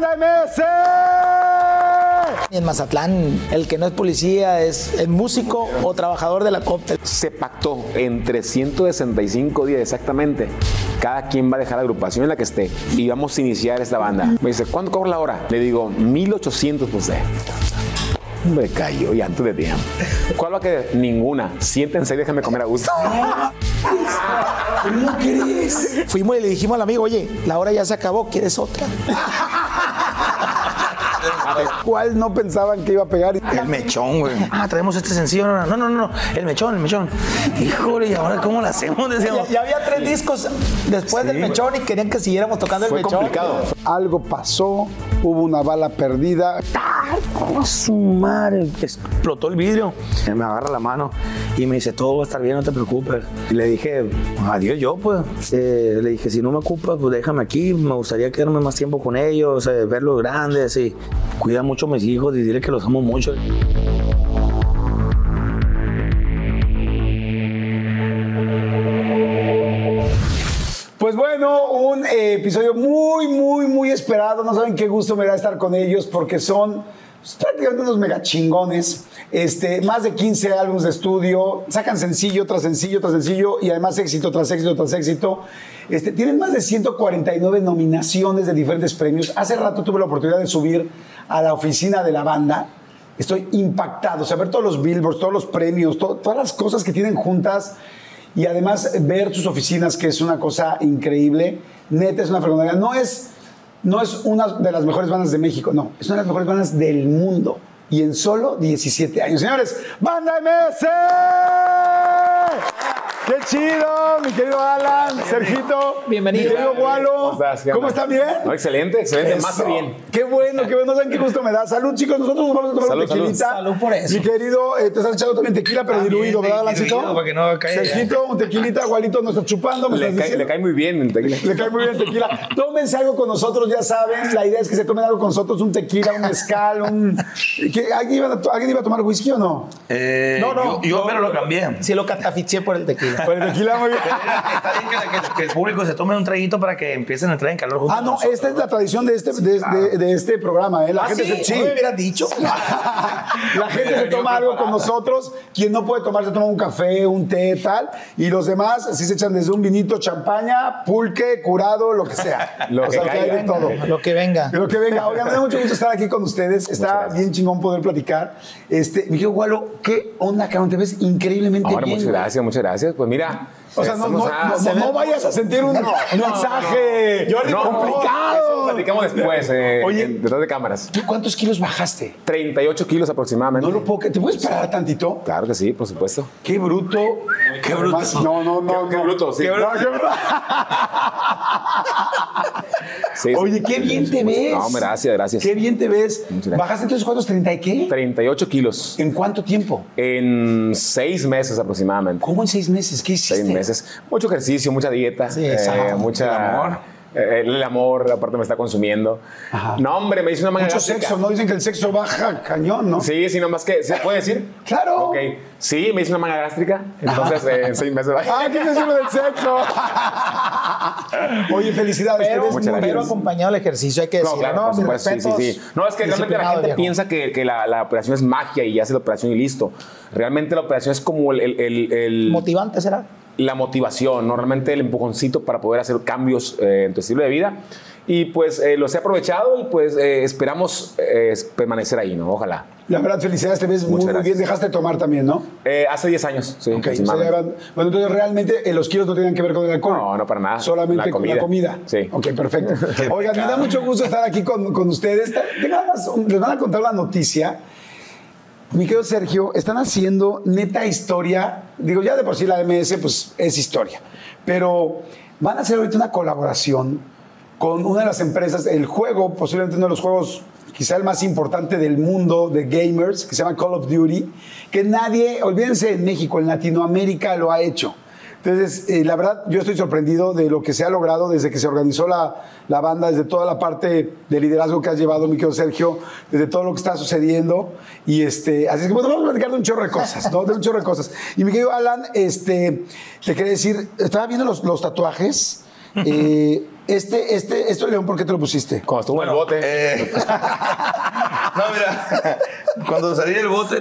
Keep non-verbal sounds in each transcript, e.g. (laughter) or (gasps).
¡Banda MS! En Mazatlán, el que no es policía es el músico o trabajador de la COP. Se pactó en 365 días exactamente. Cada quien va a dejar la agrupación en la que esté y vamos a iniciar esta banda. Me dice, ¿cuánto cobra la hora? Le digo, 1800 pues. eh. Me cayó y antes de tiempo. ¿Cuál va a querer? Ninguna. Siéntense y déjenme comer a gusto. ¿Cómo crees? Fuimos y le dijimos al amigo, oye, la hora ya se acabó, ¿quieres otra? ¿Cuál no pensaban que iba a pegar? El mechón, güey. Ah, traemos este sencillo. No, no, no, no, el mechón, el mechón. Híjole, ¿y ahora cómo lo hacemos? Decíamos. Ya, había tres discos después del mechón y querían que siguiéramos tocando el Fue mechón. complicado. Algo pasó, hubo una bala perdida. ¡Oh, su madre! Explotó el vidrio. Me agarra la mano y me dice, todo va a estar bien, no te preocupes. Y le dije, adiós yo, pues. Eh, le dije, si no me ocupas, pues déjame aquí. Me gustaría quedarme más tiempo con ellos, eh, verlos grandes y cuida mucho a mis hijos y dile que los amo mucho. Pues bueno, un eh, episodio muy, muy, muy esperado. No saben qué gusto me da estar con ellos porque son pues, prácticamente unos mega chingones. Este, más de 15 álbumes de estudio, sacan sencillo tras sencillo tras sencillo y además éxito tras éxito tras éxito. Este, tienen más de 149 nominaciones de diferentes premios. Hace rato tuve la oportunidad de subir a la oficina de la banda. Estoy impactado, o sea, ver todos los billboards, todos los premios, to- todas las cosas que tienen juntas y además ver sus oficinas, que es una cosa increíble. Neta, es una fregonería. No es, no es una de las mejores bandas de México, no. Es una de las mejores bandas del mundo. Y en solo 17 años. Señores, ¡Banda MS! ¡Qué chido, mi querido Alan, Sergito! Bienvenido. Mi querido Gualo. ¿Cómo están bien? No, excelente, excelente. Más que bien. Qué bueno, qué bueno. No saben qué gusto me da. Salud, chicos. Nosotros nos vamos a tomar Salud, una tequilita. salud. Salud por eso. Mi querido, eh, te estás echando también tequila, pero También, diluido, ¿verdad, Alancito? para que no caiga. Sergito, un tequilita, Gualito, nos está chupando. me Le estás cae, diciendo. le cae muy bien el tequila. Le cae muy bien el tequila. Tómense algo con nosotros, ya saben. La idea es que se tomen algo con nosotros, un tequila, un mezcal, un... ¿Qué? ¿Alguien, iba a, to- ¿Alguien iba a tomar whisky o no? Eh, No, no, yo, yo no. pero lo cambié. Sí, lo catafiché por el tequila. Por el tequila, muy bien. Está bien que, que- que el público se tome un traguito para que empiecen a entrar en calor junto Ah, no, con nosotros. esta es la tradición de este, de, de- de este programa, ¿eh? La Ah, gente ¿sí? se... ¿No me hubieras dicho? (laughs) La gente se toma algo con nosotros. Quien no puede tomar, se toma un café, un té, tal. Y los demás, así se echan desde un vinito, champaña, pulque, curado, lo que sea. (laughs) Lo o sea, que que hay de todo. Lo que venga. Lo que venga. Oigan, me da mucho gusto estar aquí con ustedes. Está bien chingón poder platicar. Este, mi querido Gualo, ¿qué onda, cabrón? Te ves increíblemente Ahora, bien. muchas gracias, muchas gracias. Pues mira. O sea, no, no, a- no, se no ve- vayas a sentir un mensaje No, complicado. Platicamos después, eh, Oye. en- detrás de cámaras. ¿Tú cuántos kilos bajaste? 38 kilos aproximadamente. No lo puedo. ¿Te puedes parar tantito? Claro que sí, por supuesto. Qué bruto. Qué bruto. No, no, no. Qué- qué bruto, sí. Qué bruto. No, qué bruto. (laughs) Sí. Oye, qué bien te ves. No, gracias, gracias. Qué bien te ves. ¿Bajaste entonces cuántos? ¿30 y qué? 38 kilos. ¿En cuánto tiempo? En seis meses aproximadamente. ¿Cómo en seis meses? ¿Qué hiciste? Seis meses. Mucho ejercicio, mucha dieta. Sí, eh, mucha. El amor. eh, el amor, aparte me está consumiendo. No, hombre, me hice una manga Mucho gástrica. sexo, ¿no? Dicen que el sexo baja cañón, ¿no? Sí, sí, nomás que. ¿Se puede decir? (laughs) Claro. Ok. Sí, me hice una manga gástrica. Entonces, eh, en seis meses. Ah, ¿qué es lo del sexo? (laughs) Oye, felicidades. Pero, muy pero acompañado del ejercicio, hay que No, decirlo. claro, no, por supuesto, sí, sí, sí. No, es que realmente la gente viejo. piensa que, que la, la operación es magia y hace la operación y listo. Realmente la operación es como el... el, el- el- ¿Motivante será? La motivación, ¿no? realmente el empujoncito para poder hacer cambios eh, en tu estilo de vida. Y pues eh, los he aprovechado y pues eh, esperamos eh, permanecer ahí, ¿no? Ojalá. La verdad, felicidades, te ves muy, muy bien. Dejaste de tomar también, ¿no? Eh, hace 10 años, sí. Ok, o sea, aproximadamente. ya van- bueno, entonces realmente eh, los kilos no tienen que ver con el alcohol. No, no, para nada. Solamente La con la comida. Sí. Ok, perfecto. (laughs) Oigan, me da mucho gusto estar aquí con, con ustedes. Les van a contar una noticia. Mi querido Sergio, están haciendo neta historia. Digo, ya de por sí la MS, pues es historia. Pero van a hacer ahorita una colaboración con una de las empresas, el juego, posiblemente uno de los juegos, quizá el más importante del mundo de gamers, que se llama Call of Duty, que nadie, olvídense en México, en Latinoamérica lo ha hecho. Entonces, eh, la verdad, yo estoy sorprendido de lo que se ha logrado desde que se organizó la, la banda, desde toda la parte de liderazgo que has llevado, mi querido Sergio, desde todo lo que está sucediendo. Y este, así es que bueno, vamos a platicar de un chorro de cosas, ¿no? De un chorro de cosas. Y mi querido Alan, este, te quería decir, estaba viendo los, los tatuajes. Eh, este, este, esto León, ¿por qué te lo pusiste? Cuando estuvo en el bote. Eh, (laughs) no, mira, cuando salí del bote,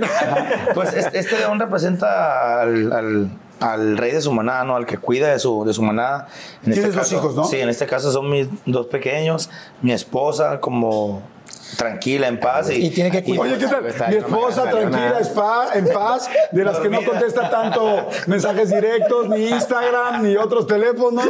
pues este, este león representa al, al- al rey de su manada, ¿no? Al que cuida de su, de su manada. En Tienes dos hijos, ¿no? Sí, en este caso son mis dos pequeños, mi esposa como tranquila, en paz. Y, Y tiene que cuidar. Oye, ¿qué tal? Está Mi no esposa tranquila, spa, en paz, de las que no contesta tanto mensajes directos, ni Instagram, ni otros teléfonos.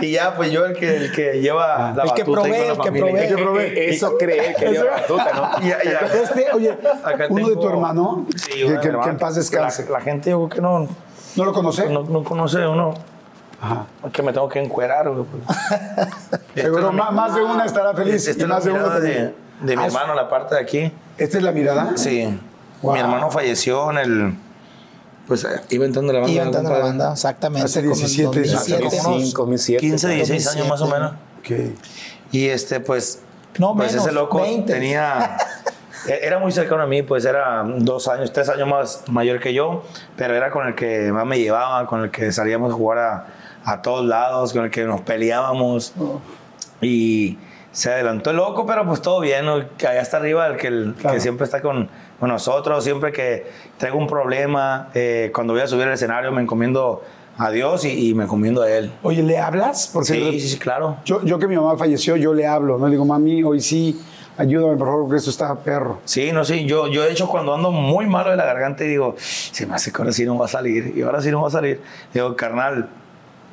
Y ya, pues yo el que, el que lleva la El que batuta ahí provee, la el que familia. provee. que provee. Eso cree que lleva batuta, ¿no? (laughs) Ya, ya. Este, oye, Acá uno de tengo- tu hermano, Sí, que, de que- que en paz descanse. La, la gente, yo creo que no, ¿No lo conoce? no, no conoce uno. Que me tengo que encuerar, güey. pues. (laughs) Seguro más, más de una estará feliz. Esta es la más de de, de mi Ah, hermano, la parte de aquí. ¿Esta es la mirada? Sí. Wow. Mi hermano falleció en el. Pues eh, iba entrando la banda. Iba entrando la banda, exactamente. Hace como en 17, 2007. hace 2005, 2007. 15, 16 años más o 2007. menos. Ok. Y este, pues. No, pues menos, ese loco 20. tenía. (laughs) e- Era muy cercano a mí, pues era dos años, tres años más mayor que yo, pero era con el que más me llevaba, con el que salíamos a jugar a, a todos lados, con el que nos peleábamos. Y se adelantó el loco, pero pues todo bien, ¿no? allá está arriba, el que, el Claro. que siempre está con, con nosotros, siempre que traigo un problema, eh, cuando voy a subir al escenario me encomiendo a Dios y, y me encomiendo a Él. Oye, ¿le hablas? Porque Sí, sí, sí, claro. Yo, yo que mi mamá falleció, yo le hablo, ¿no? Le digo, mami, hoy sí, ayúdame, por favor, porque esto está perro. Sí, no, sí, yo, yo de hecho cuando ando muy malo de la garganta y digo, se me hace que ahora sí no va a salir, y ahora sí no va a salir. Digo, carnal,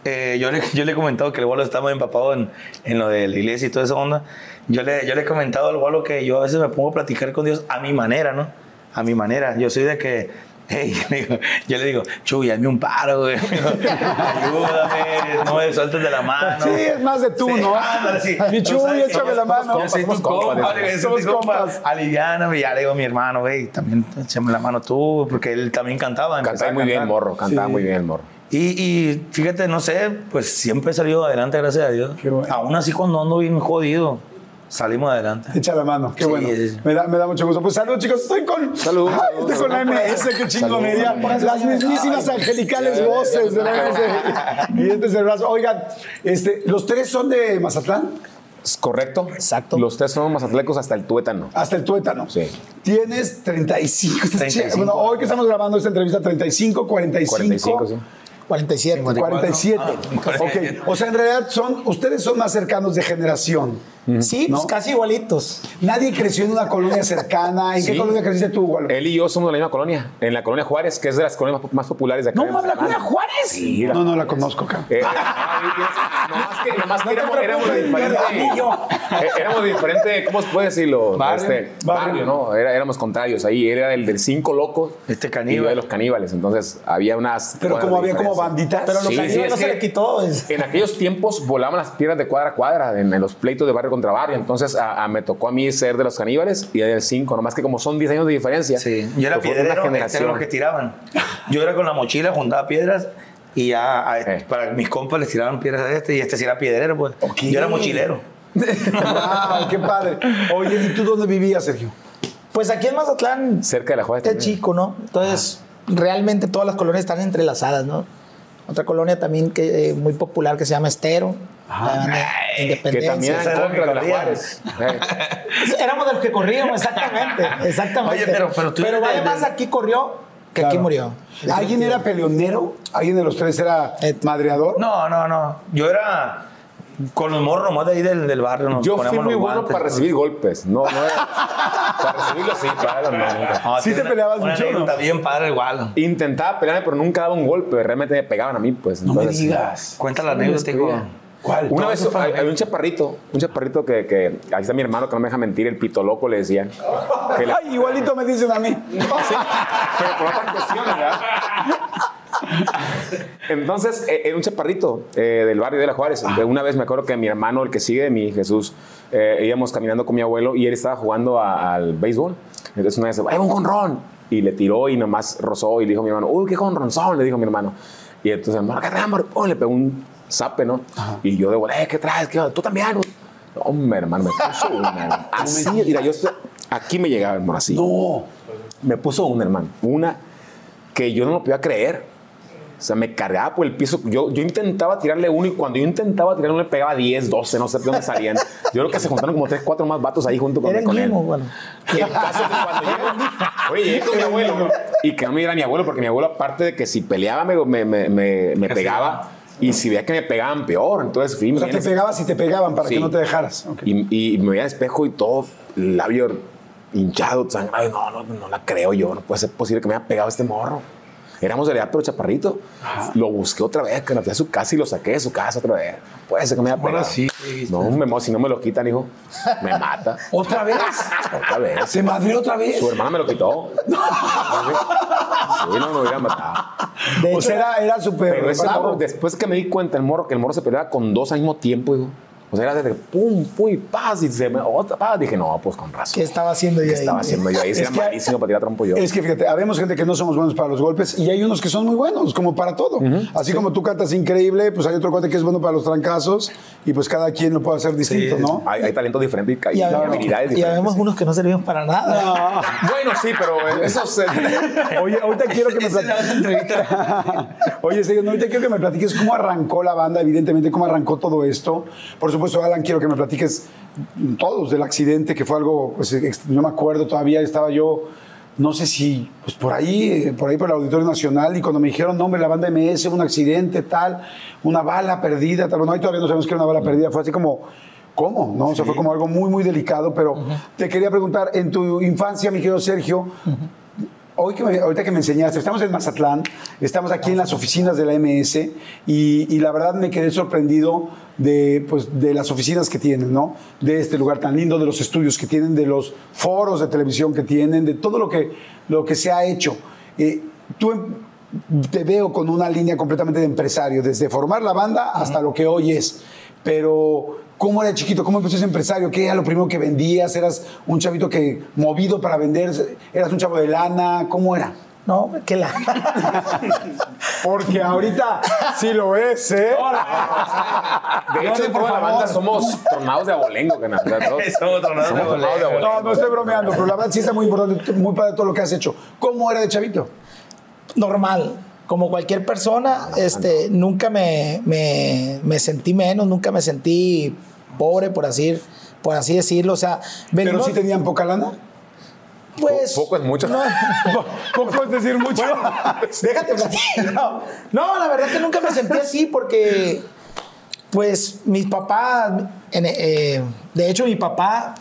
eh, yo, le, yo le he comentado que el bolo está muy empapado en, en lo de la iglesia y toda esa onda. Yo le, yo le he comentado al bolo que yo a veces me pongo a platicar con Dios a mi manera, ¿no? A mi manera. Yo soy de que, hey, yo (laughs) le digo, yo le digo Chuy, hazme un paro, güey. (laughs) Ayúdame, no me sueltes de la mano. Sí, es más de tú, Sí, ¿no? ándale, sí. Mi Chuy, échame la mano. compas, Yo Somos compas, compa, de- güey, soy somos compas. Aliviáname, ya le digo a mi hermano, güey, también échame la mano tú, porque él también cantaba. Cantaba muy bien, cantar. morro. Cantaba Sí. muy bien, el morro. Y, y fíjate, no sé, pues siempre he salido adelante, gracias a Dios. Bueno. Aún así, cuando ando bien jodido, salimos adelante. (laughs) Echa la mano, qué Sí, bueno. sí, sí. Me, da, me da mucho gusto. Pues salud, chicos. Estoy con. Salud, Ay, (laughs) salud, estoy con la MS, qué chingonería. Las mismísimas angelicales voces de la MS. Y este es el brazo. Oigan, este, ¿los tres son de Mazatlán? ¿Es correcto? Exacto. Los tres son mazatlecos hasta el tuétano. Hasta el tuétano. Sí. Tienes 35. estás 35. chido. Bueno, hoy que estamos grabando esta entrevista, 35, 45. 45, sí. 47. 47. Ah, ok. O sea, en realidad son, ustedes son más cercanos de generación. Sí, ¿No? pues casi igualitos. Nadie creció en una colonia cercana. ¿En qué Sí. colonia creciste tú, Gualo? Él y yo somos de la misma colonia, en la colonia Juárez, que es de las colonias más, más populares de acá. No, mames, la colonia Juárez. Sí, la- No, no la conozco, cabrón. Eh, nomás que, nomás que No te éramos, éramos preocupes, diferente. ni yo. eh, éramos diferente, ¿cómo se puede decirlo? Barrio. Este, Barrio. barrio, ¿no? Era- éramos contrarios. Ahí él era el del cinco locos. Este Y yo caníbal. de los caníbales. Entonces había unas. Pero como había como banditas. Pero lo Sí, que sí, no es se que- le quitó. Es, En aquellos tiempos volaban las piedras de cuadra a cuadra en, en los pleitos de barrio contra barrio. Entonces a- a- me tocó a mí ser de los caníbales y del 5, nomás que como son 10 años de diferencia. Sí, yo era piedrero, este era generación. los que tiraban. Yo era con la mochila, juntaba piedras y ya a- Eh. para mis compas les tiraban piedras a este y este sí era piedrero, pues. Yo era mochilero. ¡Wow! ¡Qué padre! Oye, ¿y tú dónde vivías, Sergio? pues aquí en Mazatlán Cerca de la Juárez. es también. chico, ¿no? Entonces, realmente todas las colonias están entrelazadas, ¿no? Otra colonia también que eh, muy popular que se llama Estero. de Que Independencia. también era que. Juárez. Eh, (laughs) Éramos de los que corríamos, exactamente. (laughs) exactamente. Oye, pero- pero tú eres de- aquí corrió que aquí murió. ¿Alguien era peleonero? ¿Alguien de los tres era Eh, madreador? No, no, no. Yo era con los morros nomás de ahí del, del barrio. Nos Yo fui muy bueno para recibir golpes. No, no era. para recibirlos sí, claro, no. No, (laughs) ¿Sí tiene te una- peleabas mucho anécdota bien padre igual. Intentaba pelearme, pero nunca daba un golpe. Realmente me pegaban a mí, pues. No me digas. Cuenta la anécdota, hijo. ¿Cuál? Una vez hay, hay un chaparrito, un chaparrito que, que ahí está mi hermano que no me deja mentir, el pito loco le decían. Que le- (laughs) Ay, igualito me dicen a mí. Sí, pero por otras cuestiones, ¿verdad? (laughs) Entonces, eh, era un chaparrito eh, del barrio de la Juárez. De Una vez me acuerdo que mi hermano, el que sigue mi Jesús, eh, íbamos caminando con mi abuelo y él estaba jugando a- al béisbol. Entonces una vez, ¡ay, un jonrón! Y le tiró y nomás rozó y le dijo a mi hermano, ¡uy, qué jonronzón! Le dijo mi hermano. Y entonces, hermano, ¿qué traes? Pum, Le pegó un zape, ¿no? Y yo de "Eh, ¿qué traes? ¿Qué? ¿Tú también? Hombre, hermano, me puso una. hermano. (laughs) Así, mira, yo estoy- aquí me llegaba, hermano, así. No. Me puso una, hermano. Una que yo no lo podía creer. O sea, me cargaba por el piso. Yo, yo intentaba tirarle uno y cuando yo intentaba tirarle uno le pegaba 10, 12, no sé de dónde salían. Yo creo que se juntaron como 3, 4 más vatos ahí junto con, con él. bueno. Y el caso es que cuando llego, oye, llegué con mi abuelo y que no me diera mi abuelo, porque mi abuelo, aparte de que si peleaba, me, me, me, me- me pegaba y si veía que me pegaban, peor. Entonces fui, O me sea, te pegabas y te pegaban para Sí. que no te dejaras. Ok. y, y me veía al espejo y todo, labio hinchado, sangre. Ay, no, no, no la creo yo. No puede ser posible que me haya pegado este morro. Éramos de edad, pero chaparrito. Lo busqué otra vez, que me fui a su casa y lo saqué de su casa otra vez. Puede ser que me haya pegado. sí, No, me, si no me lo quitan, hijo, me mata. (laughs) ¿Otra vez? Otra vez. ¿Se madrió otra vez? Su hermana me lo quitó. (laughs) Sí, no me hubiera matado. De O hecho, sea, era, era súper Pero ese bravo. morro, después que me di cuenta el morro, que el morro se peleaba con dos al mismo tiempo, digo. O sea, era desde pum, pum, y paz, y se me, otra paz. Dije, no, pues con razón. ¿qué estaba haciendo yo ¿Qué ahí? estaba haciendo yo ahí? Era que- malísimo para tirar trompo yo. Es que fíjate, habemos gente que no somos buenos para los golpes y hay unos que son muy buenos, como para todo. Así como tú cantas increíble, pues hay otro cuate que es bueno para los trancazos y pues cada quien lo puede hacer distinto, Sí. ¿no? Hay, hay talentos diferentes y, Y y habemos, habilidades y diferentes. habemos unos que no servimos para nada. Bueno, sí, pero eso se... (laughs) Oye, ahorita quiero que me Esa es la otra entrevista. (laughs) Oye, no, ahorita quiero que me platiques cómo arrancó la banda, evidentemente, cómo arrancó todo esto. Por supuesto, Alan, quiero que me platiques todos del accidente, que fue algo, pues, yo me acuerdo todavía, estaba yo, no sé si, pues por ahí, eh, por ahí por el Auditorio Nacional, y cuando me dijeron, no, hombre, la banda MS, un accidente, tal, una bala perdida, tal, bueno, ahí todavía no sabemos que era una bala perdida, fue así como... ¿Cómo? ¿No? O sea, fue como algo muy, muy delicado, pero te quería preguntar, en tu infancia, mi querido Sergio, Hoy que me- ahorita que me enseñaste, estamos en Mazatlán, estamos aquí en las oficinas de la MS y, y la verdad me quedé sorprendido de, pues, de las oficinas que tienen, ¿no? De este lugar tan lindo, de los estudios que tienen, de los foros de televisión que tienen, de todo lo que, lo que se ha hecho. Eh, tú em- te veo con una línea completamente de empresario, desde formar la banda hasta lo que hoy es. Pero, ¿cómo era chiquito? ¿Cómo empezó ese empresario? ¿Qué era lo primero que vendías? ¿Eras un chavito que movido para vender? ¿Eras un chavo de lana? ¿Cómo era? No, que la. (laughs) Porque ahorita sí lo es, ¿eh? De hecho, por la banda somos tornados de abolengo, que nada. (laughs) Somos tornados de tornados de abolengo. No, no estoy bromeando, pero la verdad sí está muy importante, muy padre todo lo que has hecho. ¿Cómo era de chavito? normal. Como cualquier persona, este, nunca me, me, me sentí menos, nunca me sentí pobre, por así, por así decirlo. O sea, ¿Pero venimos- sí tenían poca lana? pues, Poco es mucho. No, (laughs) Poco es decir mucho. (laughs) déjate platicar. No, no, la verdad que nunca me sentí así porque, pues, mis papás, eh, de hecho, mi papá,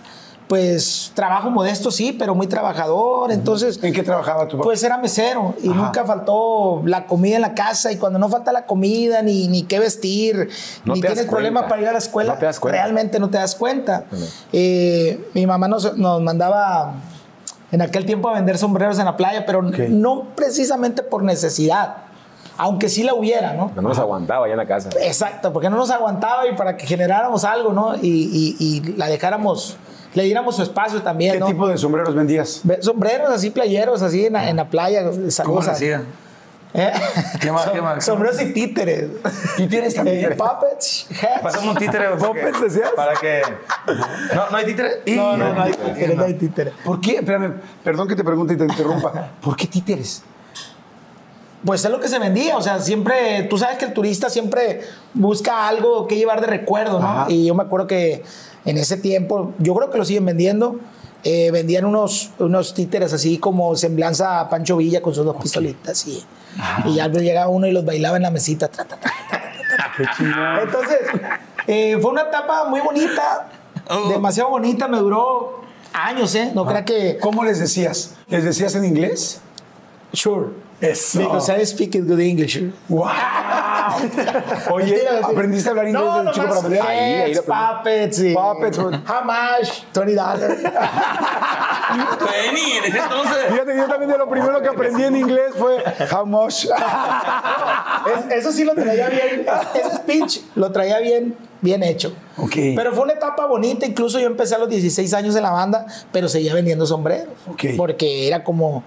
pues, trabajo modesto, sí, pero muy trabajador. Entonces, ¿En qué trabajaba tu papá? Pues era mesero y nunca faltó la comida en la casa y cuando no falta la comida ni, ni qué vestir, No ni tienes problemas para ir a la escuela, No te das cuenta. realmente no te das cuenta. Eh, mi mamá nos, nos mandaba en aquel tiempo a vender sombreros en la playa, pero no precisamente por necesidad, aunque sí la hubiera, ¿no? No nos aguantaba allá en la casa. Exacto, porque no nos aguantaba y para que generáramos algo, ¿no? Y, y- y la dejáramos, le diéramos su espacio también, ¿Qué ¿no? tipo de sombreros vendías? Ve- Sombreros así, playeros, así en la, en la playa. ¿Cómo Saludos se a- hacía? ¿Eh? ¿Qué más, Som- qué más? Sombreros y títeres. ¿Títeres también? Eh, puppets. Pásame un títere. ¿Puppets decías? Para que. No, no hay títere. Y- No, no, no hay títeres, no hay títeres. ¿Por qué? Espérame, perdón que te pregunte y te interrumpa. ¿Por qué títeres? Pues es lo que se vendía, o sea, siempre, tú sabes que el turista siempre busca algo que llevar de recuerdo, ¿no? Ajá. Y yo me acuerdo que en ese tiempo, yo creo que lo siguen vendiendo, eh, vendían unos, unos títeres así como semblanza a Pancho Villa con sus dos pistolitas y, y ya llegaba uno y los bailaba en la mesita. tra, tra, tra, tra, tra, tra. Entonces, eh, fue una etapa muy bonita, demasiado bonita, me duró años, ¿eh? No crea que... ¿Cómo les decías? ¿Les decías en inglés? Sure. Eso. Because I speak good English. ¡Wow! (laughs) Oye, Mentira. ¿aprendiste a hablar inglés no, desde chico para aprender? Ahí, ahí lo puppets, y- Puppets. How much? $20 dollars. Vení, en ese entonces. Fíjate, yo también de lo primero que aprendí en inglés fue how much. (laughs) Es- eso sí lo traía bien. Ese speech lo traía bien, bien hecho. Ok. Pero fue una etapa bonita. Incluso yo empecé a los 16 años en la banda, pero seguía vendiendo sombreros. Ok. Porque era como.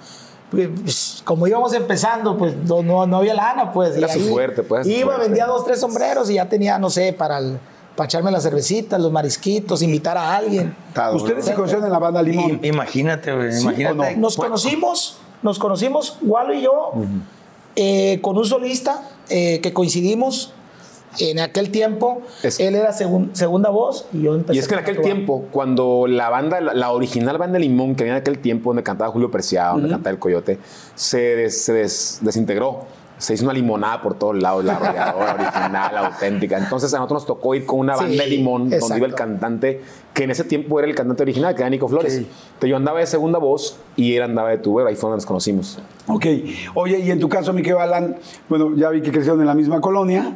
Pues, como íbamos empezando, pues no, no, no había lana, pues. Era y su ahí fuerte, pues, Iba, fuerte. vendía dos, tres sombreros y ya tenía, no sé, para, el- para echarme las cervecitas, los marisquitos, invitar a alguien. Ustedes se conocieron en la banda Limón. Imagínate, güey. ¿Sí imagínate. no? Nos conocimos, nos conocimos, Walo y yo, eh, con un solista eh, que coincidimos en aquel tiempo. Es- él era segun- segunda voz y yo empecé. Y es que en aquel actuar. tiempo, cuando la banda, la, la original banda Limón, que había en aquel tiempo, donde cantaba Julio Preciado, donde cantaba El Coyote, se, des- se des- desintegró. Se hizo una limonada por todos lados, la arrolladora (laughs) original, auténtica. Entonces a nosotros nos tocó ir con una Sí, banda de Limón, donde iba el cantante, que en ese tiempo era el cantante original, que era Nico Flores. Entonces yo andaba de segunda voz y él andaba de tubero, ahí fue donde nos conocimos. Ok. Oye, y en tu caso, Miquel Balán, bueno, ya vi que crecieron en la misma colonia.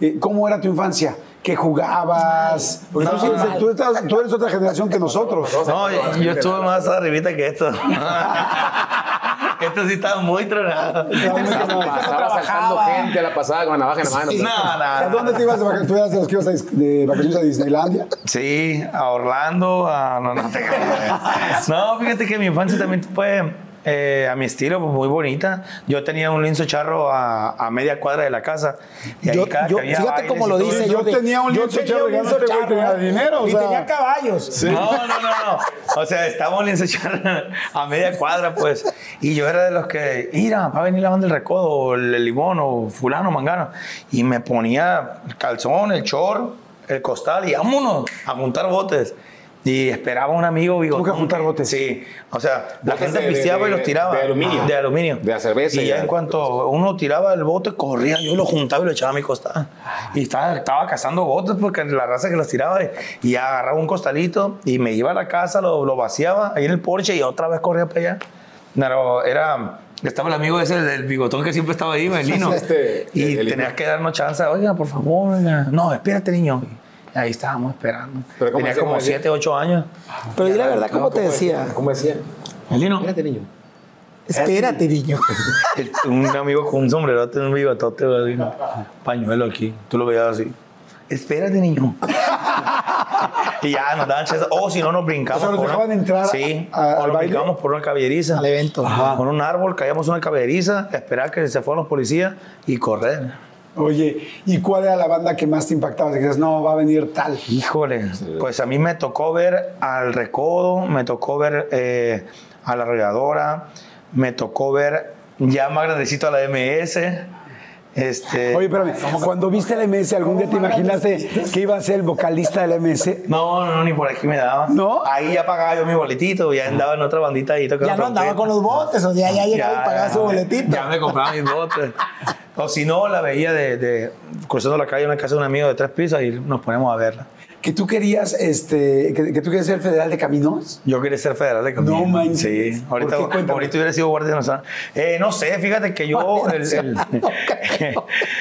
Eh, ¿Cómo era tu infancia? ¿Qué jugabas? Porque tú, eres- tú estás- tú eres otra generación que nosotros. No, yo, yo estuve más arribita que esto. (laughs) esto sí estaba muy tronado. Pasaba saltando gente a la pasada con la navaja en la mano. No, ¿A no, dónde te ibas de vacaciones? ¿Tú eras de los que ibas a de vacaciones a Disneylandia? Sí, a Orlando, a... No, no, te. (laughs) No, fíjate que mi infancia también fue eh, a mi estilo, pues, muy bonita. Yo tenía un lienzo charro a, a media cuadra de la casa. Y ahí Yo, cada yo- fíjate cómo lo dice. yo tenía un lienzo charro, tenía a tener charro, dinero, o Y sea. tenía caballos. No, no, no, no. O sea, estábamos en lienzo charro a media cuadra, pues. Y yo era de los que, mira, va a venir la banda del recodo, o el limón, o fulano, mangano. Y me ponía el calzón, el chor, el costal, y vámonos a juntar botes. Y esperaba un amigo bigotón. ¿Cómo que juntar botes? Sí. O sea, la gente de- y los tiraba. de aluminio. De aluminio. De la cerveza Y ya en cuanto uno tiraba el bote, corría, yo lo juntaba y lo echaba a mi costal. Y estaba, estaba cazando botes porque la raza que los tiraba. Y, y ya agarraba un costalito y me iba a la casa, lo, lo vaciaba ahí en el porche y otra vez corría para allá. Pero era... Estaba el amigo ese del bigotón que siempre estaba ahí, Melino. (laughs) Este, y el- el- tenías que darnos chance. Oiga, por favor, oiga. No, espérate, niño. Ahí estábamos esperando. Pero ¿cómo Tenía decía, como cómo decía? 7, 8 años. Pero di la verdad, ¿cómo te decía? ¿Cómo decía? Espérate, niño. Espérate, niño. (laughs) un amigo con un sombrerote, un bigotote, un pañuelo aquí. Tú lo veías así. Espérate, niño. (laughs) y ya nos daban chance. O si no, nos brincamos. O sea, ¿los por una- dejaban entrar Sí. a- o al nos baile? brincamos por una caballeriza. Al evento. Con un árbol, caíamos una caballeriza, esperar que se fueran los policías y correr. Oye, ¿y cuál era la banda que más te impactaba? Que dices, no, va a venir tal. Híjole, pues a mí me tocó ver al Recodo, me tocó ver eh, a la Arrolladora, me tocó ver ya más grandecito a la MS. Este, Oye, espérame, cuando viste el MS, ¿algún día te imaginaste que iba a ser el vocalista del MS? No, no, ni por aquí me daba. ¿No? Ahí ya pagaba yo mi boletito, ya andaba en otra bandita ahí tocando Ya no andaba trompeta. con los botes, o sea, ya llegaba Ya, y pagaba su boletito. Ya me compraba mis botes. o si no, la veía de, de cruzando la calle en una casa de un amigo de tres pisos y nos ponemos a verla. Que tú querías, este, que, que tú querías ser federal de caminos. Yo quería ser federal de camino. No manches. Sí, ahorita, ahorita hubiera sido guardia nacional. Eh, no sé, fíjate que yo, el, el,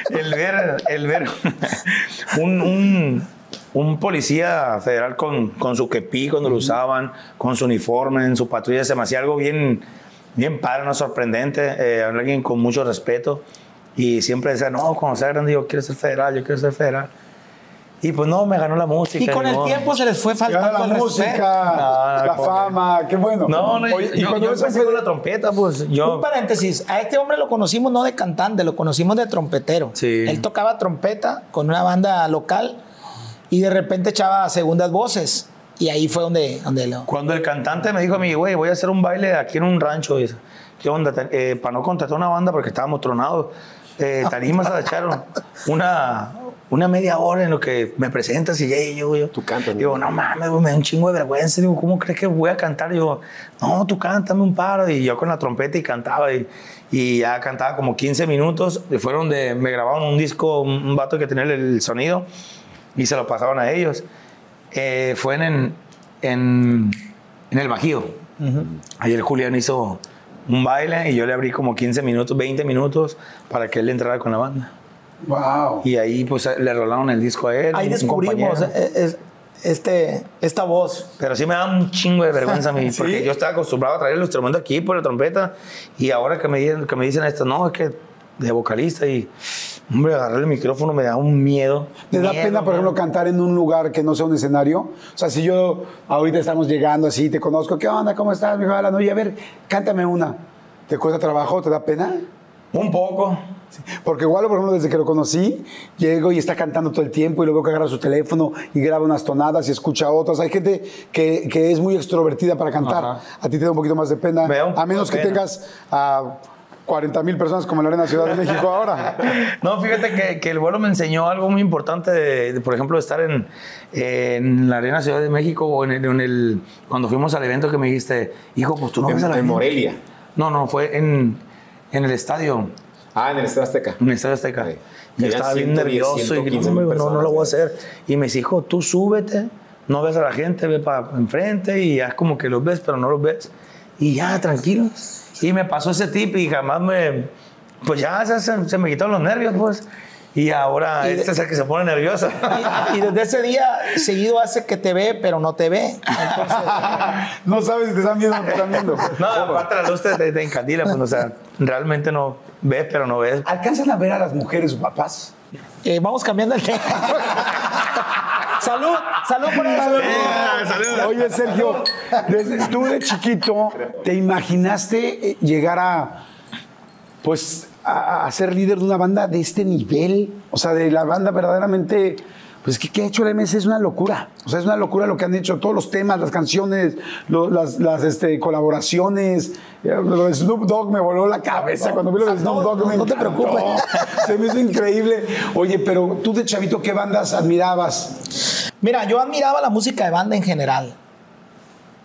el ver, el ver (laughs) un, un, un policía federal con, con su kepi cuando lo usaban, con su uniforme, en su patrulla, se me hacía algo bien, bien padre, no sorprendente, eh, alguien con mucho respeto. Y siempre decía, no, cuando sea grande yo quiero ser federal, yo quiero ser federal. Y pues no, me ganó la música. Y con el modo. tiempo se les fue faltando la el música. No, la fama, qué bueno. No, no, Oye, yo, yo ves un empecé con la trompeta, pues yo... Un paréntesis, a este hombre lo conocimos no de cantante, lo conocimos de trompetero. Sí. Él tocaba trompeta con una banda local y de repente echaba segundas voces. Y ahí fue donde, donde lo... Cuando el cantante me dijo a mí, güey, voy a hacer un baile aquí en un rancho, dice, ¿qué onda? Eh, para no contratar una banda porque estábamos tronados, eh, ¿te (laughs) animas a echar una, una media hora en lo que me presentas y yo, yo. Tú cantas, Digo, ¿no? mames, me da un chingo de vergüenza. Digo, ¿cómo crees que voy a cantar? Digo, no, tú cántame un paro. Y yo con la trompeta y cantaba. Y, y ya cantaba como 15 minutos. Y fueron de, me grabaron un disco, un, vato que tenía el, sonido. Y se lo pasaban a ellos. Eh, fue en, en, en el Bajío. Ayer Julián hizo un baile y yo le abrí como 15 minutos, 20 minutos para que él entrara con la banda. Wow. Y ahí pues le rolaron el disco a él. Ahí descubrimos eh, es- este, esta voz. Pero sí me da un chingo de vergüenza a mí, (laughs) porque yo estaba acostumbrado a traer el instrumento aquí por la trompeta y ahora que me, dicen- que me dicen esto, no, es que de vocalista y, hombre, agarrar el micrófono me da un miedo. ¿Te da Miedo, pena, por ejemplo, miedo. cantar en un lugar que no sea un escenario? O sea, si yo ahorita estamos llegando así, te conozco, ¿qué onda? ¿Cómo estás? Mi Alan? Oye, a ver, cántame una. ¿Te cuesta trabajo? ¿Te da pena? Un poco. Porque igual, por ejemplo, desde que lo conocí, llego y está cantando todo el tiempo y luego que agarra su teléfono y graba unas tonadas y escucha otras. Hay gente que, que es muy extrovertida para cantar. Ajá. A ti te da un poquito más de pena. A menos que pena. tengas a 40 mil personas como en la Arena Ciudad de México ahora. (laughs) No, fíjate que, que el vuelo me enseñó algo muy importante, de, de, por ejemplo, estar en, en la Arena Ciudad de México o en el, en el- cuando fuimos al evento que me dijiste, hijo, pues tú no En, ves a la en gente". Morelia. No, no, fue en, en el estadio, Ah, en el Estadio Azteca. en el estadio Azteca. Sí. Yo estaba bien 110, nervioso y 115 no, no, lo voy a hacer. Y me dijo, tú súbete, no ves a la gente, ve para enfrente y ya es como que los ves, pero no los ves. Y ya, tranquilo. Y me pasó ese tip y jamás me... Pues ya se- se me quitaron los nervios, pues. Y ahora Y de- este es el que se pone nerviosa. Y, y desde ese día, seguido hace que te ve, pero no te ve. Entonces, (laughs) No sabes si te están viendo o no te están viendo. No, aparte la luz te, te, te encandila, pues, o sea, realmente no ves, pero no ves. ¿Alcanzan a ver a las mujeres sus papás? eh, vamos cambiando el tema. salud, salud por eso. Oye, Sergio, desde- tú de chiquito, ¿te imaginaste eh, llegar a, pues, a, a ser líder de una banda de este nivel? O sea, de la banda verdaderamente, pues, ¿qué, qué ha hecho la MS? Es una locura. O sea, es una locura lo que han hecho, todos los temas, las canciones, lo- las, las, este, colaboraciones. Lo de Snoop Dogg me voló la cabeza. Cuando vi lo de Snoop Dogg, me no te preocupes. Se me hizo increíble. Oye, pero tú de chavito, ¿qué bandas admirabas? Mira, yo admiraba la música de banda en general.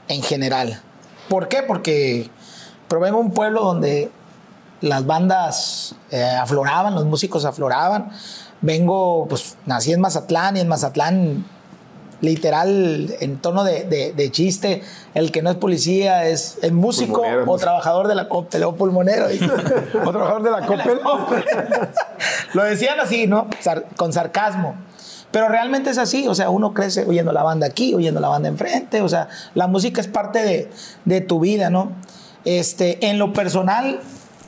En general. ¿Por qué? Porque provengo de un pueblo donde las bandas eh, afloraban, los músicos afloraban. Vengo, pues nací en Mazatlán y en Mazatlán, literal, en tono de, de- de chiste, el que no es policía es, es músico Pulmonero. o trabajador de la Coppel o pulmonero. (laughs) (laughs) ¿O trabajador de la Coppel? (laughs) Lo decían así, ¿no? Sar- con sarcasmo. Pero realmente es así, o sea, uno crece oyendo la banda aquí, oyendo la banda enfrente, o sea, la música es parte de, de tu vida, ¿no? Este, en lo personal,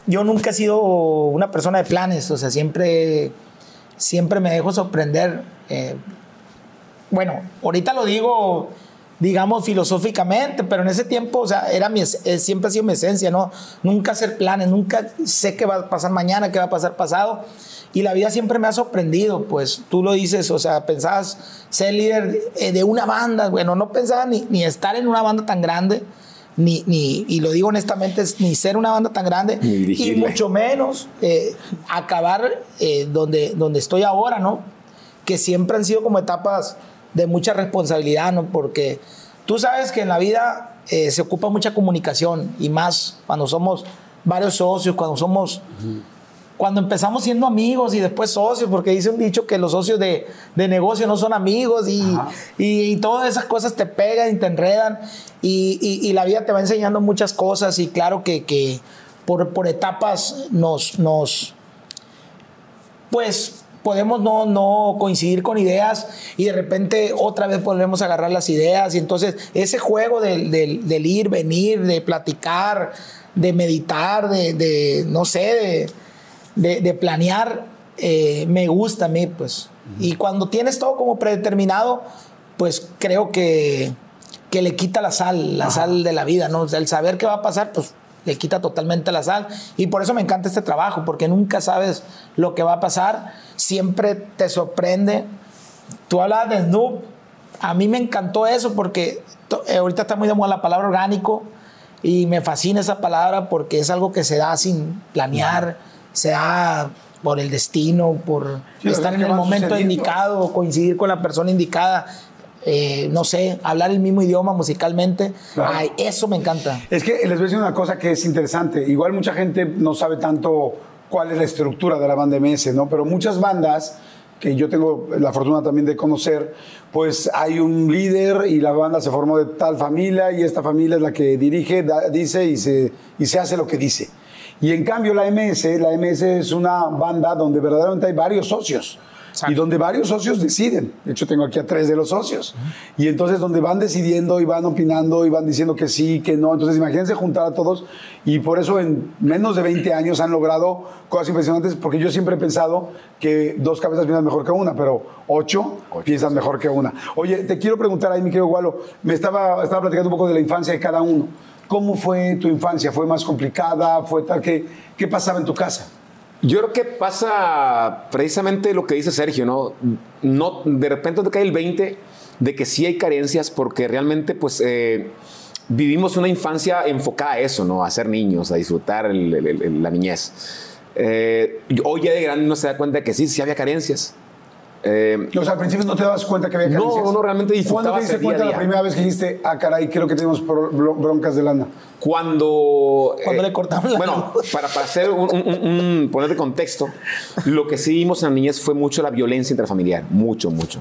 yo nunca he sido una persona de planes, o sea, siempre, siempre me dejo sorprender. eh, bueno, ahorita lo digo, digamos, filosóficamente, pero en ese tiempo, o sea, era mi, eh, siempre ha sido mi esencia, ¿no? Nunca hacer planes, nunca sé qué va a pasar mañana, qué va a pasar pasado. Y la vida siempre me ha sorprendido, pues tú lo dices, o sea, pensabas ser líder de, de una banda, bueno, no pensaba ni, ni estar en una banda tan grande, ni, ni, y lo digo honestamente, es ni ser una banda tan grande, Ni y mucho menos eh, acabar eh, donde, donde estoy ahora, ¿no? Que siempre han sido como etapas de mucha responsabilidad, ¿no? Porque tú sabes que en la vida eh, se ocupa mucha comunicación y más cuando somos varios socios, cuando somos... Cuando empezamos siendo amigos y después socios, porque dice un dicho que los socios de, de negocio no son amigos y, y, y todas esas cosas te pegan y te enredan y, y- la vida te va enseñando muchas cosas y claro que, que por, por etapas nos, nos, pues podemos no, no coincidir con ideas y de repente otra vez volvemos a agarrar las ideas y entonces ese juego del, del- del ir, venir, de platicar, de meditar, de, de, no sé, de, de- de planear, eh, me gusta a mí, pues. Y cuando tienes todo como predeterminado, pues creo que, que le quita la sal, la sal de la vida, ¿no? O sea, el saber qué va a pasar, pues le quita totalmente la sal. Y por eso me encanta este trabajo, porque nunca sabes lo que va a pasar, siempre te sorprende. Tú hablabas de Snoop, a mí me encantó eso porque eh, ahorita está muy de moda la palabra orgánico y me fascina esa palabra porque es algo que se da sin planear, da por el destino, por Sí, estar en el momento sucediendo. indicado, coincidir con la persona indicada, eh, no sé, hablar el mismo idioma musicalmente. Claro. Ay, eso me encanta. Es que les voy a decir una cosa que es interesante. Igual mucha gente no sabe tanto cuál es la estructura de la banda MS, ¿no? Pero muchas bandas que yo tengo la fortuna también de conocer, pues hay un líder y la banda se formó de tal familia y esta familia es la que dirige, da- dice y se, y se hace lo que dice. Y en cambio la MS, la MS es una banda donde verdaderamente hay varios socios. Y donde varios socios deciden. De hecho, tengo aquí a tres de los socios. Y entonces, donde van decidiendo y van opinando y van diciendo que sí, que no. Entonces, imagínense juntar a todos. Y por eso, en menos de 20 años, han logrado cosas impresionantes. Porque yo siempre he pensado que dos cabezas piensan mejor que una, pero ocho, piensan mejor que una. Oye, te quiero preguntar ahí, mi querido Gualo. Me estaba, estaba platicando un poco de la infancia de cada uno. ¿Cómo fue tu infancia? ¿Fue más complicada? ¿Fue tal? ¿Qué, qué pasaba en tu casa? Yo creo que pasa precisamente lo que dice Sergio, ¿no? no de repente te cae el 20 de que sí hay carencias porque realmente, pues, eh, vivimos una infancia enfocada a eso, ¿no? A ser niños, a disfrutar el- el- el- la niñez. Eh, hoy ya de grande uno se da cuenta de que sí, sí había carencias. Eh, O sea, al principio no te dabas cuenta que había No, carencias. no, realmente ¿Cuándo disfrutabas te diste el día a cuenta la día. primera vez que dijiste, ah, caray, creo que tenemos bro- bro- broncas de lana? Cuando. eh, Cuando le cortaron la Bueno, para, para hacer un, un- un- un- poner de contexto, lo que sí vimos en la niñez fue mucho la violencia intrafamiliar. Mucho, mucho.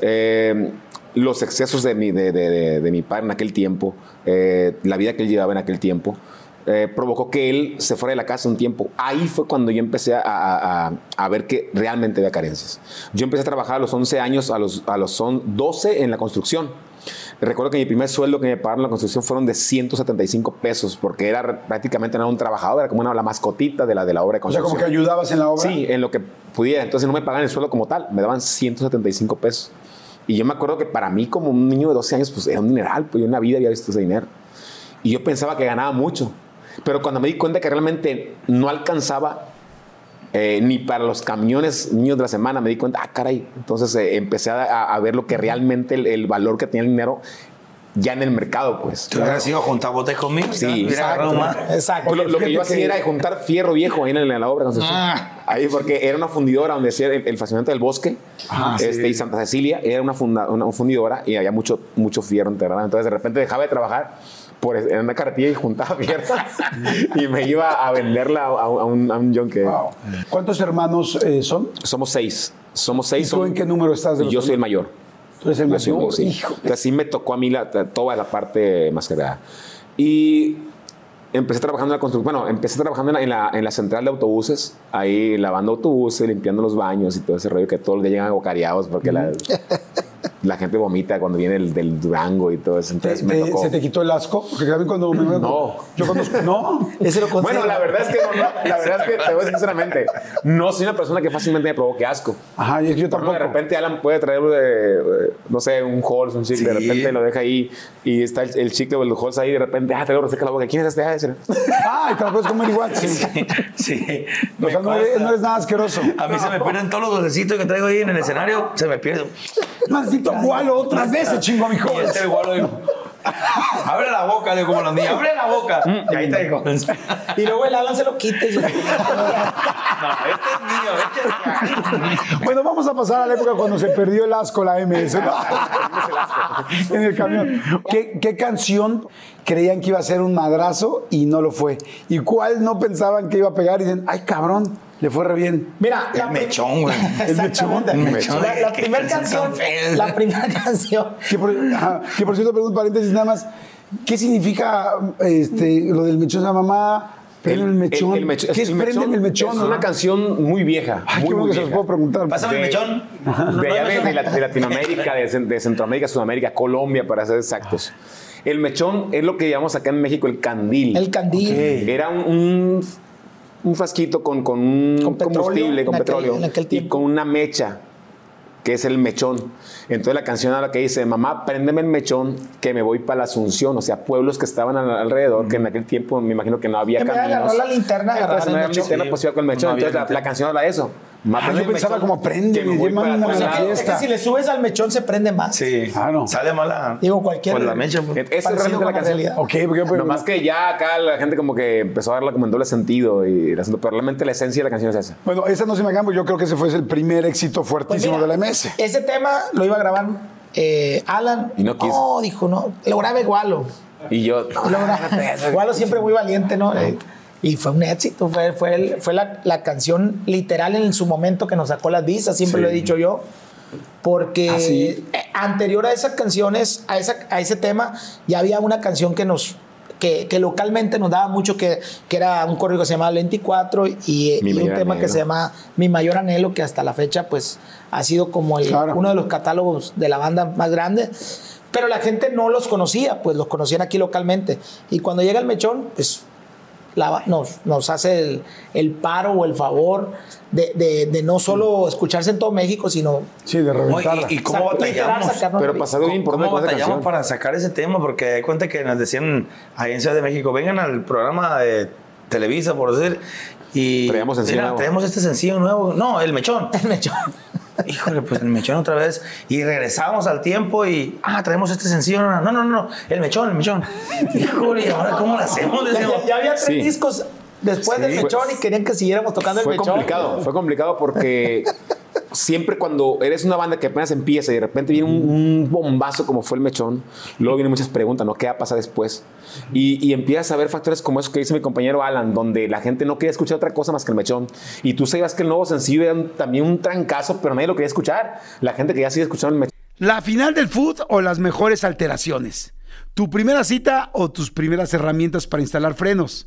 Eh, los excesos de mi, de, de- de- de mi padre en aquel tiempo, eh, la vida que él llevaba en aquel tiempo, eh, provocó que él se fuera de la casa un tiempo. Ahí fue cuando yo empecé a, a- a- ver que realmente había carencias. Yo empecé a trabajar a los 11 años, a los, a los son 12 en la construcción. Recuerdo que mi primer sueldo que me pagaron en la construcción fueron de 175 pesos, porque era prácticamente no era un trabajador, era como una, la mascotita de la, de la obra de O sea, construcción. como que ayudabas en la obra. Sí, en lo que pudiera. Entonces no me pagaban el sueldo como tal, me daban 175 pesos. Y yo me acuerdo que para mí, como un niño de 12 años, pues era un dineral, pues yo en la vida había visto ese dinero. Y yo pensaba que ganaba mucho. Pero cuando me di cuenta que realmente no alcanzaba eh, ni para los camiones niños de la semana, me di cuenta, ah, caray. Entonces eh, empecé a, a ver lo que realmente el, el valor que tenía el dinero ya en el mercado, pues. Tú hubieras ido a juntar botes conmigo. Sí. Exacto. Pues lo, lo que yo hacía era juntar fierro viejo ahí en la, obra construcción. Ah. Ahí, porque era una fundidora donde decía el, el fascinante del bosque Ah, este, y Santa Cecilia. Era una, funda- una fundidora y había mucho, mucho fierro enterrado. Entonces, de repente dejaba de trabajar por, en una carretilla y juntaba fierro y me iba a venderla a, a un, a un yonque. Wow. ¿Cuántos hermanos eh, son? Somos seis. Somos ¿Y seis. tú son- en qué número estás? de los Yo soy el mayor. Tú eres el Yo soy mayor. sí. Hijo. Entonces sí me tocó a mí la- toda la parte más cargada. Y empecé trabajando en la construcción. Bueno, empecé trabajando en la, en la, en la central de autobuses, ahí lavando autobuses, limpiando los baños y todo ese rollo que todos los días llegan aguacareados porque la, (laughs) la gente vomita cuando viene el, del Durango y todo eso. ¿Te- Entonces me tocó. ¿Se te quitó el asco? Porque también cuando me No. Yo conozco. No. (laughs) Ese lo Bueno, la verdad es que no, no, la verdad es que te voy a decir sinceramente, no soy una persona que fácilmente me provoque asco. Ajá, y yo ejemplo, tampoco. de repente Alan puede traer, eh, eh, no sé, un Halls, un chicle, de Sí. repente lo deja ahí y está el, el chicle o el Halls ahí, de repente, ah, te lo reseca la boca. ¿Quién es este? Ah, ese. Ay, te lo puedes comer igual. Sí. Sí. O sea, no eres, no eres nada asqueroso. A mí se me pierden todos los dulcecitos que traigo ahí en el escenario. Se me pierden. Maldito gualo, otra vez se chingó a mi joven. este igual lo digo. Abre la boca, le digo como los niños. Abre la boca. Y ahí te este (laughs) Y luego el Alan se lo quita y (laughs) es mío. Este es Bueno, vamos a pasar a la época cuando se perdió el asco la MS. ¿no? (laughs) en el camión. ¿Qué, qué canción creían que iba a ser un madrazo y no lo fue? ¿Y cuál no pensaban que iba a pegar y dicen, ay cabrón, le fue re bien? Mira, El mechón, güey. (laughs) Exactamente. El mechón. La, la primera canción la primera canción. Que por, que por cierto, perdón, paréntesis nada más. ¿Qué significa este, lo del mechón? La mamá, el, mechón. el mechón- ¿Qué es el prenden el mechón? Es no? una canción muy vieja. Ay, qué muy, bueno muy que se los puedo preguntar. Pásame el De- mechón. De, allá de, de la- de Latinoamérica, de, Cen- de Centroamérica, Sudamérica, Colombia, para ser exactos. El mechón es lo que llamamos acá en México el candil. El candil. Era un, un, un frasquito con, con un Con petróleo, combustible, con en aquel- petróleo, en aquel y con una mecha, que es el mechón. Entonces la canción habla que dice, mamá, préndeme el mechón que me voy para la Asunción. O sea, pueblos que estaban al- alrededor, que en aquel tiempo me imagino que no había Que me caminos. agarró la linterna, había mechón. linterna, pues iba con el mechón. No Entonces la, linterna. la canción habla de eso. Ah, yo pensaba como prende, me una Es que, lados. es que si le subes al mechón se prende más. Sí, Claro. Sale mala. Digo, cualquier- Por la mecha. pues. Esa es realmente la canción. Ok, porque pues, Nomás que ya acá la gente como que empezó a darla como en doble sentido y el asunto, pero realmente la esencia de la canción es esa. Bueno, esa no se me acaba, yo creo que ese fue el primer éxito Pues fuertísimo mira, de la MS. Ese tema lo iba a grabar eh, Alan. Y no quiso. dijo, no. Lo grabé Gualo. Y yo, Lo grabé- (laughs) Gualo siempre muy valiente, ¿no? Eh, y fue un éxito. Fue, fue, el- fue la, la canción literal en su momento que nos sacó las visas, siempre lo he dicho yo. Porque ¿Ah, sí? eh, anterior a esas canciones, a, esa, a ese tema, ya había una canción que nos. Que, que localmente nos daba mucho, que, que era un corrido que se llamaba 24 y, y un tema que anhelo. se llama Mi Mayor Anhelo, que hasta la fecha pues ha sido como el- Claro. uno de los catálogos de la banda más grande. Pero la gente no los conocía, pues los conocían aquí localmente. Y cuando llega el mechón, pues la- nos, nos hace el, el paro o el favor de, de- de no solo escucharse en todo México, sino Sí, de reventarla. ¿Y, y cómo batallamos? sacarnos pero pasado bien ¿Cómo importante batallamos para sacar ese tema? Porque de cuenta que nos decían ahí en Ciudad de México, vengan al programa de Televisa, por decir, y Traíamos sencillo mira, nuevo. traemos este sencillo nuevo. No, el mechón. el mechón. Híjole, pues el mechón otra vez. Y regresamos al tiempo y, ah, traemos este sencillo. No, no, no, no, el mechón, el mechón. Híjole, ¿y ahora cómo lo hacemos? Ya, Decíamos, ya- ya había tres Sí. discos después del mechón y querían que siguiéramos tocando fue el mechón. complicado, fue complicado porque (laughs) siempre cuando eres una banda que apenas empieza y de repente viene un, un bombazo como fue el mechón, luego vienen muchas preguntas, ¿no? ¿Qué va a pasar después? Y, y empiezas a ver factores como eso que dice mi compañero Alan, donde la gente no quería escuchar otra cosa más que el mechón. Y tú sabías que el nuevo sencillo era un- también un trancazo, pero nadie lo quería escuchar. La gente que ya sigue escuchando el mechón. La final del food o las mejores alteraciones. Tu primera cita o tus primeras herramientas para instalar frenos.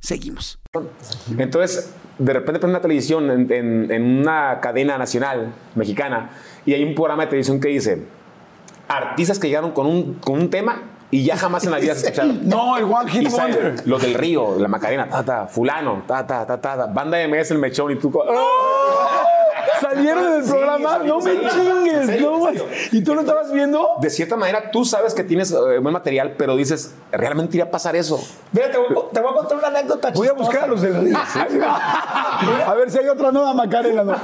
Seguimos. Entonces, de repente prende una televisión en, en- en una cadena nacional mexicana y hay un programa de televisión que dice artistas que llegaron con un, con un tema y ya jamás en la vida se escucharon. (laughs) No, el One Hit Wonder. Los del Río, la Macarena, ta, ta, fulano, ta, ta, ta, ta, ta, banda de MS, el mechón y tú... co- (laughs) Salieron del Sí, programa, no me ahí. ¿En chingues, no. ¿Y tú lo estabas viendo? De cierta manera, tú sabes que tienes eh, buen material, pero dices, ¿realmente iría a pasar eso? Mira, te voy, a- te voy a contar una anécdota Voy a buscar a los del río. (laughs) A ver si hay otra nueva Macarena. ¿no?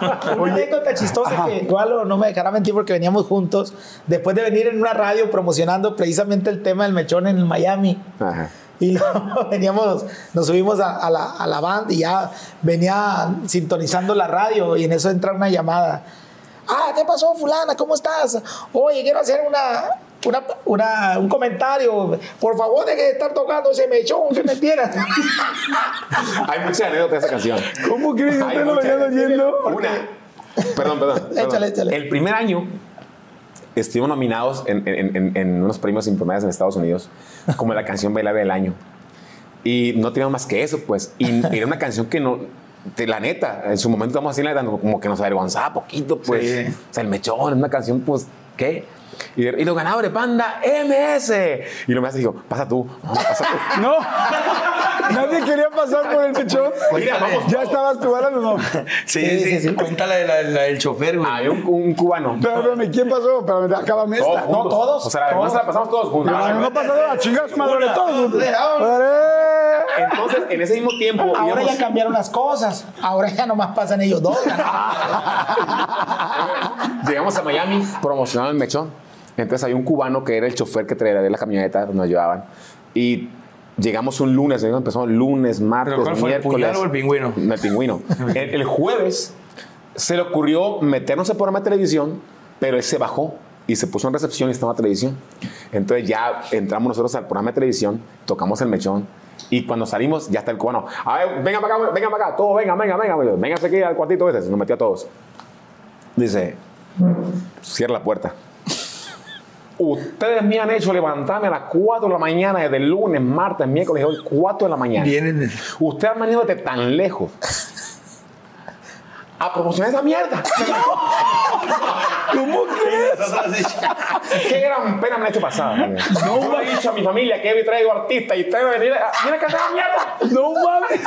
Una anécdota chistosa que igual no me dejará mentir porque veníamos juntos después de venir en una radio promocionando precisamente el tema del mechón en Miami. Ajá. Y (laughs) luego veníamos, nos subimos a, a la, a la banda y ya venía sintonizando la radio y en eso entra una llamada. Ah, ¿qué pasó, fulana? ¿Cómo estás? Oye, quiero hacer una, una, una- un comentario. Por favor, deje de estar tocando ese mechón, que me entiendas. (laughs) Hay muchas anécdotas de esa canción. ¿Cómo crees que usted lo venían oyendo? Una. Perdón, perdón. (laughs) perdón. Échale, échale. El primer año estuvimos nominados en, en- en- en unos premios importantes en Estados Unidos como la canción bailable del año. Y no teníamos más que eso, pues. Y era una canción que no. de la neta, en su momento estamos así, como que nos avergonzaba poquito, pues. Sí. O sea, el mechón, es una canción, pues, ¿qué? Y, y los ganadores, panda, MS. Y lo me hace, digo, pasa tú, no, pasa tú. (laughs) No. Nadie quería pasar por el mechón. Mira, vamos. ¿Ya estabas tú o no? Sí, sí, sí. Cuéntala de la, la del chofer, güey. Había un, un cubano. Pero, espérame, ¿quién pasó? Espérame, acábame Todos esta. juntos. todos, O sea, además todos. la pasamos todos juntos. No, no pasó nada, chingados, madre, todos. Entonces, en ese mismo tiempo, Ahora íbamos- ya cambiaron las cosas. Ahora ya nomás pasan ellos dos. (laughs) llegamos a Miami promocionando el mechón. Entonces había un cubano que era el chofer que traía la camioneta donde nos llevaban. Y llegamos un lunes, empezamos lunes, martes, ¿Pero cuál fue, el miércoles. puñal o el pingüino? No, el pingüino. (laughs) el, el jueves se le ocurrió meternos al programa de televisión, pero él se bajó y se puso en recepción y estaba en televisión. Entonces ya entramos nosotros al programa de televisión, tocamos el mechón. Y cuando salimos, ya está el cubano. A ver, venga para acá, venga para acá, todos, venga, venga, venga. Véngase aquí al cuartito este. Se nos metió a todos. Dice, cierra la puerta. Ustedes me han hecho levantarme a las 4 de la mañana desde el lunes, martes, miércoles, hoy 4 de la mañana. Vienen. Ustedes han venido desde tan lejos a promocionar esa mierda. ¿Cómo crees? Qué gran pena me han hecho pasar. No Yo le he dicho a mi familia que he traído artistas y traigo a venir a, viene a cantar la mierda. No mames.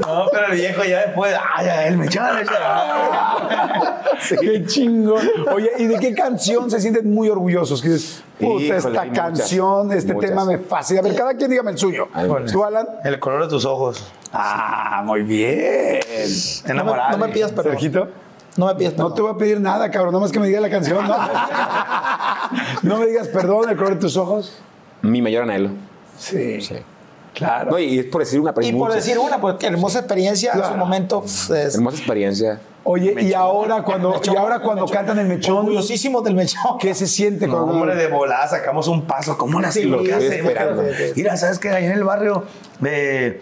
No, pero el viejo ya después. Ay, ya, él me echaba, echaba. Qué chingón. Oye, ¿y de qué canción se sienten muy orgullosos? Que dices, puta, Híjole, esta muchas, canción, este muchas. tema me fascina. A ver, cada quien dígame el suyo. ¿Tú, Alan? El color de tus ojos. Ah, muy bien. No me, Enamorado. no me pidas perdón. Sergito. No me pidas perdón. No te voy a pedir nada, cabrón. Nada más que me digas la canción. No, (laughs) no me digas perdón, el color de tus ojos. Mi mayor anhelo. Sí. Sí. Claro. No, y es por decir una Y por decir una, porque hermosa experiencia en su momento. pues, es- Hermosa experiencia. Oye, y ahora cuando, Mechón, y ahora cuando mechón. cantan el mechón, Orgullosísimos del mechón. ¿qué se siente No, cuando hombre, de volada sacamos un paso. ¿Cómo le Sí, lo que esperando. Mira, ¿sabes qué? Ahí en el barrio, eh,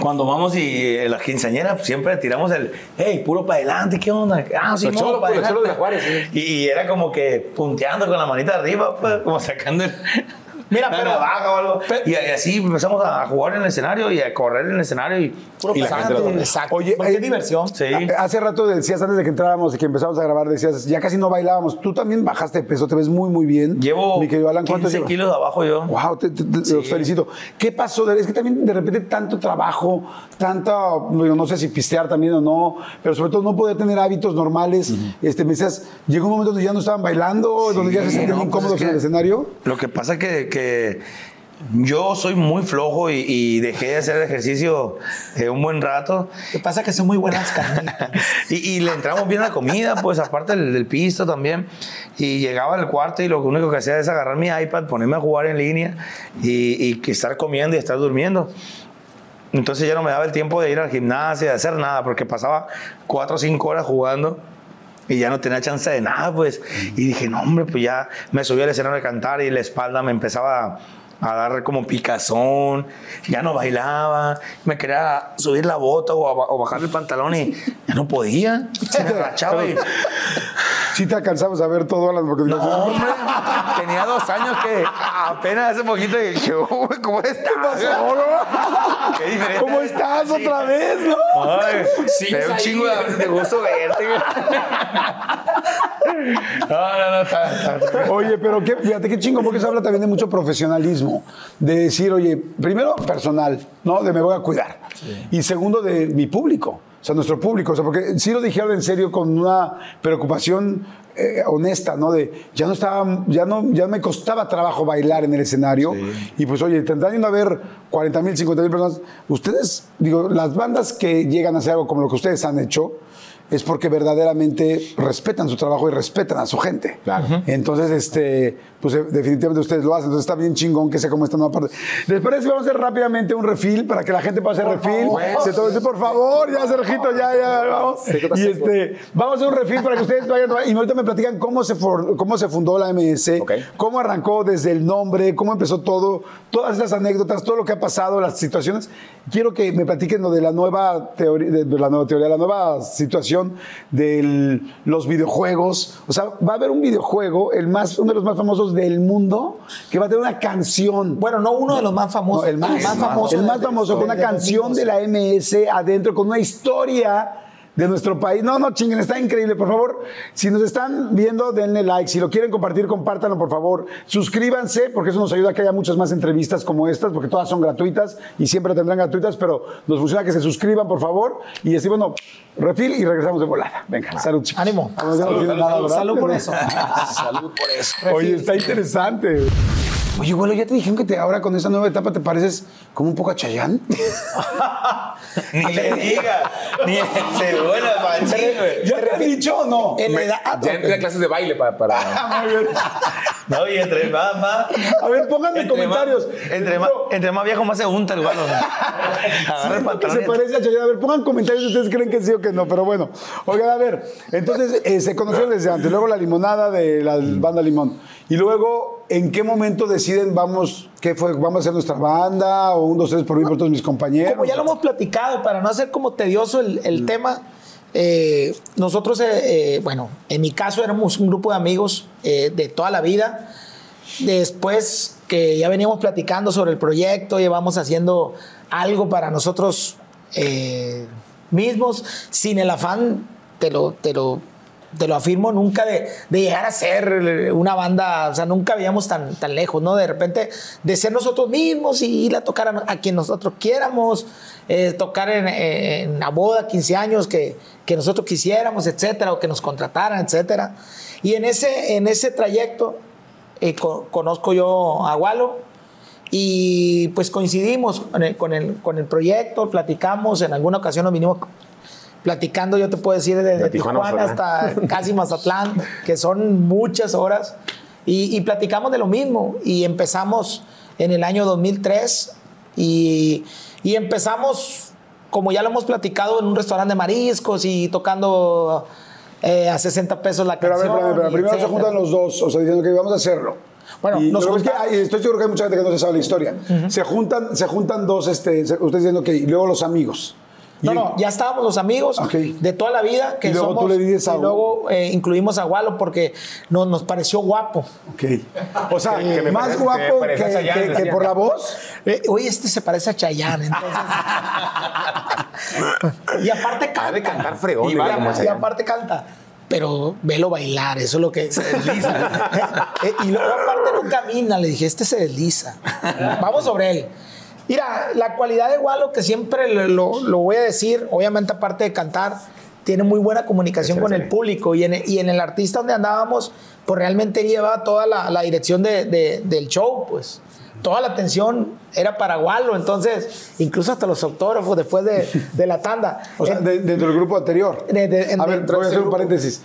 cuando vamos y eh, las quinceañeras pues, siempre tiramos el, hey, puro para adelante, ¿qué onda? Ah, sí, cholos, para de Y, y era como que punteando con la manita arriba, pues, como sacando el... Mira, pero- navaja o algo. pero- y, y así empezamos a jugar en el escenario y a correr en el escenario y Puro Y la pesante, gente lo toma. Exacto. Oye, Porque eh, es diversión. Sí. Hace rato decías, antes de que entráramos y que empezamos a grabar, decías, ya casi no bailábamos. Tú también bajaste de peso, te ves muy, muy bien. Llevo Mi querido Alan, ¿cuánto 15 llevas? kilos de abajo yo. Wow, te, te- te- los felicito. ¿Qué pasó? Es que también de repente tanto trabajo, tanta, bueno, no sé si pistear también o no, pero sobre todo no poder tener hábitos normales. este, me decías, llegó un momento donde ya no estaban bailando, donde ya se sentían no, pues incómodos es que- en el escenario. Lo que pasa es que, que yo soy muy flojo y, y dejé de hacer ejercicio eh, un buen rato. Que pasa que son muy buenas carnitas. (laughs) Y, y le entramos bien a la comida, pues aparte del, del pisto también. Y llegaba al cuarto y lo único que hacía es agarrar mi iPad, ponerme a jugar en línea y, y estar comiendo y estar durmiendo. Entonces ya no me daba el tiempo de ir al gimnasio, de hacer nada, porque pasaba cuatro o cinco horas jugando y ya no tenía chance de nada, pues. Y dije, no, hombre, pues ya me subí al escenario a cantar y la espalda me empezaba a, dar como picazón, ya no bailaba, me quería subir la bota o, a- o bajar el pantalón y ya no podía, se me agachaba y... (laughs) Sí te alcanzamos a ver todo, Alan, porque No, hombre, tenía dos años que apenas hace poquito que, "Oh, ¿cómo estás? Qué diferente. ¿Cómo estás otra vez? no? Ay, me da un chingo de, de gusto verte. güey. (laughs) No, no, no, está, está- está- Oye, pero qué, fíjate qué chingo, porque se habla también de mucho profesionalismo. De decir, oye, primero personal, ¿no? De me voy a cuidar. Y segundo, de mi público. O sea, nuestro público. O sea, porque sí lo dijeron en serio con una preocupación eh, honesta, ¿no? De ya no estaba, ya no, ya me costaba trabajo bailar en el escenario. Y pues, oye, tendrán a ver 40 mil, 50 mil personas. Ustedes, digo, las bandas que llegan a hacer algo como lo que ustedes han hecho, es porque verdaderamente respetan su trabajo y respetan a su gente. Claro. Entonces, este, pues eh, definitivamente ustedes lo hacen. Entonces está bien chingón que sea como esta nueva parte. ¿Les parece que vamos a hacer rápidamente un refil para que la gente pueda hacer refil? Se tome- por favor, ya, Sergito, ya, ya, vamos. Y este, vamos a hacer un refil para que ustedes vayan. Y ahorita me platican cómo se, for- cómo se fundó la MS, Ok. cómo arrancó desde el nombre, cómo empezó todo, todas esas anécdotas, todo lo que ha pasado, las situaciones. Quiero que me platiquen lo de la nueva teoría, de la nueva teoría, la nueva situación de los videojuegos. O sea, va a haber un videojuego, el más, uno de los más famosos del mundo, que va a tener una canción. Bueno, no uno de los más famosos. No, el más, famoso. el más famoso, con una canción de la MS adentro, con una historia de nuestro país. No, no, chinguen, está increíble. Por favor, si nos están viendo, denle like. Si lo quieren compartir, compártanlo, por favor. Suscríbanse, porque eso nos ayuda a que haya muchas más entrevistas como estas, porque todas son gratuitas y siempre tendrán gratuitas, pero nos funciona que se suscriban, por favor. Y así, bueno, refil y regresamos de volada. Venga, salud, chicos. Ánimo. Salud, tiene salud, nada, salud, ¿verdad? salud por eso. (laughs) Salud por eso. Oye, está interesante. Oye, bueno, ya te dijeron que te, ahora con esta nueva etapa te pareces como un poco a Chayanne. (laughs) Ni (laughs) le diga. Ni (laughs) se machín, güey. ¿Ya te han dicho o no? En la edad, Ya entré a clases de baile para. para... Muy bien. No, y entre más, más. A ver, pónganme Entre más, comentarios. entre, más, entre más viejo, más se unta el que se parece a Chayanne. A ver, pongan comentarios si ustedes creen que sí o que no, pero bueno. Oigan, a ver, entonces eh, se conocieron desde antes, luego la limonada de la banda Limón. Y luego, ¿en qué momento deciden, vamos, qué fue, vamos a hacer nuestra banda o un, dos, tres por mí por todos mis compañeros? Como ya lo hemos platicado, para no hacer como tedioso el, el tema, eh, nosotros, eh, eh, bueno, en mi caso éramos un grupo de amigos de toda la vida. Después que ya veníamos platicando sobre el proyecto, llevamos haciendo algo para nosotros mismos, sin el afán, te lo, te lo, te lo afirmo, nunca de, de llegar a ser una banda, o sea, nunca veíamos tan, tan lejos, ¿no? De repente, de ser nosotros mismos y ir a tocar a, a quien nosotros quieramos, eh, tocar en, en la boda, 15 años que, que nosotros quisiéramos, etcétera, o que nos contrataran, etcétera. Y en ese, en ese trayecto eh, co- conozco yo a Walo y pues coincidimos con el, con, el, con el proyecto, platicamos, en alguna ocasión nos vinimos platicando, yo te puedo decir, desde De Tijuana Tijuana, a hasta (laughs) casi Mazatlán, que son muchas horas, y, y platicamos de lo mismo, y empezamos en el año 2003, y, y empezamos, como ya lo hemos platicado, en un restaurante de mariscos y tocando eh, a 60 pesos la Pero a ver, canción. pero y primero se juntan los dos, o sea, diciendo que vamos a hacerlo. Bueno, y nos que hay- estoy seguro que hay mucha gente que no se sabe la historia. Se juntan, se juntan dos, este, ustedes diciendo que y luego los amigos. No, no, ya estábamos los amigos de toda la vida que Y luego somos. tú le dices a- y luego eh, incluimos a Walo porque nos, nos pareció guapo. Ok. O sea, Que me más parece- que guapo que, a Chayanne, que- que por la voz. Eh, Oye, este se parece a Chayanne, entonces. (laughs) y aparte canta. Ha de cantar fregón, Y, y- aparte canta. Pero velo bailar, eso es lo que se desliza. (laughs) Eh, y luego aparte no camina, le dije, este se desliza. Vamos sobre él. Mira, la cualidad de Walo, que siempre lo, voy a decir, obviamente aparte de cantar, tiene muy buena comunicación con el público y en, y en el artista donde andábamos, pues realmente él llevaba toda la, la dirección de- de- del show, pues. Toda la atención era para Walo, entonces, incluso hasta los autógrafos después de, de la tanda. (laughs) O sea, de- dentro del grupo anterior. A ver, voy a hacer un paréntesis.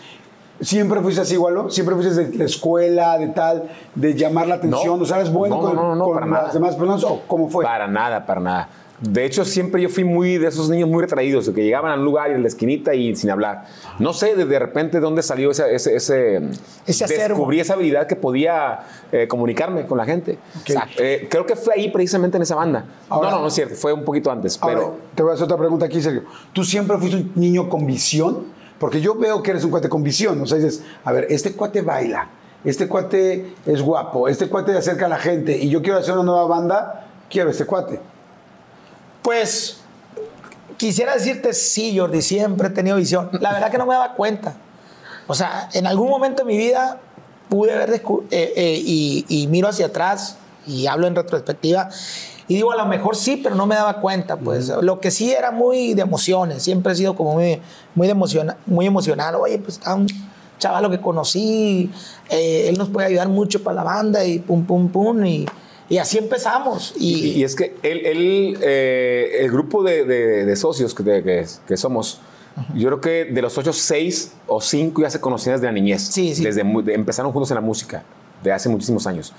¿Siempre fuiste así, Walo? ¿Siempre fuiste de la escuela, de tal, de llamar la atención? No. ¿O sea, eres bueno No, con, no, no, no, con para las nada. demás personas? ¿O cómo fue? Para nada, para nada. De hecho, siempre yo fui muy de esos niños muy retraídos, que llegaban al lugar y en la esquinita y sin hablar. No sé de, de repente de dónde salió ese... ese, ese Ese descubrí esa habilidad que podía eh, comunicarme con la gente. Ok. Eh, creo que fue ahí precisamente en esa banda. Ahora- no, no, no es cierto. Fue un poquito antes. Ahora, pero te voy a hacer otra pregunta aquí, Sergio. ¿Tú siempre fuiste un niño con visión? Porque yo veo que eres un cuate con visión. O sea, dices, a ver, este cuate baila, este cuate es guapo, este cuate acerca a la gente y yo quiero hacer una nueva banda, quiero este cuate. Pues quisiera decirte sí, Jordi, siempre he tenido visión. La verdad que no me daba cuenta. O sea, en algún momento de mi vida pude descu- eh, eh, y miro hacia atrás y hablo en retrospectiva y digo, a lo mejor sí, pero no me daba cuenta. Pues lo que sí era muy de emociones. Siempre he sido como muy, muy, emociona- muy emocional. Oye, pues está un chaval que conocí, eh, él nos puede ayudar mucho para la banda y pum, pum, pum. Y, y así empezamos. Y, Y, y es que él, él, eh, el grupo de, de- de socios que, que- que somos, yo creo que de los ocho, seis o cinco ya se conocían desde la niñez. Sí, sí. Desde, de- empezaron juntos en la música, de hace muchísimos años.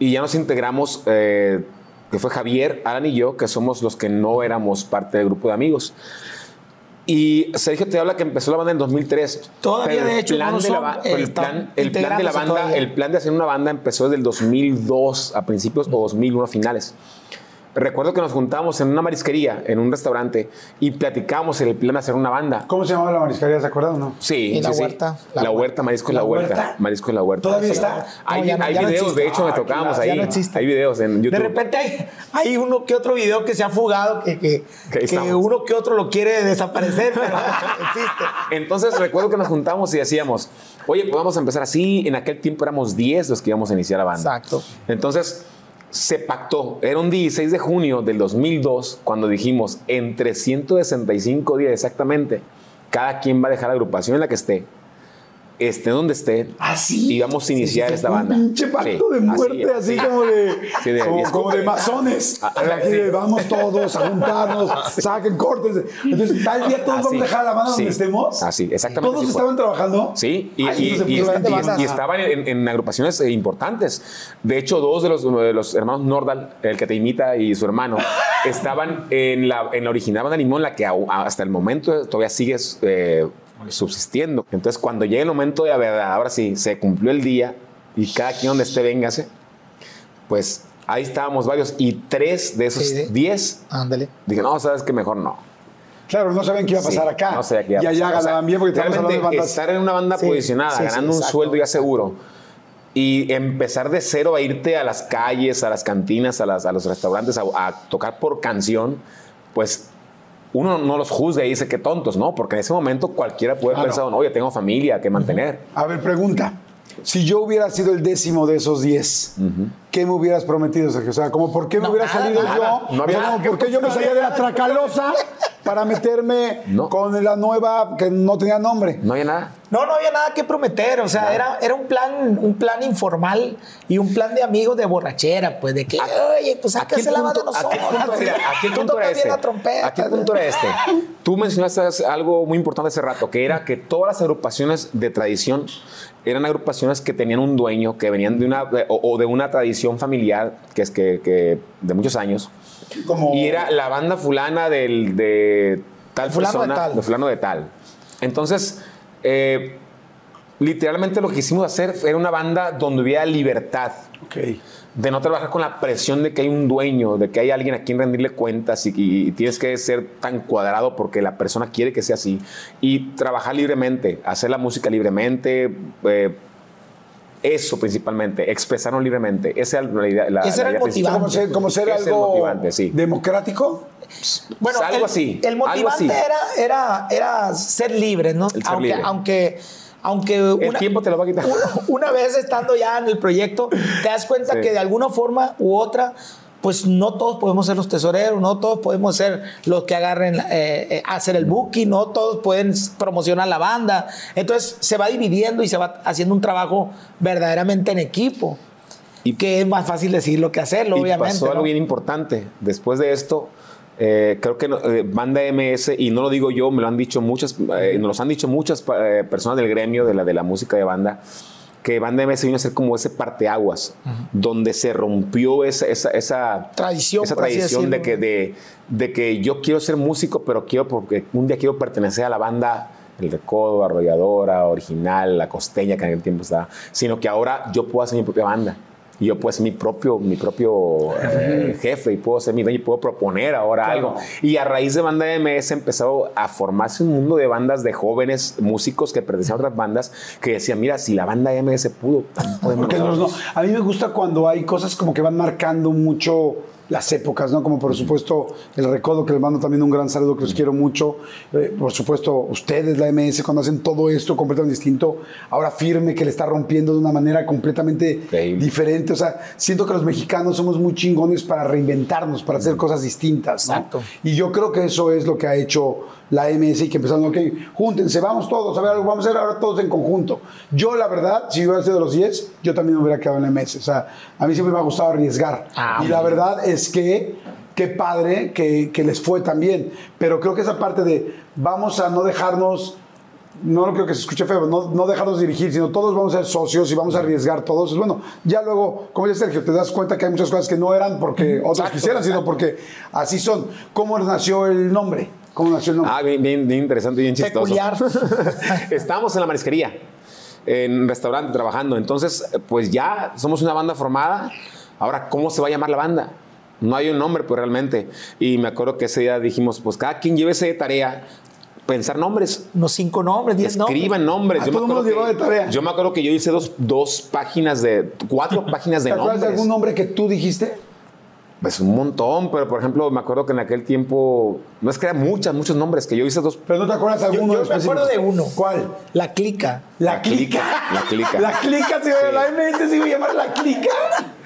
Y ya nos integramos, eh, que fue Javier, Alan y yo, que somos los que no éramos parte del grupo de amigos. Y Sergio te habla que empezó la banda en 2003. Todavía, de hecho, plan no de la eh, el plan, el plan de la banda, todavía. el plan de hacer una banda empezó desde el 2002 a principios o 2001 a finales. Recuerdo que nos juntamos en una marisquería, en un restaurante, y platicamos el plan de hacer una banda. ¿Cómo se llamaba la marisquería? ¿Se acuerdan o no? Sí, Y la sí, sí. huerta, La, la huerta, marisco en la, ¿La huerta. huerta? Marisco en la huerta. ¿Todavía está? Hay, No, ya no- hay ya no videos, existe. de hecho, me Ah, tocábamos claro, ahí. ya no existe. Hay videos en YouTube. De repente hay, hay uno que otro video que se ha fugado, que, que, uno que otro lo quiere desaparecer, pero (laughs) existe. Entonces recuerdo que nos juntamos y decíamos, oye, pues vamos a empezar así. En aquel tiempo éramos 10 los que íbamos a iniciar la banda. Exacto. Entonces se pactó. Era un 16 de junio del 2002 cuando dijimos, en 365 días exactamente, cada quien va a dejar la agrupación en la que esté, esté donde esté, ¿Ah, sí? y vamos a iniciar esta banda. Un pinche pacto Sí, de muerte, así, como de, (laughs) como, de masones. Ah, Aquí de, vamos todos a juntarnos, (laughs) saquen cortes. Entonces, tal día todos Así. vamos a dejar la banda donde estemos. Así, exactamente Todos así fue. estaban trabajando. Sí, y, Ay, y- estaban en, en agrupaciones eh, importantes. De hecho, dos de los, de los hermanos Nordal, el que te imita y su hermano, (laughs) estaban en la, en la original banda Limón, la que hasta el momento todavía sigue eh, subsistiendo. Entonces, cuando llegue el momento de la verdad, ahora sí, se cumplió el día y cada quien donde esté, véngase, pues ahí estábamos varios y tres de esos Sí, sí. diez Ándale. dije, no, sabes que mejor no. Claro, no sabían qué iba a pasar Sí, acá. No sé qué iba a y allá pasar. O sea, ganaban bien porque hablando de realmente bandas. estar en una banda Sí, posicionada, ganando un sueldo ya seguro y empezar de cero a irte a las calles, a las cantinas, a, las- a los restaurantes a, a tocar por canción, pues uno no los juzga y dice que tontos, ¿no? Porque en ese momento cualquiera puede Claro. pensar, oye, tengo familia que mantener. A ver, pregunta. Si yo hubiera sido el décimo de esos diez, ¿qué me hubieras prometido, Sergio? O sea, como por qué me No, hubiera nada, salido nada. yo, No había O sea, nada. como por qué yo me salía de la tracalosa para meterme No. con la nueva que no tenía nombre. No había nada. No, no había nada que prometer, o sea, era, era un plan, un plan informal y un plan de amigos de borrachera, pues de que, oye, pues el sáquese la banda punto- nosotros. aquí el punto- punto era (laughs) tocas bien este. la trompeta. Aquí el punto era este. Tú mencionaste algo muy importante hace rato, que era que todas las agrupaciones de tradición eran agrupaciones que tenían un dueño, que venían de una, o, o de una tradición familiar, que es que, que de muchos años. Como- Y era la banda fulana del, de tal Fulano de persona, tal. de fulano de tal. Entonces, eh, literalmente lo que quisimos hacer era una banda donde hubiera libertad. De no trabajar con la presión de que hay un dueño, de que hay alguien a quien rendirle cuentas y, y tienes que ser tan cuadrado porque la persona quiere que sea así. Y trabajar libremente, hacer la música libremente, eh, eso principalmente, expresarnos libremente. Esa era la idea. La, Ese era el principal. Como ser, como ser es algo motivante, sí. democrático. Bueno, algo el, así, El motivante así. Era, era, era ser libre, ¿no? ser aunque, libre. aunque, aunque El tiempo te lo va a quitar. Una, una vez estando ya en el proyecto, te das cuenta Sí. que de alguna forma u otra, pues no todos podemos ser los tesoreros, no todos podemos ser los que agarren, eh, eh, hacer el booking, no todos pueden promocionar la banda. Entonces se va dividiendo y se va haciendo un trabajo verdaderamente en equipo. Y que es más fácil decirlo que hacerlo, y obviamente. pasó algo ¿no? bien importante. Después de esto, eh, creo que eh, Banda MS, y no lo digo yo, me lo han dicho muchas, eh, nos lo han dicho muchas eh, personas del gremio de la, de la música de banda, que Banda MS vino a ser como ese parteaguas, donde se rompió esa, esa, esa Tradición, esa tradición de que, de, de que yo quiero ser músico, pero quiero porque un día quiero pertenecer a la banda El Recodo, Arrolladora, Original, La Costeña, que en aquel tiempo estaba, sino que ahora yo puedo hacer mi propia banda. Y yo puedo ser mi propio, mi propio eh, jefe y puedo ser mi dueño y puedo proponer ahora algo. Y a raíz de Banda MS empezó a formarse un mundo de bandas de jóvenes músicos que pertenecían a otras bandas que decían, mira, si la banda MS pudo, también podemos Porque los nosotros". no. A mí me gusta cuando hay cosas como que van marcando mucho las épocas, ¿no? Como por supuesto el Recodo, que les mando también un gran saludo, que los quiero mucho. Eh, por supuesto, ustedes, la MS, cuando hacen todo esto completamente distinto, ahora firme, que le está rompiendo de una manera completamente diferente. O sea, siento que los mexicanos somos muy chingones para reinventarnos, para hacer cosas distintas, ¿no? Exacto. Y yo creo que eso es lo que ha hecho la MS y que empezaron, ok, júntense, vamos todos, a ver algo, vamos a hacer ahora todos en conjunto. Yo, la verdad, si hubiera sido de los 10, yo también me hubiera quedado en la MS. O sea, a mí siempre me ha gustado arriesgar. Ah, y la verdad es que, qué padre que, que les fue tan bien. Pero creo que esa parte de vamos a no dejarnos no lo creo que se escuche feo, no, no dejarnos dirigir, sino todos vamos a ser socios y vamos a arriesgar todos. Bueno, ya luego, como dice Sergio, te das cuenta que hay muchas cosas que no eran porque otros quisieran, sino porque así son. ¿Cómo nació el nombre? ¿Cómo nació el nombre? Ah, bien, bien, bien interesante, bien chistoso. Peculiar. (laughs) Estábamos en la marisquería, en un restaurante trabajando. Entonces, pues ya somos una banda formada. Ahora, ¿cómo se va a llamar la banda? No hay un nombre, pues realmente. Y me acuerdo que ese día dijimos, pues cada quien llévese de tarea pensar nombres. Unos cinco nombres, diez nombres. Escriban nombres. A Yo me, todo el mundo acuerdo llegó de tarea. que, yo me acuerdo que yo hice dos, dos páginas de, cuatro (laughs) páginas de ¿Te acuerdas de nombres. algún nombre que tú dijiste? Pues un montón, pero por ejemplo, me acuerdo que en aquel tiempo, no es que eran muchas, muchos nombres, que yo hice dos. Pero no te acuerdas de Yo, alguno yo me específico? acuerdo de uno. ¿Cuál? La clica. La clica. La clica. (laughs) La clica, se Sí. la MS se iba a llamar la clica.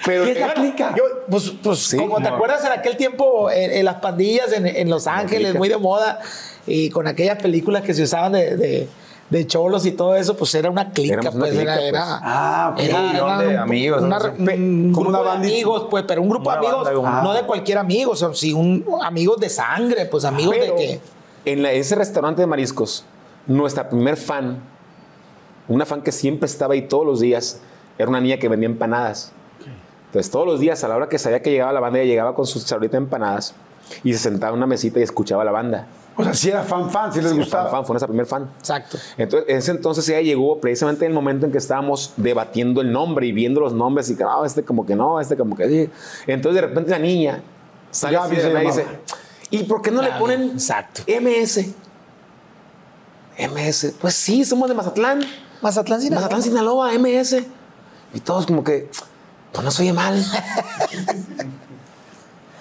Pero- ¿Qué es la clica? Yo, pues, pues Sí, como te acuerdas en aquel tiempo, en, en las pandillas en, en Los Ángeles, muy de moda, y con aquellas películas que se usaban de, de, de cholos y todo eso, pues era una clica, Éramos una pues, clica, era, pues. era, Ah, era- Unión era de un- amigos, una- un Como grupo una de amigos, pues, pero un grupo de amigos, banda, no de cualquier amigo, o sea, sí, un, amigos de sangre, pues amigos Pero de que... en la- ese restaurante de mariscos, nuestra primer fan, una fan que siempre estaba ahí todos los días, era una niña que vendía empanadas. Entonces, todos los días, a la hora que sabía que llegaba la banda, ella llegaba con sus charolitas de empanadas y se sentaba en una mesita y escuchaba la banda. O sea, si era fan fan, si les Sí, gustaba. Fan, fan, fue nuestra primer fan. Exacto. Entonces, en ese entonces ella llegó precisamente en el momento en que estábamos debatiendo el nombre y viendo los nombres y que, no, este como que no, este como que sí. Entonces, de repente la niña sale y dice, ¿y por qué no le ponen exacto. MS? MS, pues sí, somos de Mazatlán. Mazatlán, Sinaloa. Mazatlán, Sinaloa, MS. Y todos como que, pues no se oye mal. (laughs)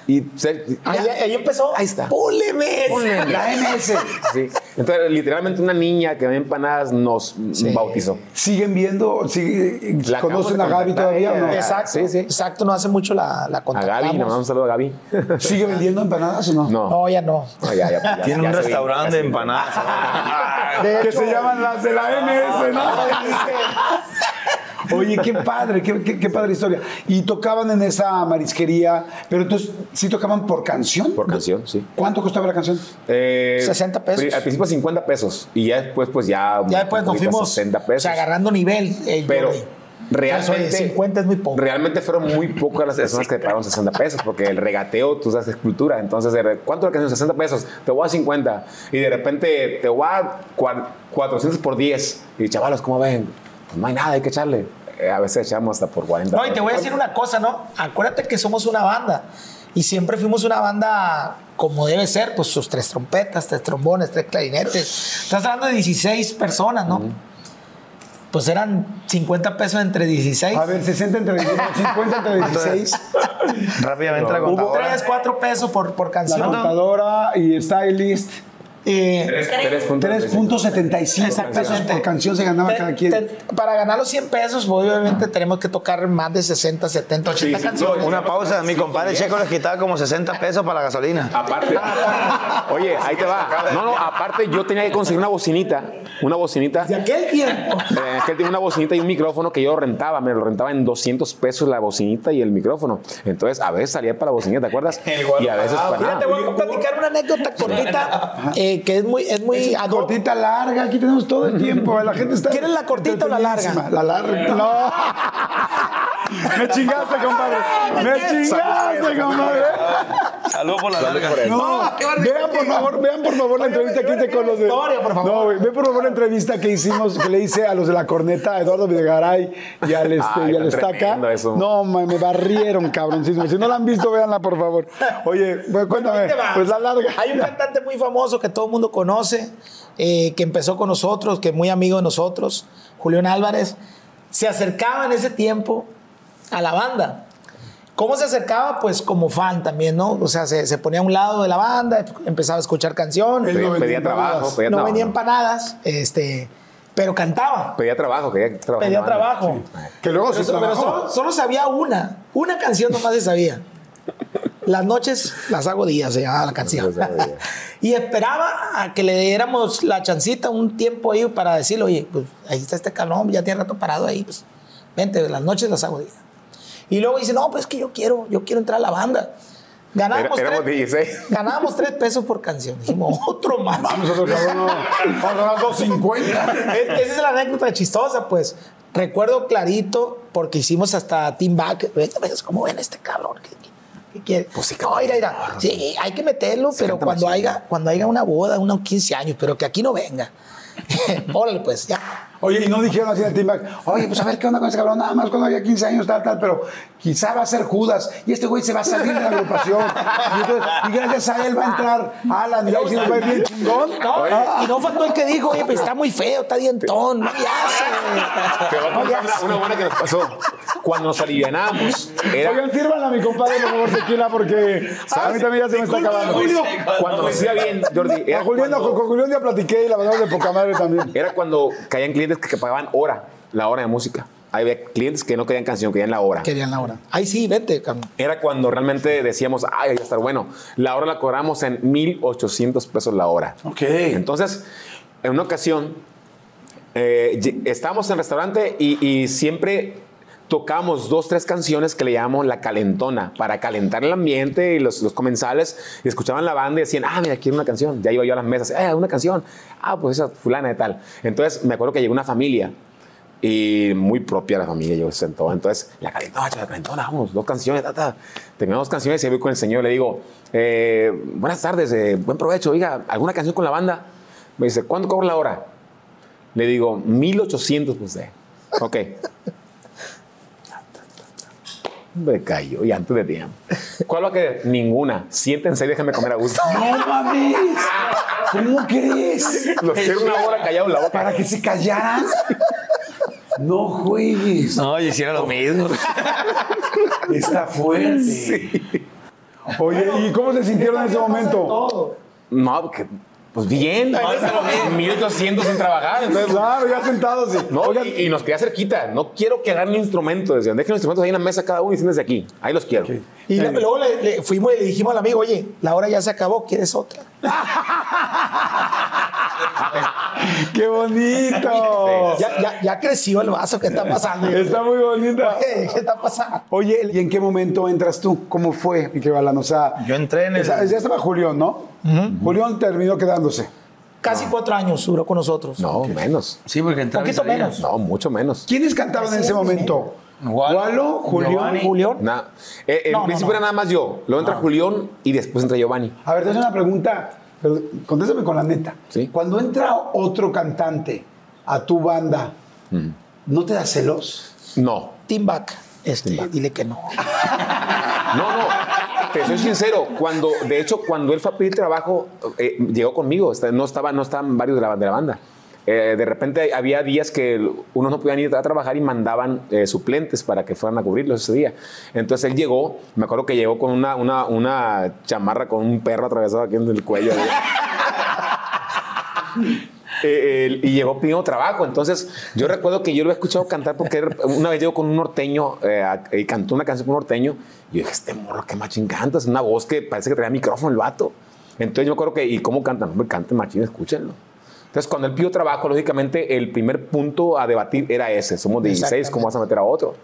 y se- Ahí, ahí empezó. Ahí está. Púleme. La MS. sí. Entonces, literalmente una niña que ve empanadas nos bautizó. ¿Siguen viendo? sigue- ¿Conocen a Gaby todavía no? Exacto, Sí, sí. exacto, no hace mucho la, la A contactamos. Gaby, le mandamos un saludo a Gaby. ¿Sigue vendiendo empanadas o no? No. No, ya no. No, ya, ya, ya, Tiene ya un restaurante de empanadas. (laughs) De Que se llaman las de la MS, ¿no? (laughs) Oye, qué padre, qué, qué- qué padre historia. Y tocaban en esa marisquería, pero entonces, ¿sí tocaban por canción? Por canción, sí. ¿Cuánto costaba la canción? Eh, 60 pesos. Al principio 50 pesos. Y ya después, pues ya. ya después nos fuimos 60 o pesos. sea, agarrando nivel. eh, Pero realmente. De 50 es muy poco. Realmente fueron muy pocas las personas que pagaron 60 pesos, porque el regateo, tú sabes, es cultura. Entonces, ¿cuánto la canción? 60 pesos. Te voy a 50. Y de repente te voy a cua- 400 por 10. Y chavalos, ¿cómo ven? Pues no hay nada, hay que echarle. Eh, a veces echamos hasta por 40. No, y te voy a decir una cosa, ¿no? Acuérdate que somos una banda. Y siempre fuimos una banda como debe ser, pues sus tres trompetas, tres trombones, tres clarinetes. Estás hablando de 16 personas, ¿no? Pues eran 50 pesos entre 16. A ver, 60 entre 16, 50 (laughs) entre 16. Rápidamente la Hubo- contadora. 3, 4 pesos por, por La canción. contadora y stylist. Eh, 3.75 pesos por canción se ganaba te- cada quien. te- para ganar los 100 pesos, obviamente tenemos que tocar más de 60, 70, 80 Sí, sí, canciones. Una pausa, mi compadre Checo les quitaba como 60 pesos para la gasolina. Aparte, oye, ahí te va. No, no, aparte yo tenía que conseguir una bocinita, una bocinita. De aquel tiempo. Eh, aquel tiene una bocinita y un micrófono que yo rentaba, me lo rentaba en 200 pesos la bocinita y el micrófono. Entonces, a veces salía para la bocinita, ¿te acuerdas? Y a veces para Mira, te voy a platicar una anécdota cortita eh, que es muy, es muy hoc. Cortita, larga, aquí tenemos todo el tiempo. La gente está. ¿Quieres la cortita o la larga? La larga. No. Me chingaste, compadre. Me chingaste, compadre. Saludos por la larga. No, vean por favor, vean por favor la entrevista que hice con los de. Historia, por favor. No, güey, ve por favor la entrevista que hicimos, que le hice a los de la corneta, a Eduardo Videgaray y al, este, Ay, y al Estaca. No, ma, me barrieron, cabroncísimo. Si no la han visto, véanla, por favor. Oye, bueno, cuéntame, pues la larga. Hay un cantante muy famoso que todo el mundo conoce, eh, que empezó con nosotros, que es muy amigo de nosotros, Julián Álvarez. Se acercaba en ese tiempo a la banda. ¿Cómo se acercaba? Pues como fan también, ¿no? O sea, se, se ponía a un lado de la banda, empezaba a escuchar canciones. Él no pedía, trabajo, pedía no trabajo. venía empanadas, este, pero cantaba. Pedía trabajo, quería trabajar. Pedía trabajo. Que luego Pero, se pero solo, solo sabía una. Una canción nomás se sabía. Las noches las hago días, se llamaba la canción. Las hago días. (laughs) y esperaba a que le diéramos la chancita, un tiempo ahí para decirle, oye, pues ahí está este cabrón, ya tiene rato parado ahí, pues vente, las noches las hago días. Y luego dice, no, pues es que yo quiero, yo quiero entrar a la banda. Ganábamos, Era- éramos tres, 16. ganábamos tres pesos por canción. Dijimos, (laughs) otro más. No. Vamos a ganar 250. Es- Esa es la anécdota chistosa, pues. Recuerdo clarito, porque hicimos hasta Team Back. Ves ¿Cómo ven este cabrón? ¿Qué, qué- qué quiere? Pues sí, no, mira, mira. Sí, hay que meterlo, pero cuando haya, cuando haya una boda, unos 15 años, pero que aquí no venga. (laughs) Órale, pues, ya. Oye, y no dijeron así en el team back, oye, pues a ver qué onda con ese cabrón, nada más cuando había 15 años, tal, tal, pero quizá va a ser Judas y este güey se va a salir de la agrupación. Y, entonces, y gracias a él va a entrar Alan y ahí sí nos va a ir bien chingón. (laughs) No, Ah, y no faltó el que dijo, oye, pues está muy feo, está dientón, no le Te voy a hace. No una, hace. una buena que nos pasó. Cuando nos alivianamos, era Oigan, sirvan a mi compadre, por favor, tequila, porque (laughs) a mí también ya se me está acabando. cuando nos iba bien, Jordi. Era A Julián, cuando- con Julián ya platiqué y la verdad de poca madre también. Era cuando caían clientes que, que pagaban hora, la hora de música. Había clientes que no querían canción, querían la hora. Querían la hora. Ay, sí, vente, cabrón. Era cuando realmente decíamos, ay, va a estar bueno. La hora la cobramos en 1,800 pesos la hora. Ok. Entonces, en una ocasión, eh, estábamos en el restaurante y, y siempre tocamos dos, tres canciones que le llamamos la calentona para calentar el ambiente y los, los comensales y escuchaban la banda y decían, ah, mira, quiero una canción. Ya iba yo a las mesas, eh, una canción. Ah, pues esa fulana de tal. Entonces, me acuerdo que llegó una familia y muy propia la familia, yo se sentó. Entonces, la calentona, la calentona, vamos, dos canciones, ta, ta. Terminamos dos canciones y voy con el señor, le digo, eh, buenas tardes, eh, buen provecho, oiga, ¿alguna canción con la banda? Me dice, ¿cuánto cobra la hora? Le digo, 1800, pues de. Ok. Me cayó y antes de tiempo. ¿Cuál va a querer? Ninguna. Siéntense y déjenme comer a gusto. (laughs) No mames. ¿Cómo crees? Los quiero una hora callados en la boca. Para que se callaran. No juegues. No, yo hiciera lo mismo. (laughs) Está fuerte. Oye, ¿y cómo se sintieron en ese momento? No, que, pues bien. 1800 (laughs) sin trabajar. Entonces, Claro, ya sentados. y- No, y, y nos queda cerquita. No quiero que agarren instrumento. Decían, dejen los instrumentos ahí en la mesa cada uno y siéntense aquí. Ahí los quiero. Y luego le, le fuimos y le dijimos al amigo, oye, la hora ya se acabó, ¿quieres otra? (laughs) (laughs) ¡Qué bonito! Ya, ya, ya creció el vaso, ¿qué está pasando? Está muy bonita. Oye, ¿Qué está pasando? Oye, ¿y en qué momento entras tú? ¿Cómo fue, Balán? O sea, Yo entré en el- esa- ya estaba Julián, ¿no? Julián terminó quedándose. Casi cuatro años duró con nosotros. No, menos. Sí, porque entraba Poquito menos. No, mucho menos. ¿Quiénes cantaban en ese momento? Walo, Walo, Julián. Julián. Na- eh, en No, no, principio no. era nada más yo. Luego entra Julián y después entra Giovanni. A ver, te hago una pregunta, pero contéstame con la neta. Sí. Cuando entra otro cantante a tu banda, ¿no te da celos? No. Team back. Este, dile que no. (laughs) No, no. Te soy sincero. Cuando, de hecho, cuando él fue a pedir trabajo, eh, llegó conmigo. No, estaba, no estaban varios de la, de la banda. Eh, de repente había días que unos no podían ir a trabajar y mandaban eh, suplentes para que fueran a cubrirlos ese día. Entonces él llegó, me acuerdo que llegó con una, una, una chamarra con un perro atravesado aquí en el cuello. (laughs) Eh, y llegó pidiendo trabajo. Entonces, yo recuerdo que yo lo he escuchado cantar porque una vez llegó con un norteño eh, a- y cantó una canción con un norteño. Y yo dije, este morro, qué machín canta. Es una voz que parece que traía micrófono el vato. Entonces, yo me acuerdo que, ¿y cómo cantan? Hombre, canten machín, escúchenlo. Entonces, cuando él pidió trabajo, lógicamente, el primer punto a debatir era ese. Somos 16, ¿cómo vas a meter a otro?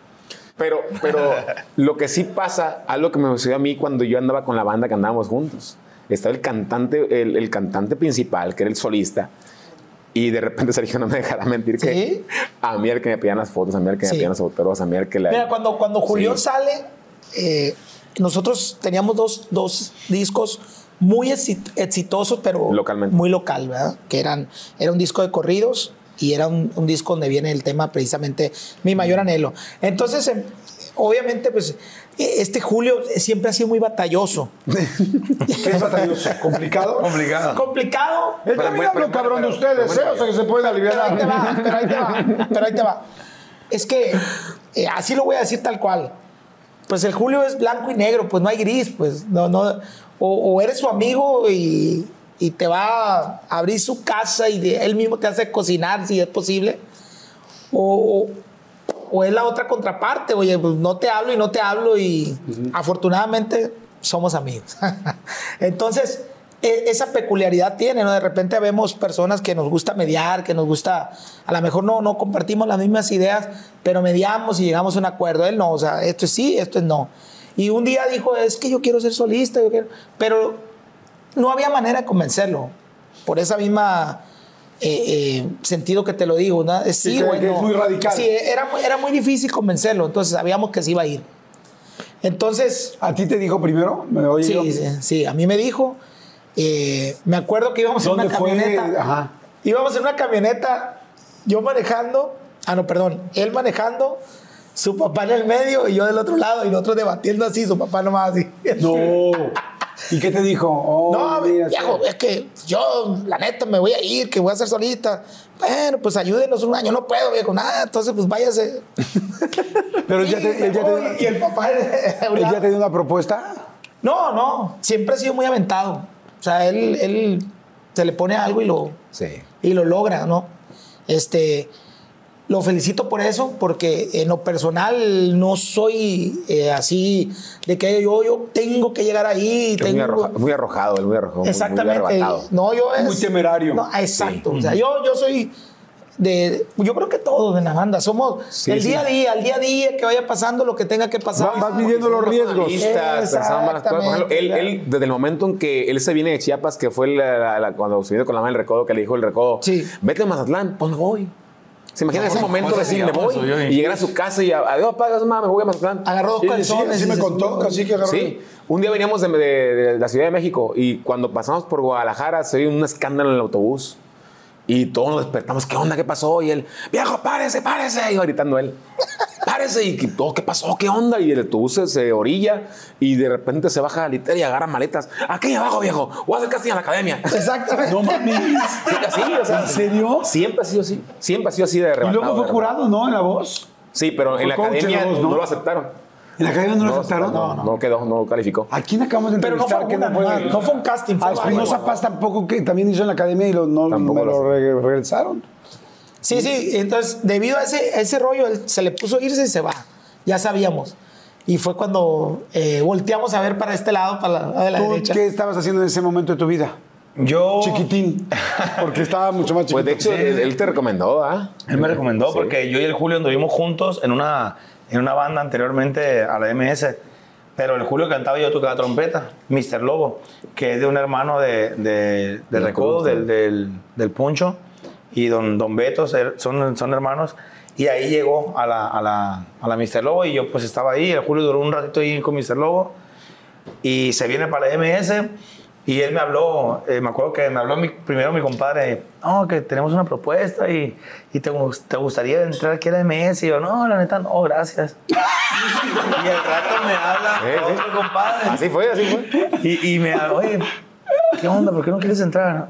Pero, pero (laughs) lo que sí pasa, algo que me sucedió a mí cuando yo andaba con la banda que andábamos juntos. Estaba el cantante, el, el cantante principal, que era el solista. Y de repente (laughs) Sergio no me dejará mentir que ¿Sí? a mí el que me pedían las fotos, a mí el que Sí. me pedían los autores, a mí el que la... Mira, cuando, cuando Julián Sí. sale, eh, nosotros teníamos dos, dos discos muy exi- exitosos, pero Localmente. muy local, ¿verdad? Que eran, era un disco de corridos y era un, un disco donde viene el tema precisamente Mi Mayor Anhelo. Entonces, em, obviamente, pues, e- este Julio siempre ha sido muy batalloso. (laughs) ¿Qué es batalloso? ¿Complicado? Complicado. Complicado, Él también habla cabrón de ustedes, pero, ¿eh? O sea que se pueden pero ahí te va, aliviar. pero ahí te va, (laughs) pero ahí te va. Es que eh, así lo voy a decir tal cual. Pues el Julio es blanco y negro, pues no hay gris, pues no, no. O, o eres su amigo y, y te va a abrir su casa y de- él mismo te hace cocinar si es posible. O, o- o es la otra contraparte, oye, pues no te hablo y no te hablo y afortunadamente somos amigos. (laughs) Entonces, e- esa peculiaridad tiene, ¿no? De repente vemos personas que nos gusta mediar, que nos gusta, a lo mejor no, no compartimos las mismas ideas, pero mediamos y llegamos a un acuerdo. Él no, o sea, esto es sí, esto es no. Y un día dijo, es que yo quiero ser solista, yo quiero... pero no había manera de convencerlo. Por esa misma eh, eh, sentido que te lo digo, ¿no? Es Sí, Sí, que- bueno. que es muy radical. Sí, era, muy- era muy difícil convencerlo, entonces sabíamos que se iba a ir. Entonces, ¿A ti te dijo primero? ¿Me oye yo? sí, sí, a mí me dijo, eh, me acuerdo que íbamos en ¿Dónde una camioneta. Ajá. íbamos en una camioneta, yo manejando, ah, no, perdón, él manejando, su papá en el medio y yo del otro lado y nosotros debatiendo así, su papá nomás así. No. (laughs) ¿Y qué te dijo? Oh, No, viejo, es que yo, la neta, me voy a ir, que voy a hacer solita. Bueno, pues ayúdenos un año, no puedo, viejo, nada, entonces pues váyase. (laughs) Pero él Sí, ya te, él ya te- y el papá él ya te dio una propuesta. No, no, siempre ha sido muy aventado. O sea, él, él se le pone algo y lo, Sí. y lo logra, ¿no? Este, lo felicito por eso, porque en lo personal no soy eh, así de que yo, yo tengo que llegar ahí. Es muy, tengo- arroja- muy arrojado, él muy arrojado. Exactamente. Muy no, yo es, Muy temerario. No, exacto. O sea, yo, yo soy de. Yo creo que todos en la banda somos Sí, el sí. día a día, al día a día, que vaya pasando lo que tenga que pasar. Va- vas midiendo los riesgos. Listas, cosas. Ejemplo, él, él, desde el momento en que él se viene de Chiapas, que fue la- la- la- cuando se vino con la mano del recodo, que le dijo el recodo, Sí. vete a Mazatlán, pues me voy. ¿Se imagina ese momento de decir, me voy? Y llegar a su casa y, adiós, pagas, mamá, me voy a Mazatlán. Agarró dos Sí, sí, calzones. así y me contó, casi que agarró. Sí, un día veníamos de, la Ciudad de México y cuando pasamos por Guadalajara se vio un escándalo en el autobús y todos nos despertamos, ¿qué onda? ¿Qué pasó? Y él, viejo, párese, párese, iba gritando él. Párese y todo, ¿qué pasó? ¿Qué onda? Y el autobús se, se orilla y de repente se baja la litera y agarra maletas. Aquí abajo, viejo, voy a hacer casting en la academia. Exactamente. No mames. Sí, así, o sea, ¿En serio? Siempre ha sido así. Siempre ha sido así de Y arrebatado. luego fue jurado, ¿no? En la voz. Sí, pero en la academia la voz, no, ¿no? lo aceptaron. ¿En la academia no lo aceptaron? No, no quedó, no calificó. ¿A quién acabamos de Pero no fue entrevistar? una, fue- no fue un casting. Fue A Espinosa. Paz tampoco, que también hizo en la academia y lo, no me lo lo re- regresaron. Sí, sí. Entonces, debido a ese, a ese rollo, él se le puso irse y se va. Ya sabíamos. Y fue cuando eh, volteamos a ver para este lado, para la, lado de la ¿Tú derecha. qué estabas haciendo en ese momento de tu vida? Yo. Chiquitín. Porque estaba mucho más chiquito. Pues de hecho, él, él te recomendó, ¿ah? Él me recomendó Sí. porque yo y el Julio anduvimos juntos en una, en una banda anteriormente a la MS. Pero el Julio cantaba y yo tocaba trompeta, Mr. Lobo, que es de un hermano de, de, de Recodo, del, del, del Puncho, y don, don Beto, son, son hermanos. Y ahí llegó a la, a, la, a la Mr. Lobo y yo pues estaba ahí. El Julio duró un ratito ahí con Mr. Lobo y se viene para la MS y él me habló, eh, me acuerdo que me habló mi- primero mi compadre, no, que tenemos una propuesta y, y te, te gustaría entrar aquí a la MS y yo, no, la neta, no, gracias. (laughs) y al rato me habla sí. otro compadre Así fue, así fue. y, y me habla, oye, ¿qué onda? ¿Por qué no quieres entrar?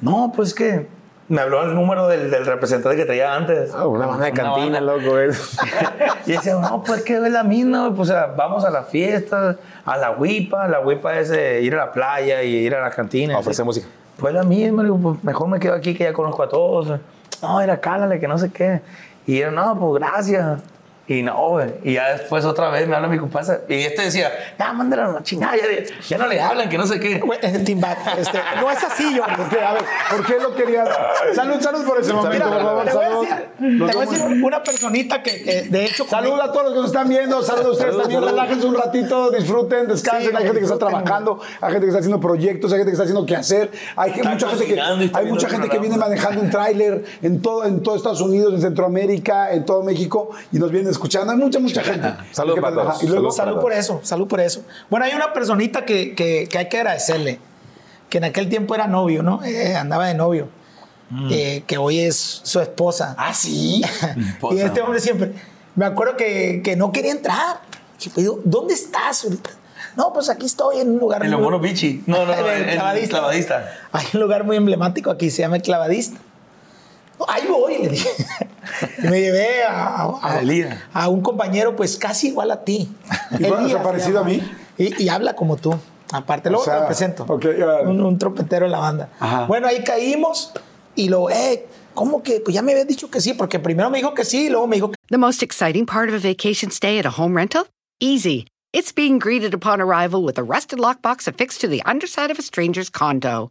No, pues es que me habló el número del, del representante que traía antes. Ah, una banda de Una cantina, banda. loco. ¿eh? (laughs) Y decía, no, pues que es la misma, pues o sea, vamos a la fiesta, a la huipa, la huipa es eh, ir a la playa y ir a la cantina. A ofrecer música. Pues la misma, le digo, pues mejor me quedo aquí que ya conozco a todos. No, era cálale, que no sé qué. Y yo, no, pues gracias. Y no, güey. Y ya después otra vez me habla mi compadre. Y este decía, ya, mándala a la chingada, ya, ya no le hablan, que no sé qué. Güey, es Tim Back, este, no es así, yo. ¿Por qué? A ver, ¿por qué lo quería? Salud, salud por ese momento, Mira, por favor. te voy a decir, Nos te voy a vemos. decir una personita que, que, de hecho... Salud a todos los que nos están viendo, salud a ustedes también, relájense un ratito, disfruten, descansen. Sí, hay gente que está trabajando, hay gente que está haciendo proyectos, hay gente que está haciendo qué hacer, hay Está mucha gente que hay mucha el gente que viene manejando un tráiler en todo en todo Estados Unidos, en Centroamérica, en todo México y nos vienen escuchando. Hay mucha mucha (laughs) gente. Salud para trabaja. todos. Y luego Salud Salud por eso, salud por eso. Bueno, hay una personita que, que, que hay que agradecerle, que en aquel tiempo era novio, ¿no? Eh, andaba de novio, eh, que hoy es su esposa. Ah, sí. (laughs) y este hombre siempre, me acuerdo que, que no quería entrar. Y le digo, ¿dónde estás ahorita? No, pues aquí estoy en un lugar En muy- bichi. No, no, no, (laughs) El en el clavadista. clavadista. Hay un lugar muy emblemático aquí, se llama el clavadista. Ahí voy, le dije. Y me llevé a, a- A un compañero, pues casi igual a ti. Se parecido a mí. Y, y habla como tú. Aparte, luego O sea, te lo presento. ok, órale. un, un trompetero en la banda. Ajá. Bueno, ahí caímos y lo, eh, ¿cómo que? Pues ya me habías dicho que sí, porque primero me dijo que sí y luego me dijo que The most exciting part of a vacation stay at a home rental? Easy. It's being greeted upon arrival with a rusted lockbox affixed to the underside of a stranger's condo.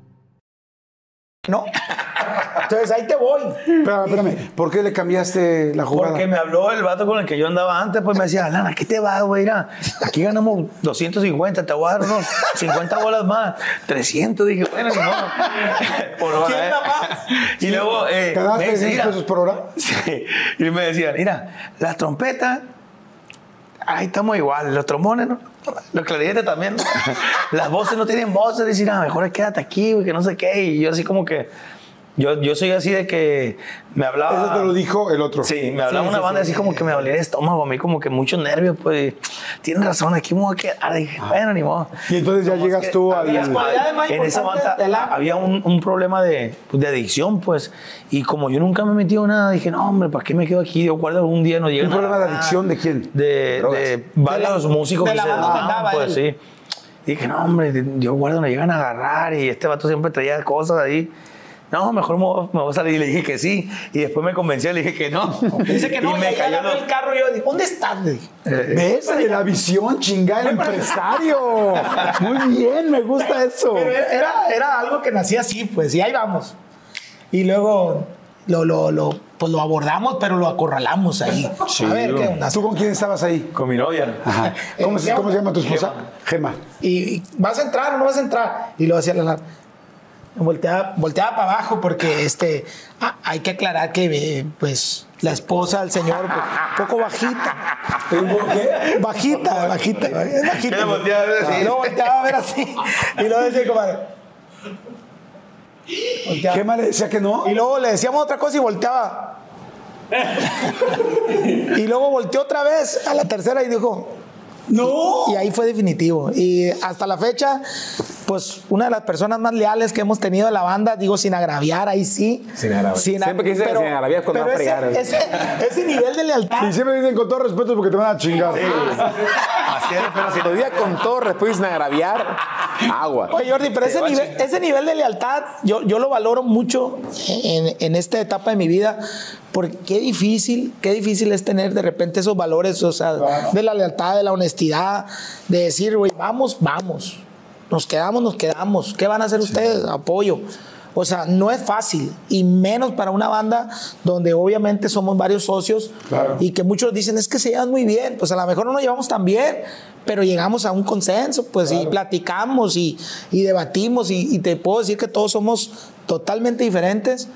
¿No? Entonces ahí te voy. Espérame, espérame. ¿Por qué le cambiaste la jugada? Porque me habló el vato con el que yo andaba antes, pues me decía, Lana, ¿qué te va, güey? Mira, aquí ganamos 250, te voy a dar unos 50 bolas más. 300, dije, bueno, modo. (laughs) Por hora, ¿Quién ¿eh? da más? Y luego, eh, me ¿Ganaste dice, 10 mira, pesos por hora? Sí. Y me decían, mira, las trompetas, ahí estamos igual, los trombones, ¿no? los clarinetes también, ¿no? (laughs) las voces no tienen voces, decir, ah, mejor quédate aquí, que no sé qué, y yo así como que, yo, yo soy así de que me hablaba... Eso te lo dijo el otro. Sí, me hablaba una banda así como que me dolía el estómago, a mí como que mucho nervio, pues, tienes razón, aquí me voy a quedar, dije, bueno, ni modo. Y entonces ya llegas que tú cualidades más en esa banda la- había un, un problema de, pues, de adicción, pues. Y como yo nunca me he metido en nada, dije, no, hombre, ¿para qué me quedo aquí? Yo guardo algún día no llega ¿Un problema de adicción de quién? De, de varios De la- músicos de que la se andaba pues él. sí. Dije, no, hombre, yo guardo, me llegan a agarrar y este vato siempre traía cosas ahí. No, mejor me voy, me voy a salir. Y le dije que sí. Y después me convenció, le dije que no. (laughs) Dice que no, y y, me cayó lo- el carro y yo dije, ¿dónde estás? Le dije. ¿Ves? De la visión, chingada, el (laughs) empresario. Muy bien, me gusta eso. Pero era, era algo que nacía así, pues, y ahí vamos. Y luego lo, lo, lo, pues lo abordamos, pero lo acorralamos ahí. a ver qué onda. ¿Tú con quién estabas ahí? Con mi novia. Ajá. ¿Cómo, se, cómo se llama tu esposa? Gema. Y, y, vas a entrar o no vas a entrar. Y luego hacía la volteaba, volteaba para abajo porque este ah, hay que aclarar que eh, pues la esposa del señor pues, un poco bajita. Bajita, bajita, bajita. ¿Qué le volteaba a ver así? Y luego volteaba a ver así. Y luego decía, compadre. Volteaba. Gema le decía que no. Y luego le decíamos otra cosa y volteaba. (laughs) y luego volteó otra vez a la tercera y dijo, ¡No! y ahí fue definitivo. Y hasta la fecha, pues una de las personas más leales que hemos tenido en la banda, digo sin agraviar, ahí sí. Sin agraviar. a- Siempre quise sin agraviar cuando pero va a ese, fregar. ese, ese nivel de lealtad. Y siempre dicen con todo respeto porque te van a chingar. Así es, pero si Lo diga con todo respeto y sin agraviar, agua. Oye, Jordi, pero ese nivel, ese nivel de lealtad yo, yo lo valoro mucho en, en esta etapa de mi vida, porque qué difícil, qué difícil es tener de repente esos valores, o sea, de la lealtad, de la honestidad, de decir, güey, vamos, vamos, nos quedamos, nos quedamos, ¿qué van a hacer ustedes? Apoyo. O sea, no es fácil, y menos para una banda donde obviamente somos varios socios Claro. y que muchos dicen es que se llevan muy bien, pues a lo mejor no nos llevamos tan bien, pero llegamos a un consenso, pues y platicamos y, y debatimos y, y te puedo decir que todos somos totalmente diferentes.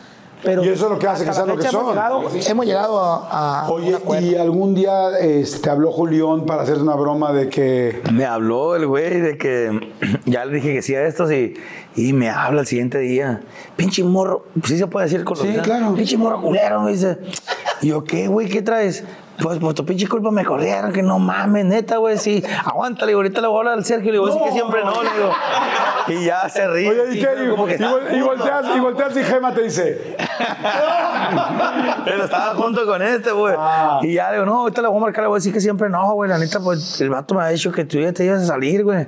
Pero Y eso es lo que hace que sean lo que hemos son. llegado- Hemos llegado a, Oye. ¿y algún día este, te habló Julián para hacerte una broma de que... Me habló el güey de que (clears throat) ya le dije que sí a estos y, y me habla el siguiente día. Pinche morro, sí se puede decir con Sí, claro. Pinche morro culero, me dice. Y yo, ¿qué, güey? ¿Qué traes? Pues por tu pinche culpa me corrieron, que no mames, neta, güey, sí. Aguántale, ahorita le voy a hablar al Sergio, le digo, sí que siempre no, le digo. Y ya se ríe. Oye, ¿y qué? Y, y vol- y volteas, y volteas y Gema te dice... (laughs) Pero estaba junto con este, güey. Y ya le digo, no, ahorita le voy a marcar, le voy a decir que siempre no, güey. La neta, pues el vato me ha dicho que tú ya te ibas a salir, güey.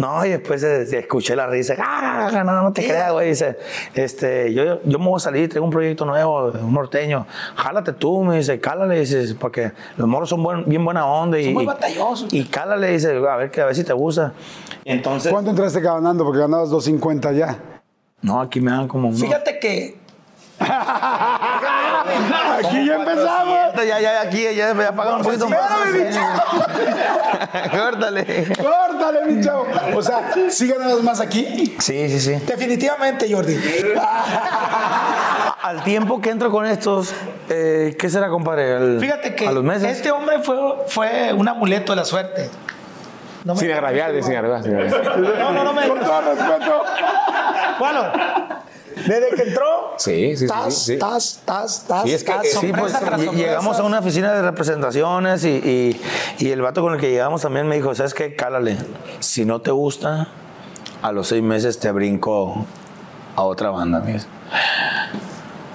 No, y después eh, escuché la risa. Ah, no, no te creas, güey. Dice, este, yo, yo me voy a salir, tengo un proyecto nuevo, un norteño. Jálate tú, me dice, cálale, dice, porque los morros son buen- bien buena onda. Y, Son muy y- batallosos. Y cálale, dice, a ver, que, a ver si te gusta. Entonces, ¿Cuánto entraste ganando? Porque ganabas 2.50 ya. no, aquí me dan como uno. Fíjate que (laughs) Aquí ya empezamos. Ya, ya, aquí, ya me pagan un poquito más. (laughs) Córtale. Córtale, mi chavo. O sea, ¿sí ganabas más aquí? Sí, sí, sí. definitivamente, Jordi. Al tiempo que entro con estos, eh, ¿qué será, compadre? Al- Fíjate que A los meses. este hombre fue, fue un amuleto de la suerte. No me- Sin agraviar, sin agraviar. Sin agraviar. No, no, no me. Con todo respeto. Bueno, desde que entró. Sí, sí, sí, tas, sí, sí. tas, tas, tas, Sí, es que- tas, sí, Sí, sorpresa pues llegamos a una oficina de representaciones y, y- y el vato con el que llegamos también me dijo, ¿sabes qué? Cálale. Si no te gusta, a los seis meses te brinco a otra banda. ¿ves?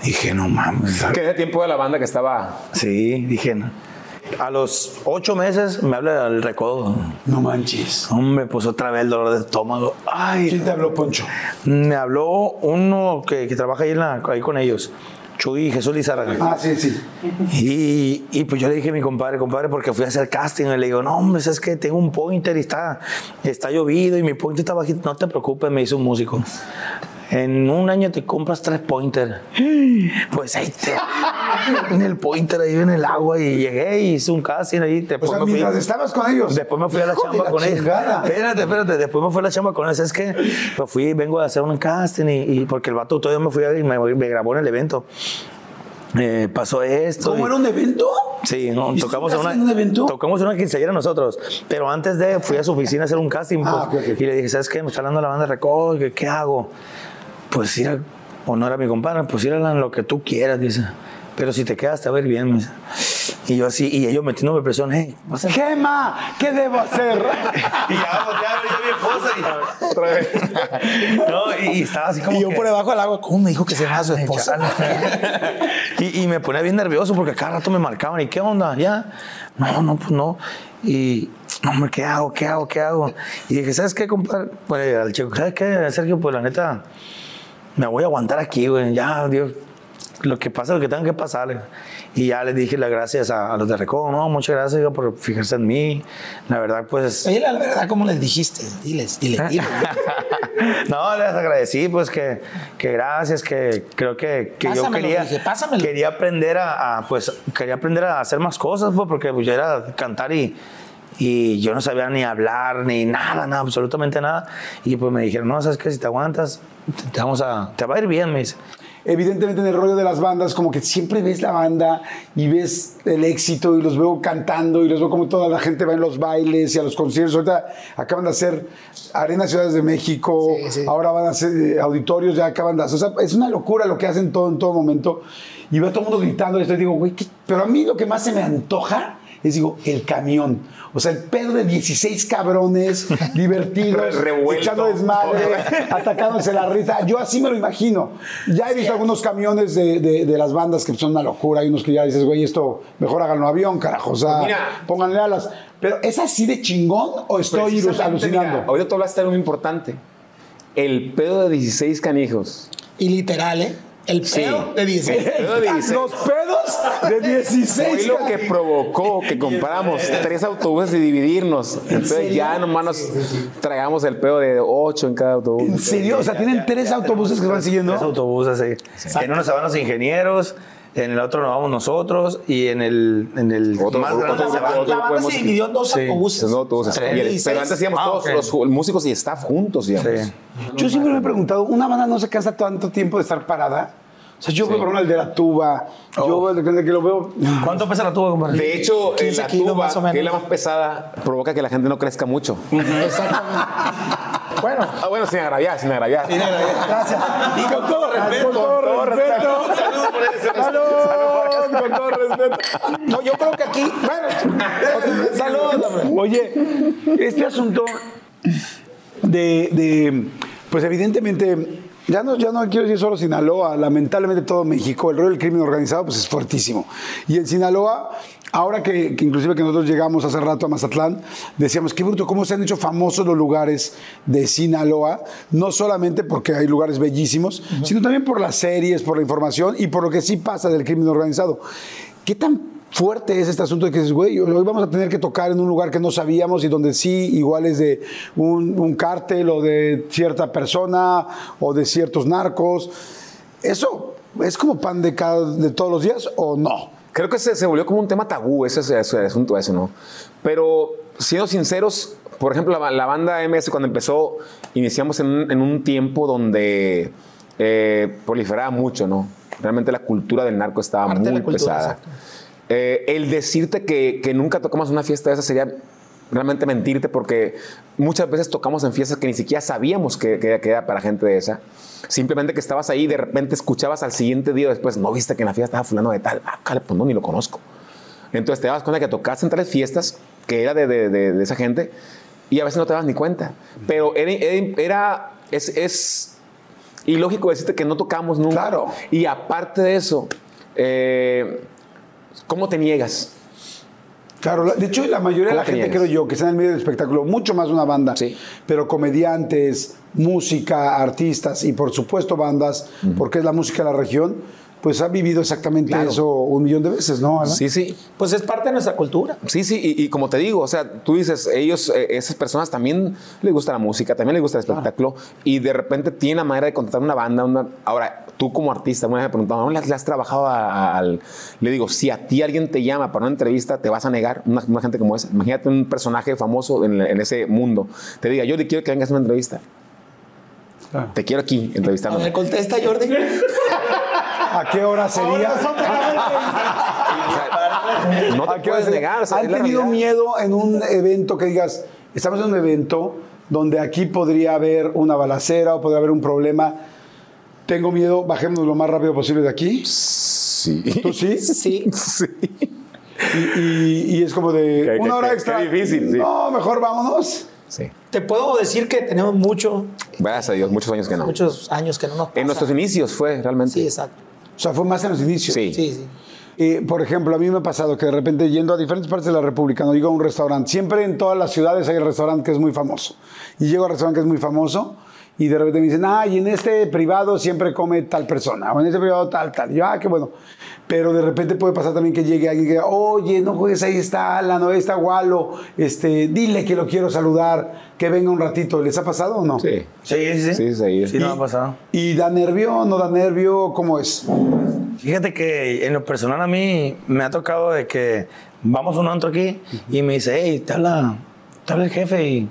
Dije, no mames. ¿Qué de tiempo de la banda que estaba? Sí, dije, no. A los ocho meses me habla el recodo. No manches. Hombre, pues otra vez el dolor de estómago. Ay, ¿Quién te habló, Poncho? me habló uno que, que trabaja ahí, en la- ahí con ellos. Chuy Jesús Lizárraga. Ah, sí, sí. Y, y pues yo le dije a mi compadre, compadre, porque fui a hacer casting. Y le digo, no, hombre, es que tengo un pointer y está, está llovido y mi pointer está bajito. No te preocupes, me hizo un músico. En un año te compras tres pointers. (gasps) Pues ahí te. En el pointer, ahí en el agua. Y llegué y hice un casting ahí. O Después sea, me fui- mientras estabas con ellos. Después me fui a la chamba la con ellos. Espérate, espérate. Después me fui a la chamba con ellos. Es que pues fui, vengo a hacer un casting y, y porque el vato todavía me fui a y me, me grabó en el evento. Eh, pasó esto. ¿Cómo y- era un evento? Sí, no, ¿Y tocamos en una, un evento? tocamos una quinceañera nosotros. Pero antes de, fui a su oficina a hacer un casting. Ah, pues, ok. Y le dije, ¿sabes qué? Me está hablando la banda de. ¿Qué, ¿Qué hago? Pues ir a, o no era mi compadre, pues ir a lo que tú quieras, dice. Pero si te quedas, te va a ir bien, me dice. Y yo así, y ellos metiéndome presión, hey, vas a Gema, ¿qué debo hacer? (laughs) y ya volteaba yo mi esposa y, (laughs) no, y, y estaba así como Y yo que- por debajo del agua, ¿cómo me dijo que se llama su esposa? (laughs) y, y me ponía bien nervioso porque cada rato me marcaban y qué onda ya no no pues no y no hombre qué hago qué hago qué hago y dije sabes qué compadre pues al chico sabes qué Sergio pues la neta me voy a aguantar aquí güey ya Dios lo que pasa lo que tenga que pasar y ya les dije las gracias a, a los de Recodo no muchas gracias por fijarse en mí la verdad pues Oye, la verdad, ¿cómo les dijiste? Diles, diles, diles. (laughs) no, les agradecí, pues que, que gracias, que creo que, que yo Pásamelo, quería, dije, pásamelo. quería aprender a, a, pues, quería aprender a hacer más cosas, pues, porque pues, yo era cantar y, y yo no sabía ni hablar, ni nada, nada, absolutamente nada. Y pues me dijeron, no, sabes que si te aguantas, te, vamos a, te va a ir bien, me dice. Evidentemente en el rollo de las bandas, como que siempre ves la banda y ves el éxito y los veo cantando y los veo como toda la gente va en los bailes y a los conciertos. Ahorita acaban de hacer Arena Ciudades de México, Sí, sí. ahora van a hacer eh, auditorios, ya acaban de hacer. O sea, es una locura lo que hacen todo en todo momento. Y veo a todo el mundo gritando y estoy digo, güey, ¿qué? pero a mí lo que más se me antoja es, digo, el camión. O sea, el pedo de 16 cabrones (laughs) divertidos, Revuelto. echando desmadre, (laughs) atacándose la risa. Yo así me lo imagino. Ya he visto algunos camiones de, de- de las bandas que son una locura. Hay unos que ya dices, güey, esto mejor háganlo avión, carajo. O sea, Mira. pónganle alas. Pero ¿es así de chingón o estoy Precisamente, alucinando? mira, ahorita tú hablaste de algo muy importante. El pedo de 16 canijos. Y literal, ¿eh? El Sí. pedo de 16. El pedo de 16. Los pedos de 16. Fue lo que provocó que compráramos tres autobuses y dividirnos. Entonces ya nomás nos traigamos el pedo de ocho en cada autobús. ¿En serio? O sea, tienen tres autobuses que van siguiendo. Tres autobuses, sí. En uno se van los ingenieros, en el otro nos vamos nosotros y en el, en el Otro- más otro- grande otro- se otro- La banda se dividió en dos Sí. autobuses. Son autobuses. Tres. Y el- 16. pero antes íbamos Ah, todos los músicos y staff juntos, digamos. Sí. Yo siempre me he preguntado, ¿una banda no se cansa tanto tiempo de estar parada? O sea, yo veo por ejemplo el de la tuba, yo veo el de que lo veo... ¿Cuánto pesa la tuba, compadre? De hecho, eh, 15 la kilos tuba, más o menos. que es la más pesada, provoca que la gente no crezca mucho. Exactamente. (laughs) bueno, Ah, bueno, sin agraviar, sin agraviar. gracias. Y con todo respeto, con todo respeto. Salud, con todo respeto. No, yo creo que aquí, bueno, (laughs) saludos, hombre. Oye, este asunto de, de, pues evidentemente, ya no, ya no quiero decir solo Sinaloa, lamentablemente todo México, el rollo del crimen organizado pues es fuertísimo. Y en Sinaloa, ahora que, que inclusive que nosotros llegamos hace rato a Mazatlán, decíamos, qué bruto, cómo se han hecho famosos los lugares de Sinaloa, no solamente porque hay lugares bellísimos, sino también por las series, por la información y por lo que sí pasa del crimen organizado. ¿Qué tan fuerte es este asunto de que dices, güey, hoy vamos a tener que tocar en un lugar que no sabíamos y donde sí, igual es de un, un cártel o de cierta persona o de ciertos narcos? ¿Eso es como pan de, cada, de todos los días o no? Creo que se, se volvió como un tema tabú ese, ese, ese asunto ese, ¿no? Pero siendo sinceros, por ejemplo, la, la banda MS cuando empezó, iniciamos en un, en un tiempo donde eh, proliferaba mucho, ¿no? Realmente la cultura del narco estaba Parte muy cultura, pesada. exacto. Eh, el decirte que, que nunca tocamos una fiesta de esa sería realmente mentirte porque muchas veces tocamos en fiestas que ni siquiera sabíamos que, que, que era para gente de esa. Simplemente que estabas ahí y de repente escuchabas al siguiente día después, no viste que en la fiesta estaba fulano de tal. Ah, cale, pues no, ni lo conozco. Entonces te das cuenta que tocaste en tales fiestas que era de, de- de- de esa gente y a veces no te das ni cuenta. Pero era, era- era- es, es Y lógico decirte que no tocamos nunca. Claro. Y aparte de eso, eh, ¿cómo te niegas? Claro, la- de hecho la mayoría de ¿Cómo la te gente, niegas? creo yo, que está en el medio del espectáculo, mucho más una banda, Sí. pero comediantes, música, artistas y por supuesto bandas, porque es la música de la región, pues ha vivido exactamente Claro. eso un millón de veces, ¿no? Sí, sí. Pues es parte de nuestra cultura. Sí, sí, y, y como te digo, o sea, tú dices, ellos, eh, esas personas también les gusta la música, también les gusta el espectáculo, y de repente tienen la manera de contratar una banda. Una, ahora, tú como artista, una vez me preguntaban, ¿dónde le has trabajado a- al...? Le digo, si a ti alguien te llama para una entrevista, ¿te vas a negar? Una, una gente como esa. Imagínate un personaje famoso en, en ese mundo. Te diga, yo te quiero que vengas a una entrevista. Claro. Te quiero aquí entrevistando. ver, contesta, Jordi. (laughs) ¿A qué hora sería? No ¿A te qué hora puedes negar. ¿Han tenido realidad. miedo en un evento que digas, estamos en un evento donde aquí podría haber una balacera o podría haber un problema? Tengo miedo, bajémonos lo más rápido posible de aquí. Sí. ¿Tú sí? Sí. Sí. Y, y- y es como de Qué- una qué- hora qué- extra. qué difícil, sí. No, mejor vámonos. Sí. Te puedo decir que tenemos mucho, Gracias a Dios, muchos años que no. muchos años que no nos pasa. En nuestros inicios fue realmente. Sí, exacto. O sea, fue más en los inicios. Sí. Sí, sí. Eh, por ejemplo, a mí me ha pasado que de repente yendo a diferentes partes de la República, no llego a un restaurante, siempre en todas las ciudades hay un restaurante que es muy famoso. Y llego al restaurante que es muy famoso y de repente me dicen, ah, y en este privado siempre come tal persona, o en este privado tal, tal. Y yo, ah, qué bueno. Pero de repente puede pasar también que llegue alguien que diga, oye, no juegues, ahí está Alan, o ahí está Walo, este, dile que lo quiero saludar, que venga un ratito. ¿Les ha pasado o no? Sí. Sí, sí, sí. Sí, sí. Sí, no me ha pasado. ¿Y da nervio no da nervio? ¿Cómo es? Fíjate que en lo personal a mí me ha tocado de que vamos a un antro aquí y me dice, hey, te habla, te habla el jefe y,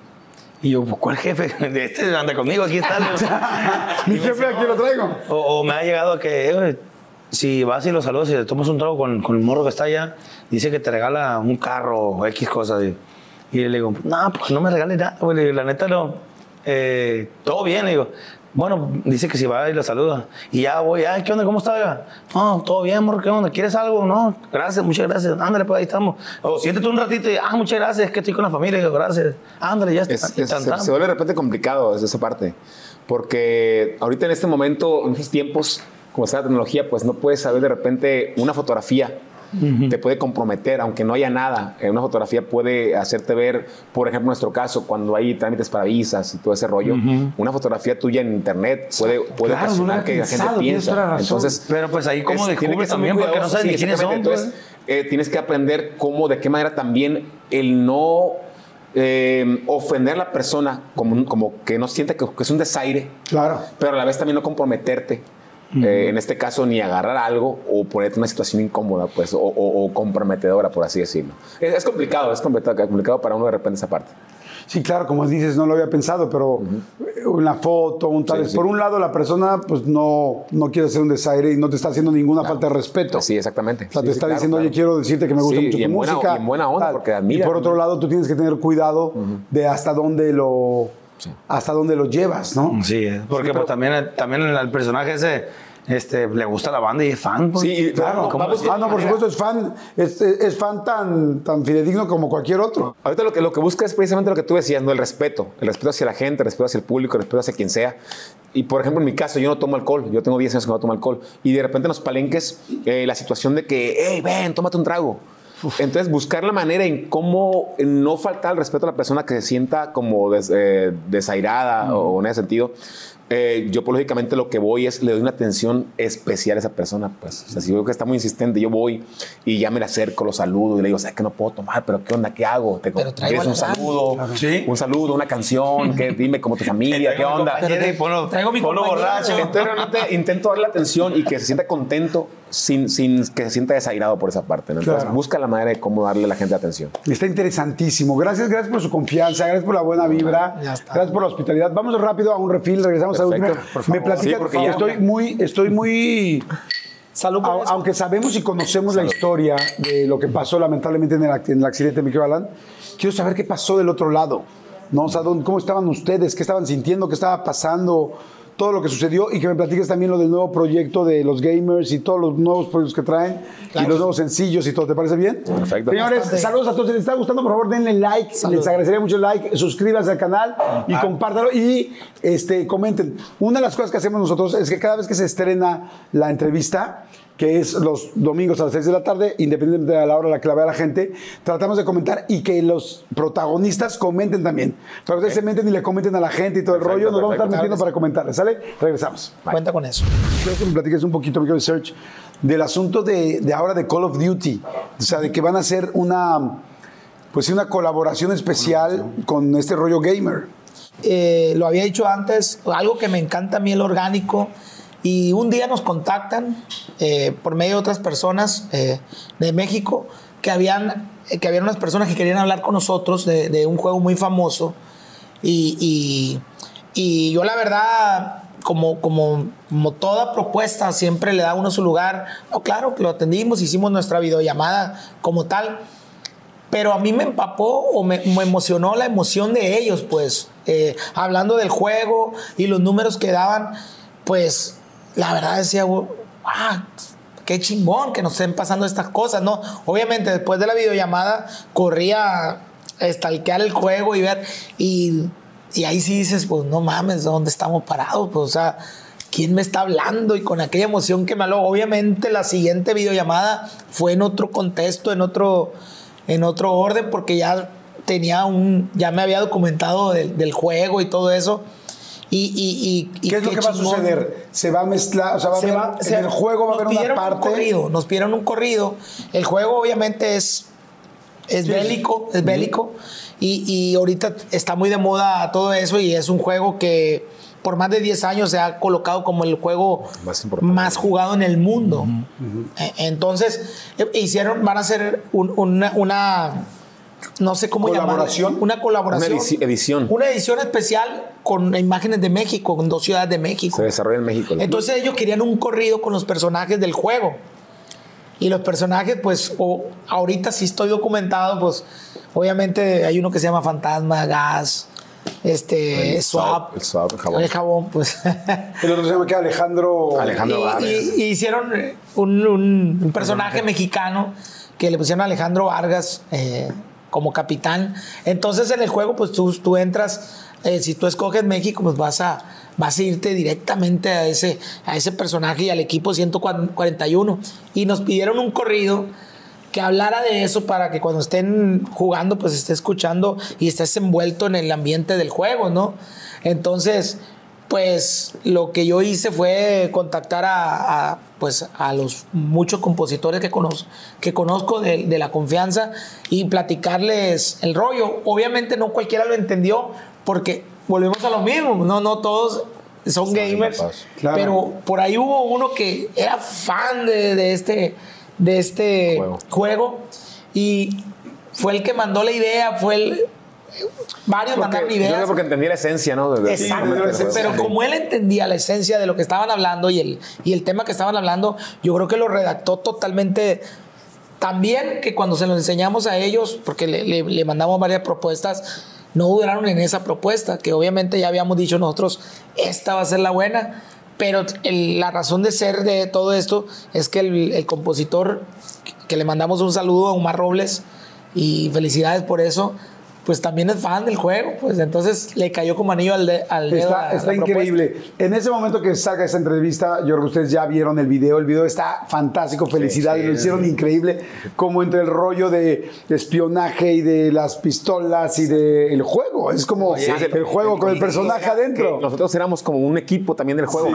y yo, "Pues, ¿cuál jefe? (laughs) Este anda conmigo, aquí está. (laughs) Mi jefe aquí lo traigo. o, o me ha llegado que, "Eh, si vas y lo saludas y le tomas un trago con, con el morro que está allá, dice que te regala un carro o X cosas. Y, y le digo, no, pues no me regales nada, güey. La neta, no, eh, todo bien. Le digo, bueno, dice que si va y lo saluda. Y ya voy, ay, ¿qué onda? ¿Cómo está? No, todo bien, morro, ¿qué onda? ¿Quieres algo? No, gracias, muchas gracias. Ándale, pues ahí estamos. O siéntate un ratito y, ah, muchas gracias, es que estoy con la familia. Gracias. Ándale, ya está. Es- es- se, se vuelve de repente complicado desde esa parte. Porque ahorita en este momento, en estos tiempos, como está la tecnología, pues no puedes saber de repente una fotografía. Te puede comprometer, aunque no haya nada. Una fotografía puede hacerte ver, por ejemplo, en nuestro caso, cuando hay trámites para visas y todo ese rollo, una fotografía tuya en internet puede, puede Claro, no ocasionar había que la gente piensa. Entonces, Pero pues ahí que descubres también, porque no sabes ni sí, quiénes son. pues. Entonces, eh, tienes que aprender cómo, de qué manera también el no eh, ofender a la persona, como, como que no siente que, que es un desaire, Claro. pero a la vez también no comprometerte. Eh, en este caso, ni agarrar algo o ponerte en una situación incómoda, pues, o, o- o comprometedora, por así decirlo. Es, es complicado, es complicado, para uno de repente esa parte. Sí, claro, como dices, no lo había pensado, pero una foto, un tal. Sí, sí. Por un lado, la persona pues no, no quiere hacer un desaire y no te está haciendo ninguna falta de respeto. Sí, exactamente. O sea, Sí, te está claro, diciendo, claro. oye, quiero decirte que me gusta mucho tu buena- música. y en buena onda, tal. porque admira. Y por otro lado, tú tienes que tener cuidado de hasta dónde lo hasta dónde lo llevas, ¿no? Sí, es, porque pues, también, también el personaje ese este, le gusta la banda y es fan. pues. Sí, Claro, ah, no, por supuesto, es fan, es, es fan tan, tan fidedigno como cualquier otro. Ahorita lo que, lo que busca es precisamente lo que tú decías, ¿no? El respeto. El respeto hacia la gente, el respeto hacia el público, el respeto hacia quien sea. Y por ejemplo, en mi caso, yo no tomo alcohol. Yo tengo 10 años que no tomo alcohol. Y de repente en los palenques, eh, la situación de que, hey, ven, tómate un trago. Entonces, buscar la manera en cómo no faltar al respeto a la persona que se sienta como des- eh, desairada o en ese sentido. Eh, yo, pues, lógicamente, lo que voy es le doy una atención especial a esa persona. Pues, o sea, si veo que está muy insistente, yo voy y ya me le acerco, lo saludo y le digo, sabes que no puedo tomar, pero ¿qué onda? ¿Qué hago? Te Pero traigo ¿quieres un la saludo, Sí. un saludo, una canción, que dime como tu (laughs) familia, ¿qué onda? Ponlo- Traigo mi ponlo borracho. Entonces realmente intento darle atención y que se sienta contento sin, sin que se sienta desairado por esa parte. ¿no? Entonces Claro. busca la manera de cómo darle a la gente atención. Está interesantísimo. Gracias, gracias por su confianza, gracias por la buena vibra, Ya está. gracias por la hospitalidad. Vamos rápido a un refil, regresamos a Perfecto, por favor. Me platicas, Sí, porque ya- estoy muy, estoy muy, Salud por eso. aunque sabemos y conocemos la historia de lo que pasó lamentablemente en el, en el accidente de Miguel Alan, quiero saber qué pasó del otro lado. ¿no? O sea, ¿dónde- ¿cómo estaban ustedes? ¿Qué estaban sintiendo? ¿Qué estaba pasando? Todo lo que sucedió y que me platiques también lo del nuevo proyecto de los gamers y todos los nuevos proyectos que traen y los nuevos sencillos y todo. ¿Te parece bien? Perfecto. Señores, Bastante. saludos a todos. Si les está gustando, por favor, denle like. Les agradecería mucho el like. Suscríbanse al canal y compártanlo y este, comenten. Una de las cosas que hacemos nosotros es que cada vez que se estrena la entrevista, que es los domingos a las 6 de la tarde, independientemente de la hora a la que la vea la gente, tratamos de comentar y que los protagonistas comenten también. Para que ustedes se meten y le comenten a la gente y todo el Perfecto, rollo, nos vamos a estar perfecto. metiendo para comentarles, ¿sale? Regresamos. Cuenta con eso. Quiero que me platiques un poquito, mi Serge, del asunto de, de ahora de Call of Duty. O sea, de que van a hacer una, pues una colaboración especial con este rollo gamer. Eh, lo había dicho antes, algo que me encanta a mí el orgánico. Y un día nos contactan eh, por medio de otras personas eh, de México que habían, eh, que habían unas personas que querían hablar con nosotros de, de un juego muy famoso. Y, y- yo la verdad, como, como, como toda propuesta, siempre le da uno su lugar. No, claro que lo atendimos, hicimos nuestra videollamada como tal pero a mí me empapó o me, me emocionó la emoción de ellos, pues, eh, hablando del juego y los números que daban, pues, la verdad decía, wow, qué chingón que nos estén pasando estas cosas, ¿no? Obviamente, después de la videollamada, corría a estalquear el juego y ver, y, y ahí sí dices, pues, no mames, ¿dónde estamos parados? Pues, o sea, ¿quién me está hablando? Y con aquella emoción que me habló. Obviamente la siguiente videollamada fue en otro contexto, en otro, en otro orden, porque ya tenía un, ya me había documentado del juego y todo eso. Y, y, y- y ¿Qué es lo que va a suceder? ¿Se va a mezclar? O sea, va a Se haber, va- en se- el juego va a nos haber una parte... Un corrido, nos pidieron un corrido. El juego obviamente es, es bélico, es bélico. Y, y ahorita está muy de moda todo eso y es un juego que por más de 10 años se ha colocado como el juego Más importante. más jugado en el mundo. Eh, Entonces, eh, hicieron, van a hacer un- una, una- no sé cómo ¿Colaboración? llamarlo, una colaboración. Una edici- edición. Una edición especial con imágenes de México, con dos ciudades de México. Se desarrolla en México. Entonces ellos querían un corrido con los personajes del juego. Y los personajes, pues, o- ahorita sí estoy documentado, pues, obviamente hay uno que se llama Fantasma, Gas, este, El Swap, el Swap, el jabón. el jabón, pues. (laughs) El otro se llama que Alejandro... Alejandro y, Vargas. y- y hicieron un, un- un personaje mexicano que le pusieron a Alejandro Vargas eh, como capitán. Entonces en el juego, pues tú, tú entras, eh, si tú escoges México, pues vas a, vas a irte directamente a ese, a ese personaje y al equipo 141. Y nos pidieron un corrido que hablara de eso para que cuando estén jugando, pues esté escuchando y estés envuelto en el ambiente del juego, ¿no? Entonces, pues lo que yo hice fue contactar a, pues, a los muchos compositores que, conozco, que conozco de, de la confianza y platicarles el rollo. Obviamente no cualquiera lo entendió porque volvemos a lo mismo, no, no todos son gamers. Claro. pero por ahí hubo uno que era fan de, de este, de este Juego. juego. y fue el que mandó la idea, fue el... Varios mandaron Porque, yo ideas. creo porque entendí la esencia, ¿no? De- de- Exacto, de- de- de- pero sí. como él entendía la esencia de lo que estaban hablando y el, y el tema que estaban hablando, yo creo que lo redactó totalmente también que cuando se lo enseñamos a ellos, porque le, le- le mandamos varias propuestas, no duraron en esa propuesta, que obviamente ya habíamos dicho nosotros, esta va a ser la buena, pero el- la razón de ser de todo esto es que el, el compositor, que le mandamos un saludo a Omar Robles, y felicidades por eso, pues también es fan del juego, pues entonces le cayó como anillo al, de- al dedo. Está, propuesta. increíble. En ese momento que salga esta entrevista, yo creo que ustedes ya vieron el video. El video está fantástico. Felicidades, lo hicieron increíble. Como entre el rollo de espionaje y de las pistolas y del juego. Es como Sí, el juego con el personaje adentro. Nosotros éramos como un equipo también del juego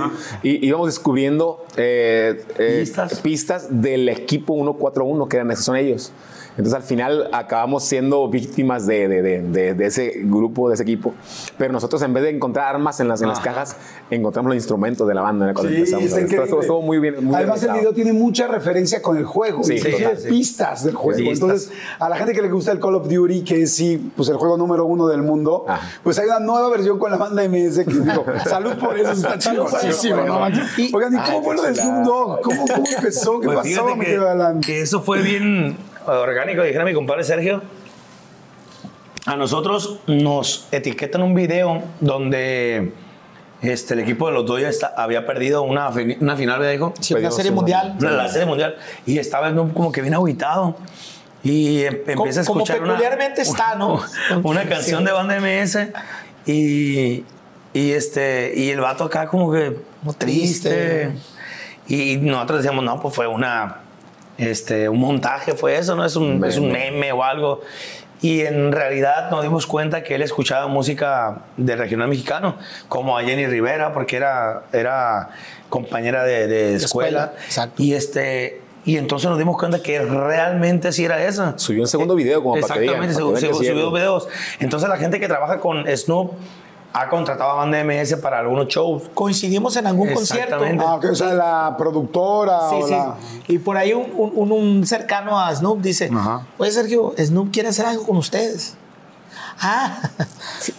y íbamos descubriendo eh, eh, Pistas. pistas del equipo 141, que eran, esos son ellos. Entonces al final acabamos siendo víctimas de, de- de- de- de ese grupo, de ese equipo. Pero nosotros en vez de encontrar armas en las, en las cajas, encontramos los instrumentos de la banda cuando Sí, empezamos. está Estuvo- muy bien. muy Además, el video tiene mucha referencia con el juego. Sí, sí. pistas del juego. Entonces, a la gente que le gusta el Call of Duty, que es sí, pues el juego número uno del mundo, Ah. pues hay una nueva versión con la banda MS que digo, (laughs) salud por eso, está. Y- Oigan, ¿y cómo fue lo de Snoop Dogg? ¿Cómo, cómo empezó? ¿Qué Pues pasó, que, que eso fue bien orgánico, dijera mi compadre Sergio. A nosotros nos etiquetan un video donde este, el equipo de los Dodgers había perdido una, una final, me dijo. Sí, una serie mundial. La, la serie mundial. Y estaba como que bien agüitado. Y em- empieza a como escuchar una- peculiarmente está, ¿no? (laughs) Una canción Sí. de banda MS. Y, y, este, y el vato acá como que Como triste. Y nosotros decíamos, no, pues fue una, este, un montaje, fue eso, ¿no? Es un, es un meme o algo. Y en realidad nos dimos cuenta que él escuchaba música de regional mexicano, como a Jenny Rivera, porque era, era compañera de, de escuela. escuela, exacto. Y, este, y entonces nos dimos cuenta que realmente sí era esa. Subió un segundo video como para que digan. Exactamente, para que subió, subió videos. Entonces la gente que trabaja con Snoop ha contratado a banda MS para algunos shows. Coincidimos en algún concierto. Exactamente. Ah, ok, o sea, la productora Sí, o sí. la... Y por ahí un, un- un- cercano a Snoop dice, Ajá. oye Sergio, Snoop quiere hacer algo con ustedes. Ah,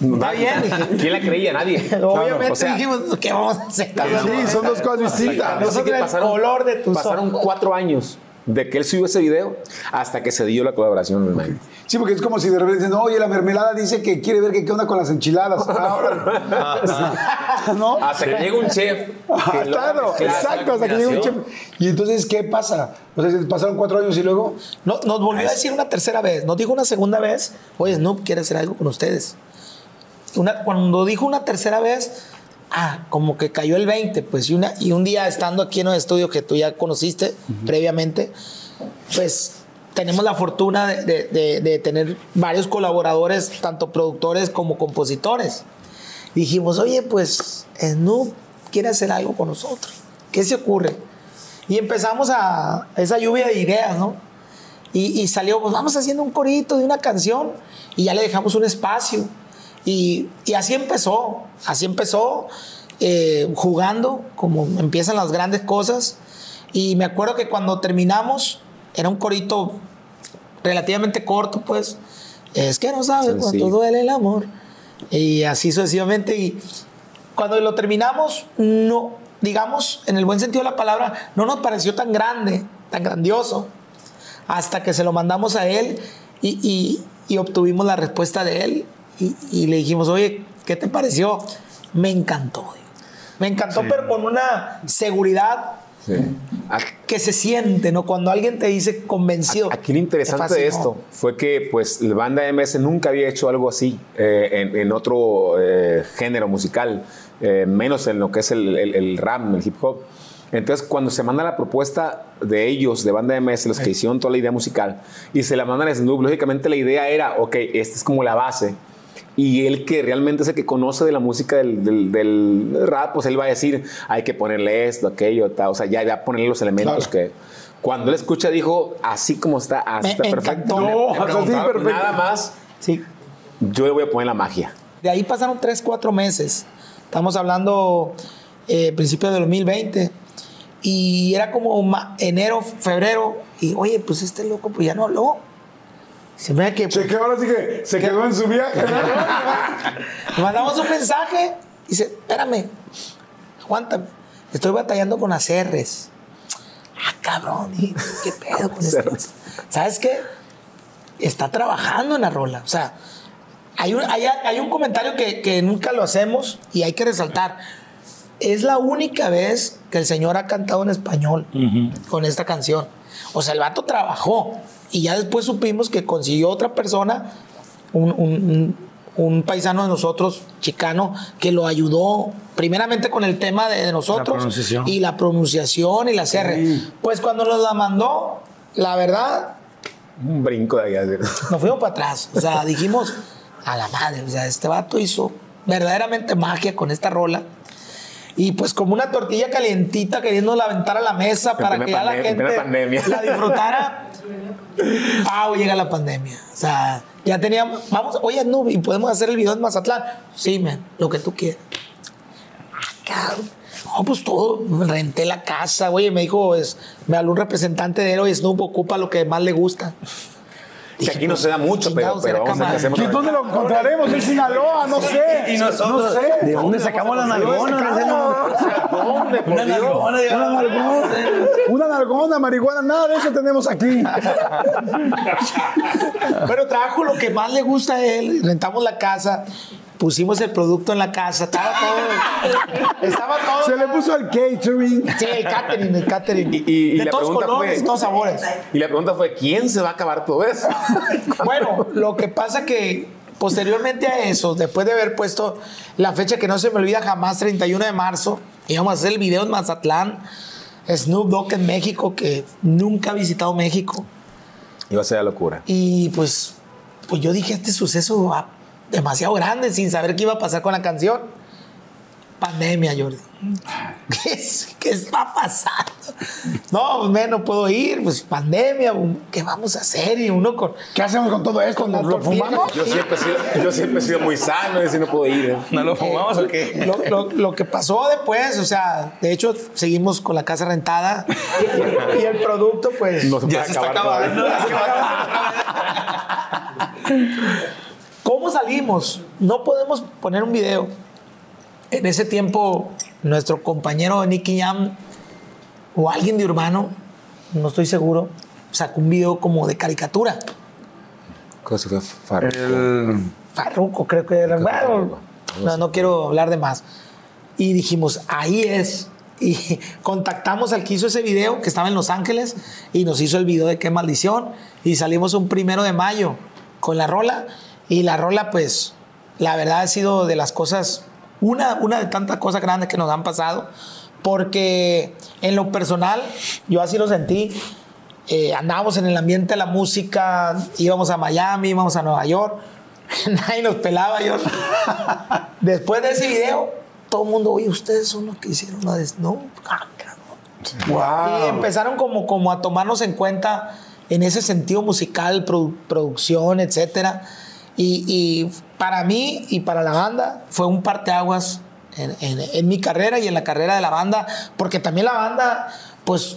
está bien. ¿Quién la creía? Nadie. (laughs) Obviamente O sea, dijimos, ¿qué vamos a hacer? Sí, son dos cosas distintas. Nosotros el color de tus pasaron ojos. cuatro años de que él subió ese video hasta que se dio la colaboración. Sí, porque es como si de repente dicen, oye, la mermelada dice que quiere ver que qué onda con las enchiladas. Ah. (laughs) ¿No? Hasta que llega un chef. Claro, exacto, hasta que llega un chef. Y entonces, ¿qué pasa? O sea, pasaron cuatro años y luego... No- nos volvió a decir una tercera vez, nos dijo una segunda vez, oye, Snoop quiere hacer algo con ustedes. Una- cuando dijo una tercera vez, ah, como que cayó el 20, pues, y, una, y un día estando aquí en el estudio que tú ya conociste previamente, pues tenemos la fortuna de, de- de- de tener varios colaboradores, tanto productores como compositores. Dijimos, oye, pues Snoop quiere hacer algo con nosotros. ¿Qué se ocurre? Y empezamos a esa lluvia de ideas, ¿no? Y, y salió, pues vamos haciendo un corito de una canción y ya le dejamos un espacio. Y, y así empezó, así empezó, eh, jugando, como empiezan las grandes cosas. Y me acuerdo que cuando terminamos, era un corito relativamente corto, pues. Es que no sabes cuánto duele el amor. Y así sucesivamente. Y cuando lo terminamos, no, digamos, en el buen sentido de la palabra, no nos pareció tan grande, tan grandioso, hasta que se lo mandamos a él y, y- y obtuvimos la respuesta de él y, y le dijimos, oye, ¿qué te pareció? Me encantó. digo. Me encantó, pero con una seguridad Sí. Que se siente, ¿no? Cuando alguien te dice convencido. Aquí lo interesante te de esto fue que pues la banda MS nunca había hecho algo así eh, en, en otro eh, género musical, eh, menos en lo que es el, el- el rap, el hip hop. Entonces, cuando se manda la propuesta de ellos, de banda MS, los que hicieron toda la idea musical, y se la mandan a Snoop, lógicamente la idea era, ok, esta es como la base. Y él que realmente es el que conoce de la música del, del- del rap, pues él va a decir, hay que ponerle esto, aquello, tal. O sea, ya, ya ponerle los elementos que... Cuando él escucha, dijo, así como está, así está perfecto. No, así perfecto. Nada más, Sí. yo le voy a poner la magia. De ahí pasaron tres, cuatro meses. Estamos hablando eh, principio del 2020. Y era como enero, febrero. Y oye, pues este loco pues ya no habló. Se me da que Se quedó, que se quedó en su viaje. (laughs) le mandamos un mensaje. Y dice, espérame, aguántame. Estoy batallando con las R's. Ah, cabrón, ¿qué pedo con (laughs) esto? Cerres. ¿Sabes qué? Está trabajando en la rola. O sea, hay un, hay, hay un comentario que, que nunca lo hacemos y hay que resaltar. Es la única vez que el señor ha cantado en español con esta canción. O sea, el vato trabajó y ya después supimos que consiguió otra persona, un, un- paisano de nosotros, chicano, que lo ayudó primeramente con el tema de, de nosotros y la pronunciación y la R. Pues cuando nos la mandó, la verdad, Un brinco de allá. nos fuimos para atrás. O sea, dijimos, a la madre, o sea, este vato hizo verdaderamente magia con esta rola. Y pues como una tortilla calientita queriendo aventar a la mesa para que ya la gente pandemia. la disfrutara. (laughs) Pau, llega la pandemia. O sea, ya teníamos, vamos, oye, no, y podemos hacer el video en Mazatlán. Sí, man, lo que tú quieras. Ah, cabrón. No, pues todo, renté la casa, oye, me dijo, es, me habló un representante de él, oye, Snoop ocupa lo que más le gusta. Que aquí no se da mucho, pero, pero era vamos a ver qué cámara. hacemos. ¿Y dónde lo encontraremos? En Sinaloa, no sé. Y nosotros, no sé. ¿de dónde sacamos la nalgona? ¿Dónde? Una nalgona, Una nalgona. Una nalgona, marihuana, nada de eso tenemos aquí. (laughs) Pero trabajo lo que más le gusta a él, rentamos la casa pusimos el producto en la casa, estaba todo. (laughs) estaba todo. Se le puso al catering. Sí, el catering, el catering. Y, y- y de la todos pregunta colores, fue, todos sabores. Y la pregunta fue, ¿quién se va a acabar todo eso? (laughs) Bueno, lo que pasa que posteriormente a eso, después de haber puesto la fecha que no se me olvida jamás, 31 de marzo, íbamos a hacer el video en Mazatlán, Snoop Dogg en México, que nunca ha visitado México. Iba a ser la locura. Y pues, pues yo dije, este suceso va demasiado grande sin saber qué iba a pasar con la canción. Pandemia, Jordi. ¿Qué, es- qué está pasando? No, pues no puedo ir, pues pandemia, ¿qué vamos a hacer? Y uno con... ¿Qué hacemos con todo esto? ¿Nos lo fumamos? Yo siempre, he sido, yo siempre he sido muy sano y si no puedo ir. ¿eh? ¿No lo fumamos o qué? Lo, lo- lo que pasó después, o sea, de hecho, seguimos con la casa rentada y (laughs) el, y el producto, pues. No se Ya se está acabando. (laughs) ¿Cómo salimos? No podemos poner un video. En ese tiempo, nuestro compañero Nicky Jam o alguien de Urbano, no estoy seguro, sacó un video como de caricatura. Cosa fue farro. Farruko, creo que era. Bueno, no, no quiero hablar de más. Y dijimos, ahí es. Y (laughs) contactamos al que hizo ese video, que estaba en Los Ángeles, y nos hizo el video de Qué Maldición. Y salimos un primero de mayo con la rola. Y la rola, pues, la verdad ha sido de las cosas, una, una de tantas cosas grandes que nos han pasado. Porque en lo personal, yo así lo sentí. eh, andábamos en el ambiente de la música, íbamos a Miami, íbamos a Nueva York. (laughs) Nadie nos pelaba, yo. (laughs) Después de ese video, todo el mundo, oye, ustedes son los que hicieron la de. Ah, cabrón. Y empezaron como, como a tomarnos en cuenta en ese sentido musical, produ- producción, etcétera. Y, y para mí y para la banda fue un parteaguas en, en- en mi carrera y en la carrera de la banda, porque también la banda, pues,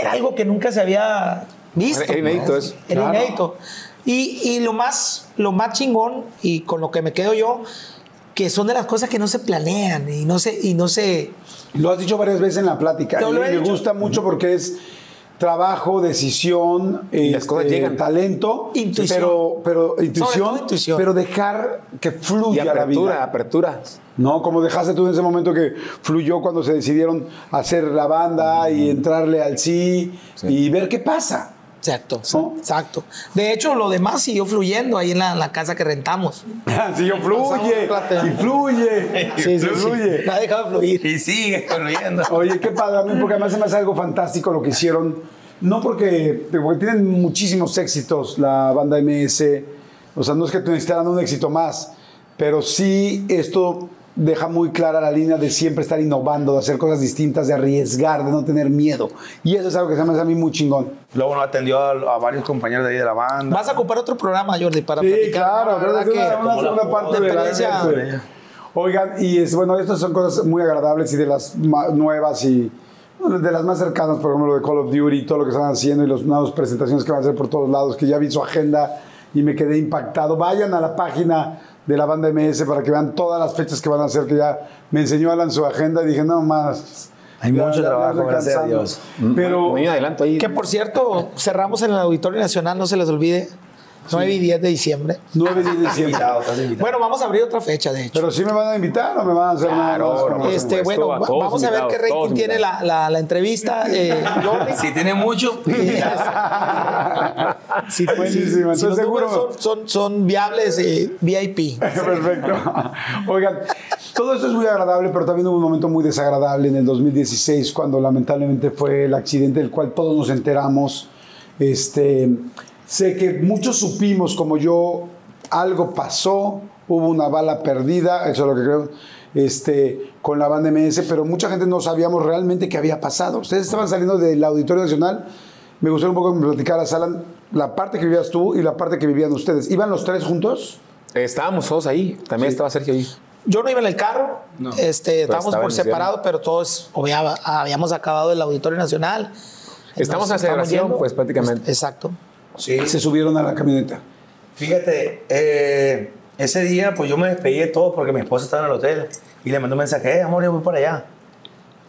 era algo que nunca se había visto. Era inédito pues. eso. Era Claro. inédito. Y, y lo, más, lo más chingón, y con lo que me quedo yo, que son de las cosas que no se planean y no se, y no se, Lo has dicho varias veces en la plática. Y me dicho. gusta mucho porque es trabajo, decisión, Y las este, cosas llegan. talento, Intuición. pero, pero intuición, pero dejar que Y fluya la apertura, vida. apertura. No, como dejaste tú en ese momento que fluyó cuando se decidieron hacer la banda y entrarle al sí, y ver qué pasa. Exacto, ¿No? exacto. De hecho, lo demás siguió fluyendo ahí en la, la casa que rentamos. (laughs) si yo fluye, y fluye, (laughs) Sí, sí, sí. fluye. La ha dejado fluir. Y sigue fluyendo. Oye, qué padre, a mí porque además se me hace algo fantástico lo que hicieron. No porque, porque tienen muchísimos éxitos la banda MS, o sea, no es que necesitaran un éxito más, pero sí esto deja muy clara la línea de siempre estar innovando, de hacer cosas distintas, de arriesgar, de no tener miedo. Y eso es algo que se me hace a mí muy chingón. Luego nos atendió a, a varios compañeros de ahí de la banda. Vas a ocupar otro programa, Jordi, para Sí, platicar. claro, La verdad creo que es una, una segunda parte de la este. Oigan, y es, bueno, estas son cosas muy agradables y de las nuevas y de las más cercanas, por ejemplo, lo de Call of Duty, todo lo que están haciendo y las nuevas presentaciones que van a hacer por todos lados, que ya vi su agenda y me quedé impactado. Vayan a la página de la banda MS para que vean todas las fechas que van a hacer, que ya me enseñó Alan su agenda y dije, no más. Hay ya- mucho ya me trabajo, gracias a cansando". Dios. Pero Muy adelanto ahí. Que por cierto, cerramos en el Auditorio Nacional, no se les olvide. 9 y 10 de diciembre. 9 de diciembre. Invitado, estás invitado. Bueno, vamos a abrir otra fecha, de hecho. Pero sí me van a invitar o me van a hacer? Claro, como- por Este, supuesto, bueno, va- vamos a ver qué todos tiene la, la- la entrevista. eh, si tiene mucho, (laughs) (laughs) Si, pues, Buenísimo, si estoy los seguro. son, son, son viables, eh, VIP. (laughs) Perfecto. Oigan, todo esto es muy agradable, pero también hubo un momento muy desagradable en el 2016, cuando lamentablemente fue el accidente del cual todos nos enteramos. Este, sé que muchos supimos, como yo, algo pasó, hubo una bala perdida, eso es lo que creo, este, con la banda MS, pero mucha gente no sabíamos realmente qué había pasado. Ustedes estaban saliendo del Auditorio Nacional. Me gustaría un poco que me platicaras, Alan, la parte que vivías tú y la parte que vivían ustedes. ¿Iban los tres juntos? Estábamos todos ahí. También estaba Sergio ahí. Yo no iba en el carro, este, estábamos estaba por separado, pero todos obviaba- habíamos acabado el Auditorio Nacional. Estamos en celebración, pues, prácticamente. Exacto. Sí. Se subieron a la camioneta. Fíjate, eh, ese día pues yo me despedí de todo porque mi esposa estaba en el hotel y le mandó un mensaje, eh, amor, yo voy para allá.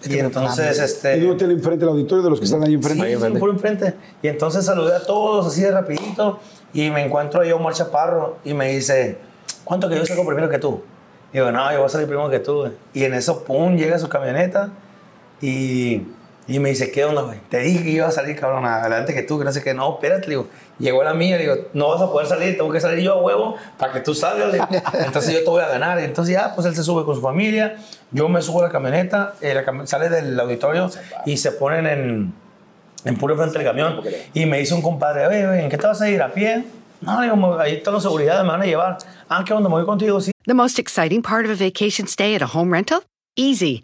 Y entonces, este... Hay un hotel enfrente del auditorio de los que están ahí enfrente. Sí, sí, por enfrente. Y entonces saludé a todos así de rapidito y me encuentro yo Omar Chaparro y me dice, ¿cuánto que yo saco primero que tú? Digo, no, yo voy a salir primero que tú. Y en eso, pum, llega su camioneta y, y me dice, ¿qué onda, güey? Te dije que iba a salir, cabrón, adelante que tú, que no sé qué. No, espérate, le digo. Llegó la mía, le digo, no vas a poder salir, tengo que salir yo a huevo para que tú salgas. le digo. Entonces yo te voy a ganar. Entonces ya, pues él se sube con su familia, yo me subo a la camioneta, eh, la cam- sale del auditorio y se ponen en, en puro frente del camión. Y me dice un compadre, oye, oye, ¿en qué te vas a ir? ¿A pie? No, digo, me- ahí está la seguridad, me van a llevar. Ah, ¿qué onda? ¿Me voy contigo? Sí. The most exciting part of a vacation stay at a home rental? Easy.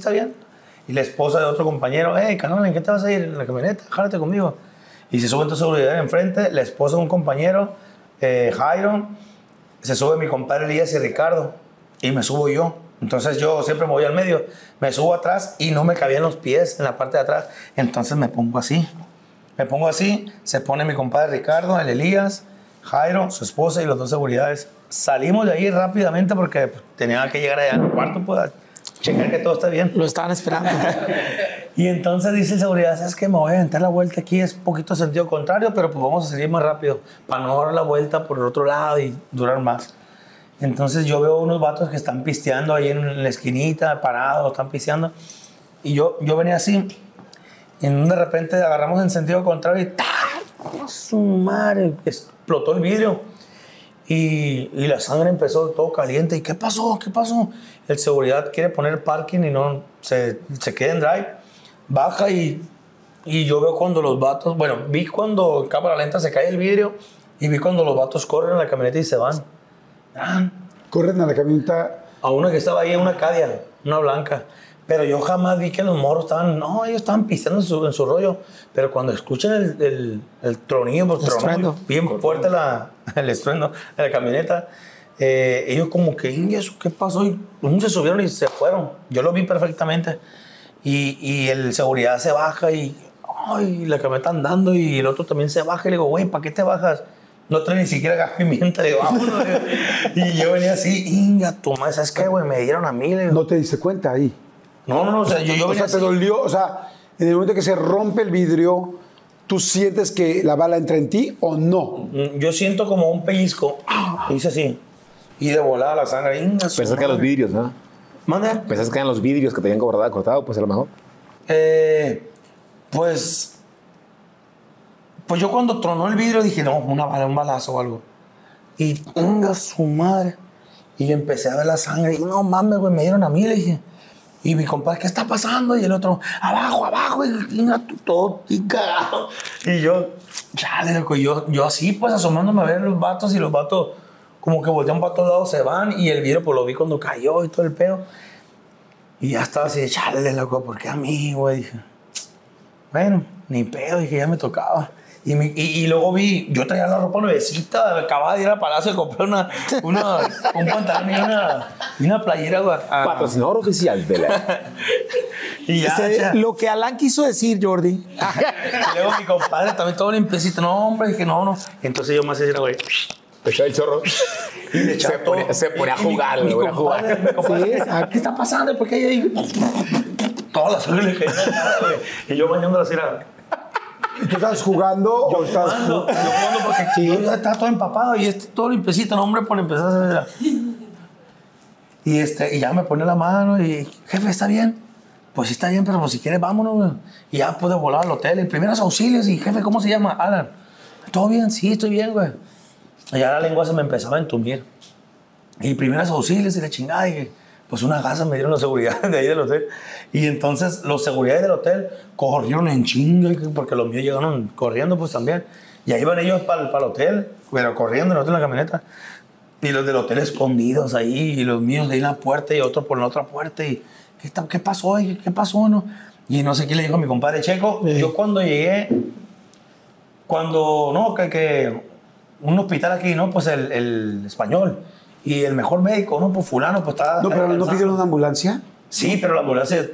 ¿Está bien? Y la esposa de otro compañero, hey, canal, ¿en qué te vas a ir? En la camioneta, jálate conmigo. Y se sube en tu seguridad enfrente, la esposa de un compañero, eh, Jairo, se sube mi compadre Elías y Ricardo, y me subo yo. Entonces yo siempre me voy al medio, me subo atrás y no me cabían los pies en la parte de atrás. Entonces me pongo así. Me pongo así, se pone mi compadre Ricardo, el Elías, Jairo, su esposa y los dos seguridades. Salimos de ahí rápidamente porque pues, tenía que llegar allá al cuarto, pues, checar que todo está bien. Lo estaban esperando. (laughs) Y entonces dice el seguridad, ¿sabes qué? Me voy a aventar la vuelta aquí, es poquito sentido contrario, pero pues vamos a salir más rápido para no dar la vuelta por el otro lado y durar más. Entonces yo veo unos vatos que están pisteando ahí en la esquinita, parados, están pisteando. Y yo, yo venía así, y de repente agarramos en sentido contrario y ¡ta! ¡A su madre! Explotó el vidrio. Y, y la sangre empezó todo caliente. ¿Y qué pasó? ¿Qué pasó? El seguridad quiere poner parking y no se, se queda en drive. Baja y, y yo veo cuando los vatos, bueno, vi cuando en cámara lenta se cae el vidrio y vi cuando los vatos corren a la camioneta y se van. Ah, Corren a la camioneta. a una que estaba ahí, una cadia, una blanca. Pero yo jamás vi que los moros estaban, no, ellos estaban pisando en su, en su rollo. Pero cuando escuchan el, el, el tronillo, pues, estruendo. bien fuerte la, (laughs) el estruendo de la camioneta, eh, ellos como que, "¿Y eso qué pasó? Y se subieron y se fueron. Yo lo vi perfectamente. Y, y el seguridad se baja y, ay, la camioneta andando y el otro también se baja. Y le digo, güey, ¿para qué te bajas? No trae ni siquiera gas pimienta. Le digo, vámonos. (laughs) y yo venía así, inga, tu madre, ¿sabes qué, güey? Me dieron a mí. Le digo, No te diste cuenta ahí. No, no, no, o sea, yo, yo o sea, te así. dolió. O sea, en el momento que se rompe el vidrio, ¿tú sientes que la bala entra en ti o no? Mm, Yo siento como un pellizco. Hice así. Y de volada la sangre. Pensás que eran los vidrios, ¿no? Mande. Pensás que eran los vidrios que te habían cortado, cortado pues a lo mejor. Eh, pues. Pues yo cuando tronó el vidrio dije, no, una bala, un balazo o algo. Y tenga su madre. Y empecé a ver la sangre. Y no mames, güey, me dieron a mí, le dije. Y mi compadre, ¿qué está pasando? Y el otro, abajo, abajo, y todo y cagado. Y yo, chale, loco, yo, yo así, pues asomándome a ver los vatos y los vatos, como que voltean para todos lados, se van. Y el vidrio, pues lo vi cuando cayó y todo el pedo. Y ya estaba así, chale, loco, ¿por qué a mí, güey? Bueno, ni pedo, dije, ya me tocaba. Y, mi- y, y luego vi, yo traía la ropa nuevecita, acababa de ir a Palacio a comprar una, una, (laughs) un pantalón y una, y una playera, güey. a- Patrocinador oficial de la. (laughs) Y ya, Ese- ya. lo que Alan quiso decir, Jordi. (laughs) Y luego mi compadre también todo limpiecito. No, hombre, dije, no, no. Entonces yo más así, güey. Echó el chorro. Y le echaba Se todo. se ponía a mi- jugar, mi güey, a compadre- jugar. mi compadre, Sí. "Ah, ¿Qué está pasando? ¿Por qué hay ahí? Toda la sangre le caía en la cara, güey. Y yo bañándola así, era. ¿Y ¿Tú estás jugando o estás Jugando, yo jugando porque yo ya estaba todo empapado y este todo limpiecito, no, hombre, por empezar a hacer. Y, este, y ya me pone la mano y, jefe, ¿está bien? Pues sí está bien, pero pues si quieres, vámonos, güey. Y ya pude volar al hotel. Y primeros auxilios, y jefe, ¿cómo se llama? Alan. ¿Todo bien? Sí, estoy bien, güey. Y ya la lengua se me empezaba a entumir. Y primeros auxilios y la chingada. Y pues una gasa me dieron los seguridades de ahí del hotel. Y entonces los seguridades del hotel corrieron en chinga, porque los míos llegaron corriendo pues también. Y ahí van ellos para el hotel, pero corriendo, nosotros en la camioneta. Y los del hotel escondidos ahí, y los míos de ahí en la puerta y otros por la otra puerta. Y, ¿qué, está- qué pasó? ¿Qué, qué pasó? No? Y no sé qué le dijo a mi compadre Checo. Yo cuando llegué, cuando, no, que, que un hospital aquí, ¿no? Pues el, el español. Y el mejor médico, ¿no? Pues fulano, pues está... No, está pero no pidieron una ambulancia. Sí, pero la ambulancia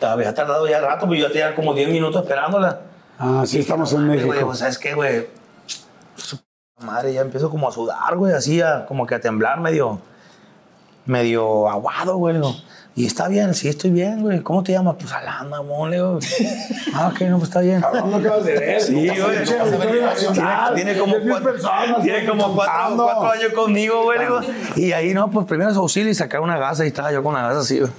había tardado ya rato, pues yo ya tenía como 10 minutos esperándola. Ah, sí, Y estamos dije, en "No, México. Güey, pues, ¿sabes qué, güey? Su madre, ya empiezo como a sudar, güey, así, a- como que a temblar medio, medio aguado, güey. digo, Y está bien, sí, estoy bien, güey. ¿Cómo te llamas? Pues Alan, mamón, le digo. (laughs) Ah, ok, no, pues está bien. No acabas de ver. Sí, güey. Tiene, tiene como, cuatro, personas, tiene como cuatro, años conmigo, güey. Y ahí, no, pues primero es auxilio y sacar una gasa y estaba yo con la gasa así, güey.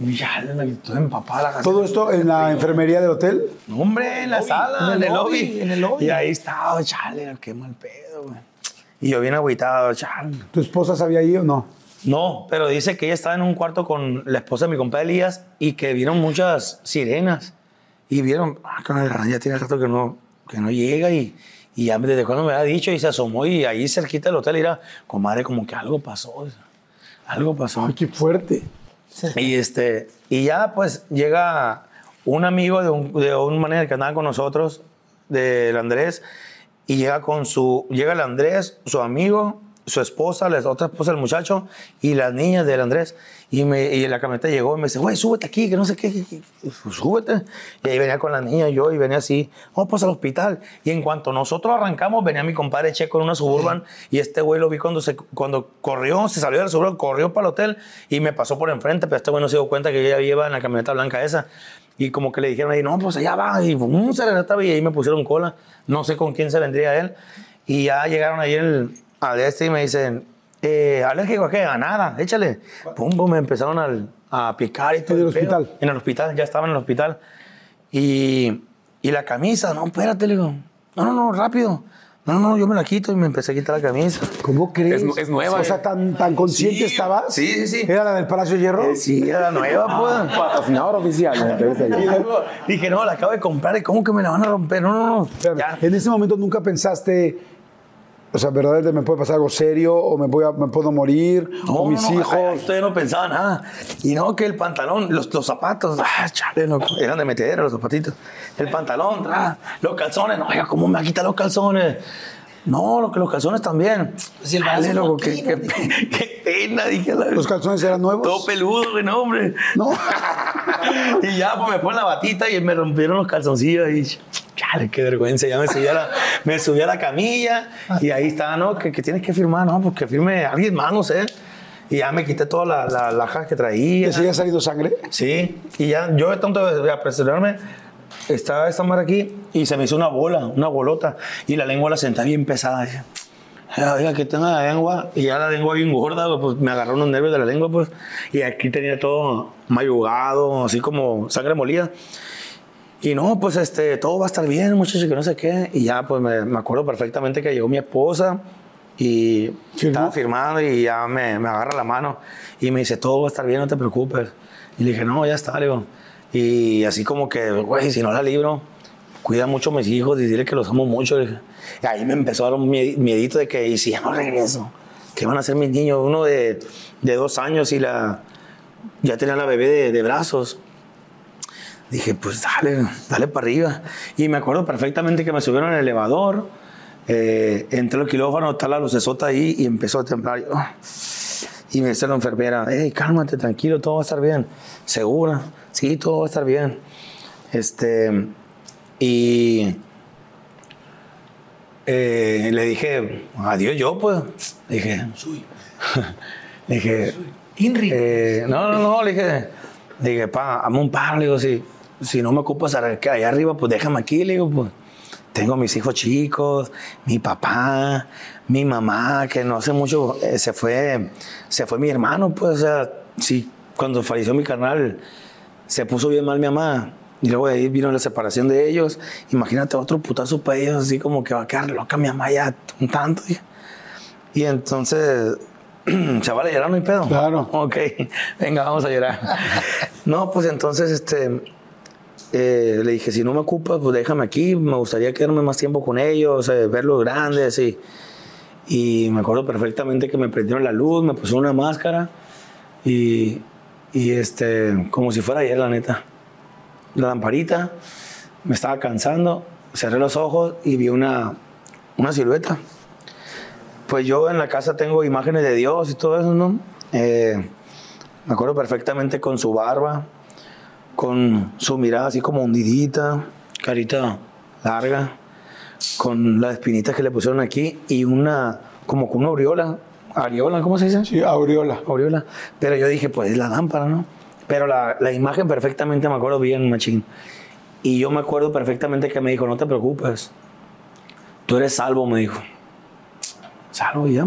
Y ya, estoy empapada la gasa. Todo esto en la enfermería del hotel. No, hombre, en la sala, en el, lobby. en el lobby. Y ahí estaba, chale, qué mal pedo, güey. Y yo bien agüitado, chale. ¿Tu esposa sabía ahí o no? No, pero dice que ella estaba en un cuarto con la esposa de mi compadre Elías y que vieron muchas sirenas. Y vieron, ah, con el ya tiene rato que no, que no llega y, y ya desde cuando me había dicho y se asomó y ahí cerquita del hotel era, comadre, como que algo pasó. Algo pasó. Ay, qué fuerte. Y, este, y ya pues llega un amigo de un, de un manager que andaba con nosotros, del Andrés, y llega con su, llega el Andrés, su amigo, su esposa, la otra esposa del muchacho, y las niñas del Andrés. Y, me, y la camioneta llegó y me dice, güey, súbete aquí, que no sé qué, pues, súbete. Y ahí venía con la niña yo y venía así, vamos pues al hospital. Y en cuanto nosotros arrancamos, venía mi compadre Checo en una Suburban y este güey lo vi cuando, se, cuando corrió, se salió de la Suburban, corrió para el hotel y me pasó por enfrente, pero este güey no se dio cuenta que yo ya iba en la camioneta blanca esa. Y como que le dijeron ahí, no, pues allá va. Y boom, se regresaba y ahí me pusieron cola. No sé con quién se vendría él. Y ya llegaron ahí el, al este y me dicen, eh, ¿alérgico a qué? A nada, échale. Pum, pum, me empezaron al- a picar y todo. ¿En el pedo. hospital? En el hospital, ya estaba en el hospital. Y, y la camisa, no, espérate, le digo. No, no, no, rápido. No, no, yo me la quito y me empecé a quitar la camisa. ¿Cómo crees? Es- es nueva, O sea, eh. tan, tan consciente Sí, estabas. sí, sí, sí. ¿Era la del Palacio de Hierro? Eh, Sí, era nueva, pues. Patrocinador oficial. ¿no? Entonces, (laughs) Y luego dije, no, la acabo de comprar y ¿cómo que me la van a romper? No, no, no. Ya. En ese momento nunca pensaste, o sea, verdaderamente me puede pasar algo serio o me, voy a- me puedo morir o mis no, hijos. ay, todavía no pensaba nada. Y no, que el pantalón, los, los zapatos, ah, chale, no, eran de metedera los zapatitos. El pantalón, ah, los calzones, no, oiga, ¿cómo me va a quitar los calzones? No, lo que los calzones también. Si el loco, qué, pena, dije. La, ¿Los calzones eran nuevos? todo peludo, güey, no, hombre. No. (laughs) y ya, pues me ponen la batita y me rompieron los calzoncillos y chale, qué vergüenza. Ya me subí a la, me subí a la camilla y ahí está, ¿no? Que, que tienes que firmar, ¿no? Porque firme alguien más, no sé. Y ya me quité toda la, la laja que traía. ¿Te seguía saliendo sangre? Sí, y ya yo de tanto de apresurarme, estaba esta mar aquí y se me hizo una bola, una bolota, y la lengua la sentía bien pesada. "Ah, Oiga, que tenga la lengua, y ya la lengua bien gorda, pues me agarró unos nervios de la lengua, pues, y aquí tenía todo mayugado, así como sangre molida. Y no, pues este, todo va a estar bien, muchachos, que no sé qué. Y ya, pues me, me acuerdo perfectamente que llegó mi esposa y estaba firmando y ya me, me agarra la mano y me dice, todo va a estar bien, no te preocupes. Y le dije, no, ya está, le digo. Y así como que, güey, si no la libro, cuida mucho a mis hijos y dile que los amo mucho. Y ahí me empezó a dar un mie- miedito de que, ¿y si ya no regreso? ¿Qué van a hacer mis niños? Uno de, de dos años y la, ya tenía la bebé de, de brazos. Dije, pues dale, dale para arriba. Y me acuerdo perfectamente que me subieron al elevador, eh, entré al quirófano, está la lucesota ahí y empezó a temblar. Y me dice la enfermera, hey, cálmate, tranquilo, todo va a estar bien. ¿Segura? Sí, todo va a estar bien. Este, y eh, le dije, adiós yo, pues. Le dije, (laughs) le dije, Inri. eh, no, no, no, le dije, le dije, pa, hazme un paro, le digo, si, si no me ocupas allá arriba, pues déjame aquí, le digo, pues. Tengo mis hijos chicos, mi papá, mi mamá, que no hace mucho eh, se fue, se fue mi hermano, pues, o sea, sí, cuando falleció mi carnal, se puso bien mal mi mamá. Y luego de ahí vino la separación de ellos. Imagínate otro putazo para ellos, así como que va a quedar loca mi mamá ya un tanto. Y entonces (clears throat) ¿Se vale llorar, no hay pedo? Claro. Ok, (laughs) venga, vamos a llorar. (laughs) no, pues entonces, este, eh, le dije, si no me ocupas, pues déjame aquí, me gustaría quedarme más tiempo con ellos, eh, verlos grandes y, y me acuerdo perfectamente que me prendieron la luz, me pusieron una máscara y, y este, como si fuera ayer, la neta. La lamparita, me estaba cansando, cerré los ojos y vi una, una silueta. Pues yo en la casa tengo imágenes de Dios y todo eso, ¿no? Eh, me acuerdo perfectamente con su barba, con su mirada así como hundidita, carita larga, con las espinitas que le pusieron aquí y una, como con una aureola. Ariola, ¿cómo se dice? Sí, aureola. Aureola. Pero yo dije, pues es la lámpara, ¿no? Pero la, la imagen perfectamente me acuerdo bien, machín. Y yo me acuerdo perfectamente que me dijo, no te preocupes, tú eres salvo, me dijo. Salvo ya.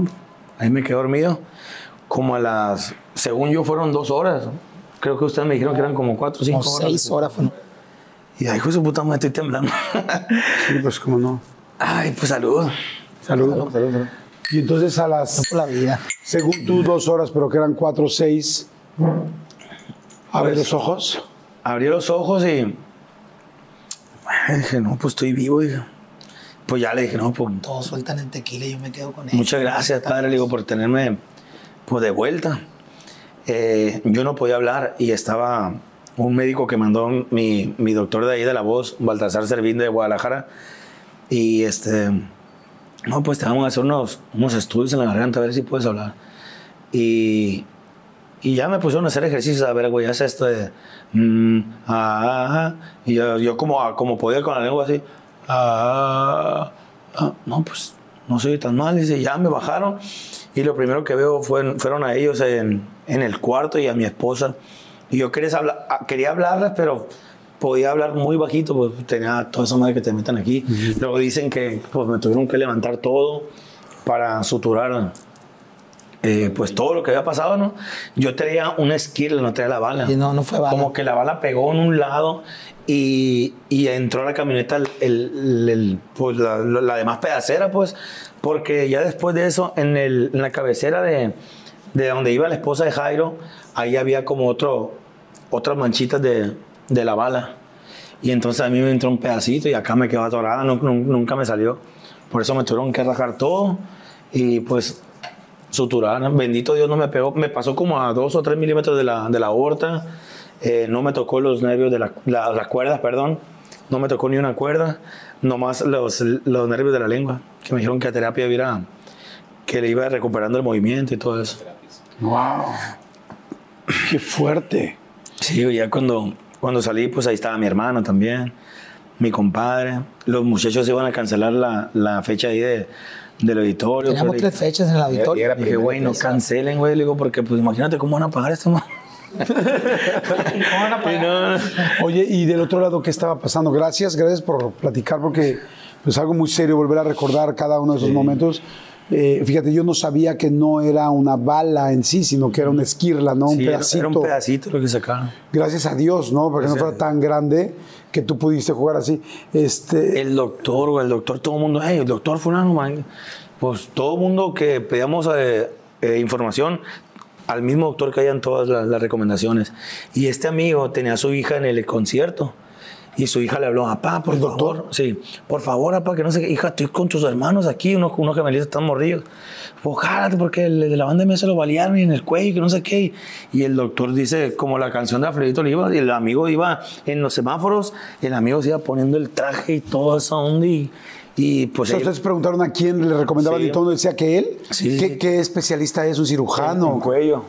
Ahí me quedé dormido. Como a las, según yo, fueron dos horas. Creo que ustedes me dijeron que eran como cuatro o cinco Como horas. seis horas fueron. Y ay, hijo de su puta madre, estoy temblando. Sí, pues cómo no. ay, pues salud. Salud. Y entonces a las, Por la vida. según tú, dos horas, pero que eran cuatro o seis. A ver los ojos. Abrí los ojos y ay, dije, no, pues estoy vivo. Dije. Pues ya le dije, no, pues Todos sueltan el tequila y yo me quedo con él. Muchas gracias, padre, le digo, por tenerme pues, de vuelta. Eh, yo no podía hablar y estaba un médico que mandó mi, mi doctor de ahí de la voz, Baltasar Servín de Guadalajara, y este, no, pues te vamos a hacer unos, unos estudios en la garganta a ver si puedes hablar. Y, y ya me pusieron a hacer ejercicios, a ver, güey, haz esto de, mm, ah, ah, y yo, yo como, como podía con la lengua así, ah, ah, no, pues no soy tan mal, dice, ya me bajaron. Y lo primero que veo fue, fueron a ellos en, en el cuarto y a mi esposa. Y yo quería, hablar, ah, quería hablarles, pero podía hablar muy bajito, pues tenía toda esa madre que te metan aquí. Luego dicen que pues, me tuvieron que levantar todo para suturar eh, pues todo lo que había pasado, ¿no? Yo traía un skill, no traía la bala. Y no, no fue bala. Como que la bala pegó en un lado y, y entró a la camioneta el, el- el- pues la, la- demás pedacera, pues, porque ya después de eso, en, el- en la cabecera de, de donde iba la esposa de Jairo, ahí había como otro, otras manchitas de, de la bala. Y entonces a mí me entró un pedacito y acá me quedó atorada, no- nu- nunca me salió. Por eso me tuvieron que rajar todo y pues suturar. Bendito Dios no me pegó. Me pasó como a dos o tres milímetros de la, de la aorta. Eh, no me tocó los nervios de la, la- las cuerdas, perdón. No me tocó ni una cuerda. Nomás los, los nervios de la lengua. Que me dijeron que a terapia iba, que le iba recuperando el movimiento y todo eso. ¡Wow! ¡Qué fuerte! Sí, ya cuando, cuando salí, pues ahí estaba mi hermano también, mi compadre. Los muchachos iban a cancelar la, la fecha ahí de, del auditorio. Teníamos pues, tres fechas en el auditorio. y era- Dije, güey, no cancelen, güey. Le digo, porque pues imagínate cómo van a pagar esto, man. (laughs) Y no. Oye, y del otro lado, ¿qué estaba pasando? Gracias, gracias por platicar, porque pues algo muy serio, volver a recordar cada uno de esos momentos. Eh, fíjate, yo no sabía que no era una bala en sí, sino que era una esquirla, ¿no? un Sí, pedacito. Era un pedacito lo que sacaron. Gracias a Dios, ¿no? Para que no fuera tan grande que tú pudiste jugar así. Este, El doctor, el doctor, todo el mundo, hey, el doctor fulano, man. Pues todo el mundo que pedíamos eh, eh, información, al mismo doctor que hayan todas las, las recomendaciones. Y este amigo tenía a su hija en el concierto. Y su hija le habló, papá, por favor. Sí, por favor, papá, que no sé qué. Hija, estoy con tus hermanos aquí, unos, unos gemelitos están mordidos. Pues jálate, porque el de la banda me se lo balearon y en el cuello, que no sé qué. Y el doctor dice, como la canción de Alfredito Oliva, y el amigo iba en los semáforos, el amigo se iba poniendo el traje y toda esa onda. Y, y pues ustedes preguntaron a quién le recomendaban Sí. y todo mundo decía que él. Sí, ¿Qué, sí. qué especialista es? ¿Un cirujano? en cuello.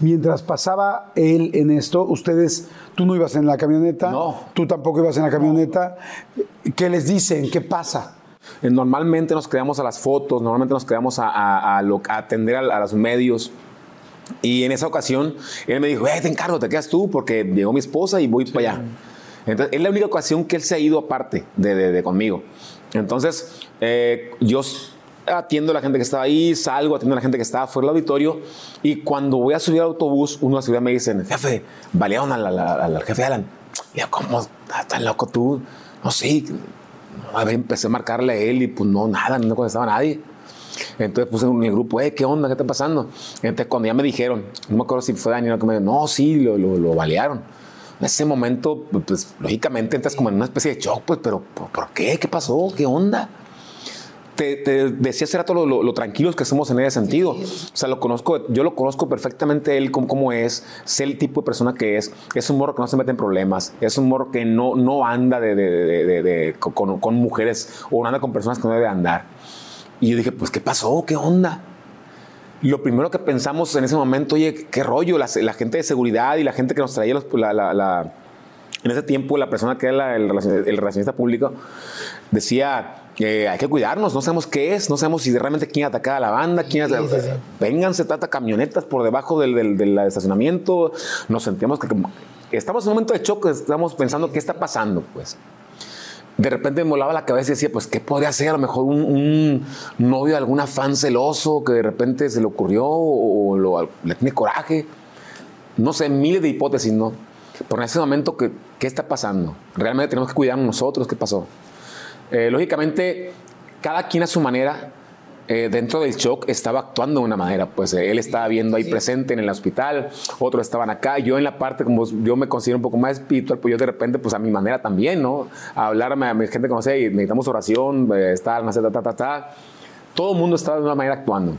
Mientras pasaba él en esto, ustedes, tú no ibas en la camioneta, No. tú tampoco ibas en la camioneta. ¿Qué les dicen? ¿Qué pasa? Eh, Normalmente nos quedamos a las fotos, normalmente nos quedamos a, a- a lo- a atender a, los medios. Y en esa ocasión, él me dijo, eh, te encargo, te quedas tú, porque llegó mi esposa y voy para allá. Entonces, es la única ocasión que él se ha ido aparte de, de- de conmigo. Entonces, eh, yo atiendo a la gente que estaba ahí, salgo, atiendo a la gente que estaba fuera del auditorio, y cuando voy a subir al autobús, uno de seguridad me dicen, jefe, balearon al, al- al- jefe Alan. Yo, ¿cómo? ¿Estás loco tú? No, sí. A ver, empecé a marcarle a él y pues no, nada, no contestaba a nadie. Entonces puse en el grupo, eh, ¿qué onda? ¿Qué está pasando? Entonces cuando ya me dijeron, no me acuerdo si fue Daniel que me dijo, no, sí, lo, lo, lo balearon. En ese momento, pues lógicamente entras como en una especie de shock, pues, pero ¿por, por qué? ¿Qué pasó? ¿Qué onda? Te, te decía hace rato lo, lo- lo tranquilos que somos en ese sentido. O sea, lo conozco, yo lo conozco perfectamente él como, como es, sé el tipo de persona que es. Es un morro que no se mete en problemas, es un morro que no, no anda de, de- de- con, con mujeres o no anda con personas que no debe andar. Y yo dije, pues, ¿qué pasó? ¿Qué onda? Lo primero que pensamos en ese momento, oye, qué rollo, la, la gente de seguridad y la gente que nos traía los- la, la- la- en ese tiempo la persona que era la- el, el relacionista público decía, eh, hay que cuidarnos, no sabemos qué es, no sabemos si realmente quién atacaba a la banda, quién Sí, sí, sí. Vénganse, trata camionetas por debajo del, del- del estacionamiento, nos sentíamos que como- estamos en un momento de choque, estamos pensando qué está pasando, pues de repente me volaba la cabeza y decía, pues, ¿qué podría ser? A lo mejor un, un novio de alguna fan celoso que de repente se le ocurrió o, lo- le tiene coraje. No sé, miles de hipótesis, ¿no? Pero en ese momento, ¿qué, qué está pasando? Realmente tenemos que cuidarnos nosotros, ¿qué pasó? Eh, lógicamente, cada quien a su manera, eh, dentro del shock, estaba actuando de una manera. Pues eh, él estaba viendo ahí presente en el hospital, otros estaban acá. Yo en la parte, como yo me considero un poco más espiritual, pues yo de repente, pues a mi manera también, ¿no? A hablarme a mi gente conoce y necesitamos oración, eh, estar, no sé, ta, ta, ta, ta. Todo el mundo estaba de una manera actuando.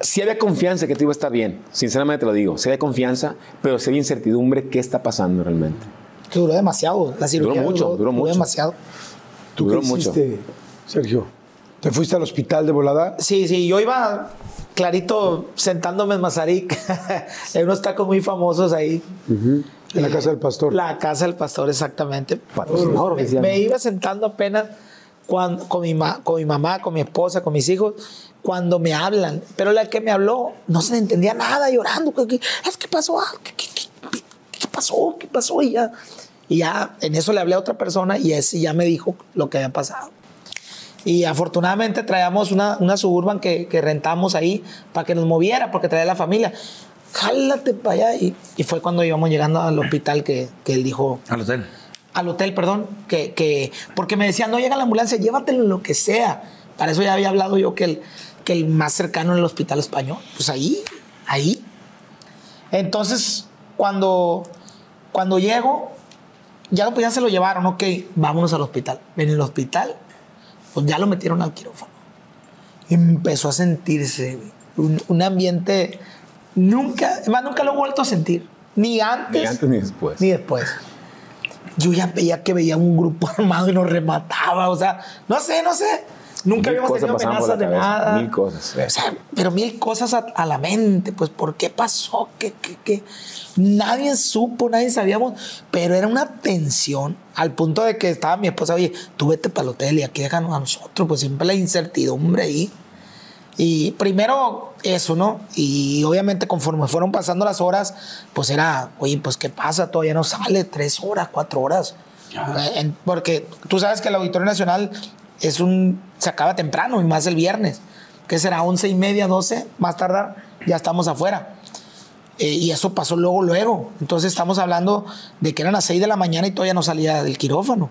Si había confianza que te iba a estar bien, sinceramente te lo digo, si había confianza, pero si había incertidumbre, ¿qué está pasando realmente? Que duró demasiado. La cirugía mucho, duró mucho. demasiado. ¿Tú Duró qué mucho. hiciste, Sergio? ¿Te fuiste al hospital de volada? Sí, sí, yo iba clarito sentándome en Mazarik, (laughs) en unos tacos muy famosos ahí. En la casa del pastor. La casa del pastor, exactamente. Patrocinador me, oficial. me iba sentando apenas cuando, con, mi ma- con mi mamá, con mi esposa, con mis hijos, cuando me hablan. Pero la que me habló no se le entendía nada, llorando. ¿Qué, qué, es que pasó? algo, ¿Qué, qué, qué- qué pasó? ¿Qué pasó? Y ya, y ya en eso le hablé a otra persona y ese ya me dijo lo que había pasado. Y afortunadamente traíamos una, una suburban que, que rentamos ahí para que nos moviera, porque traía la familia. Jálate para allá. Y, y fue cuando íbamos llegando al hospital que, que él dijo, Al hotel. al hotel, perdón, que, que porque me decían, no llega la ambulancia, llévatelo en lo que sea. Para eso ya había hablado yo que el, que el más cercano era el hospital español. Pues ahí, ahí. Entonces, cuando, cuando llego, ya, pues ya se lo llevaron, ok, vámonos al hospital. En el hospital, pues ya lo metieron al quirófano. Y empezó a sentirse un, un ambiente, nunca, además nunca lo he vuelto a sentir. Ni antes, Ni antes ni después. ni después. Yo ya veía que veía un grupo (laughs) armado y nos remataba, o sea, no sé, no sé. Nunca Mil habíamos tenido amenazas de cabeza, nada. mil cosas. O sea, pero mil cosas a, a la mente, pues, ¿por qué pasó? ¿Qué, qué, qué? Nadie supo, nadie sabíamos, pero era una tensión al punto de que estaba mi esposa, oye, tú vete para el hotel y aquí déjanos a nosotros, pues siempre la incertidumbre ahí. Y primero eso, ¿no? Y obviamente conforme fueron pasando las horas, pues era, oye, pues ¿qué pasa? Todavía no sale, tres horas, cuatro horas. Eh, porque tú sabes que el Auditorio Nacional es un, se acaba temprano y más el viernes, que será once y media, doce, más tardar, ya estamos afuera. Eh, y eso pasó luego, luego. Entonces estamos hablando de que eran las seis de la mañana y todavía no salía del quirófano.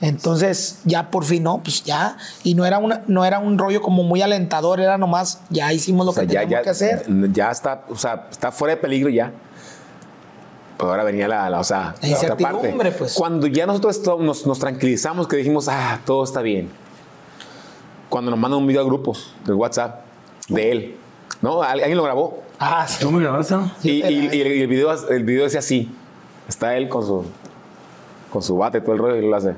Entonces, ya por fin, no, pues ya. Y no era, una, no era un rollo como muy alentador, era nomás, ya hicimos lo O sea, que ya, teníamos ya, que hacer. ya está, o sea, está fuera de peligro ya. Pero ahora venía la, la, o sea, La otra parte. pues. Cuando ya nosotros nos, nos tranquilizamos, que dijimos, ah, todo está bien. Cuando nos mandan un video al grupo del WhatsApp de él, ¿no? Al- Alguien lo grabó. Ah, sí. ¿Tú me grabaste? no? Y, y- y el, y el video, el video decía así. Está él con su, con su bate, todo el rollo, y lo hace.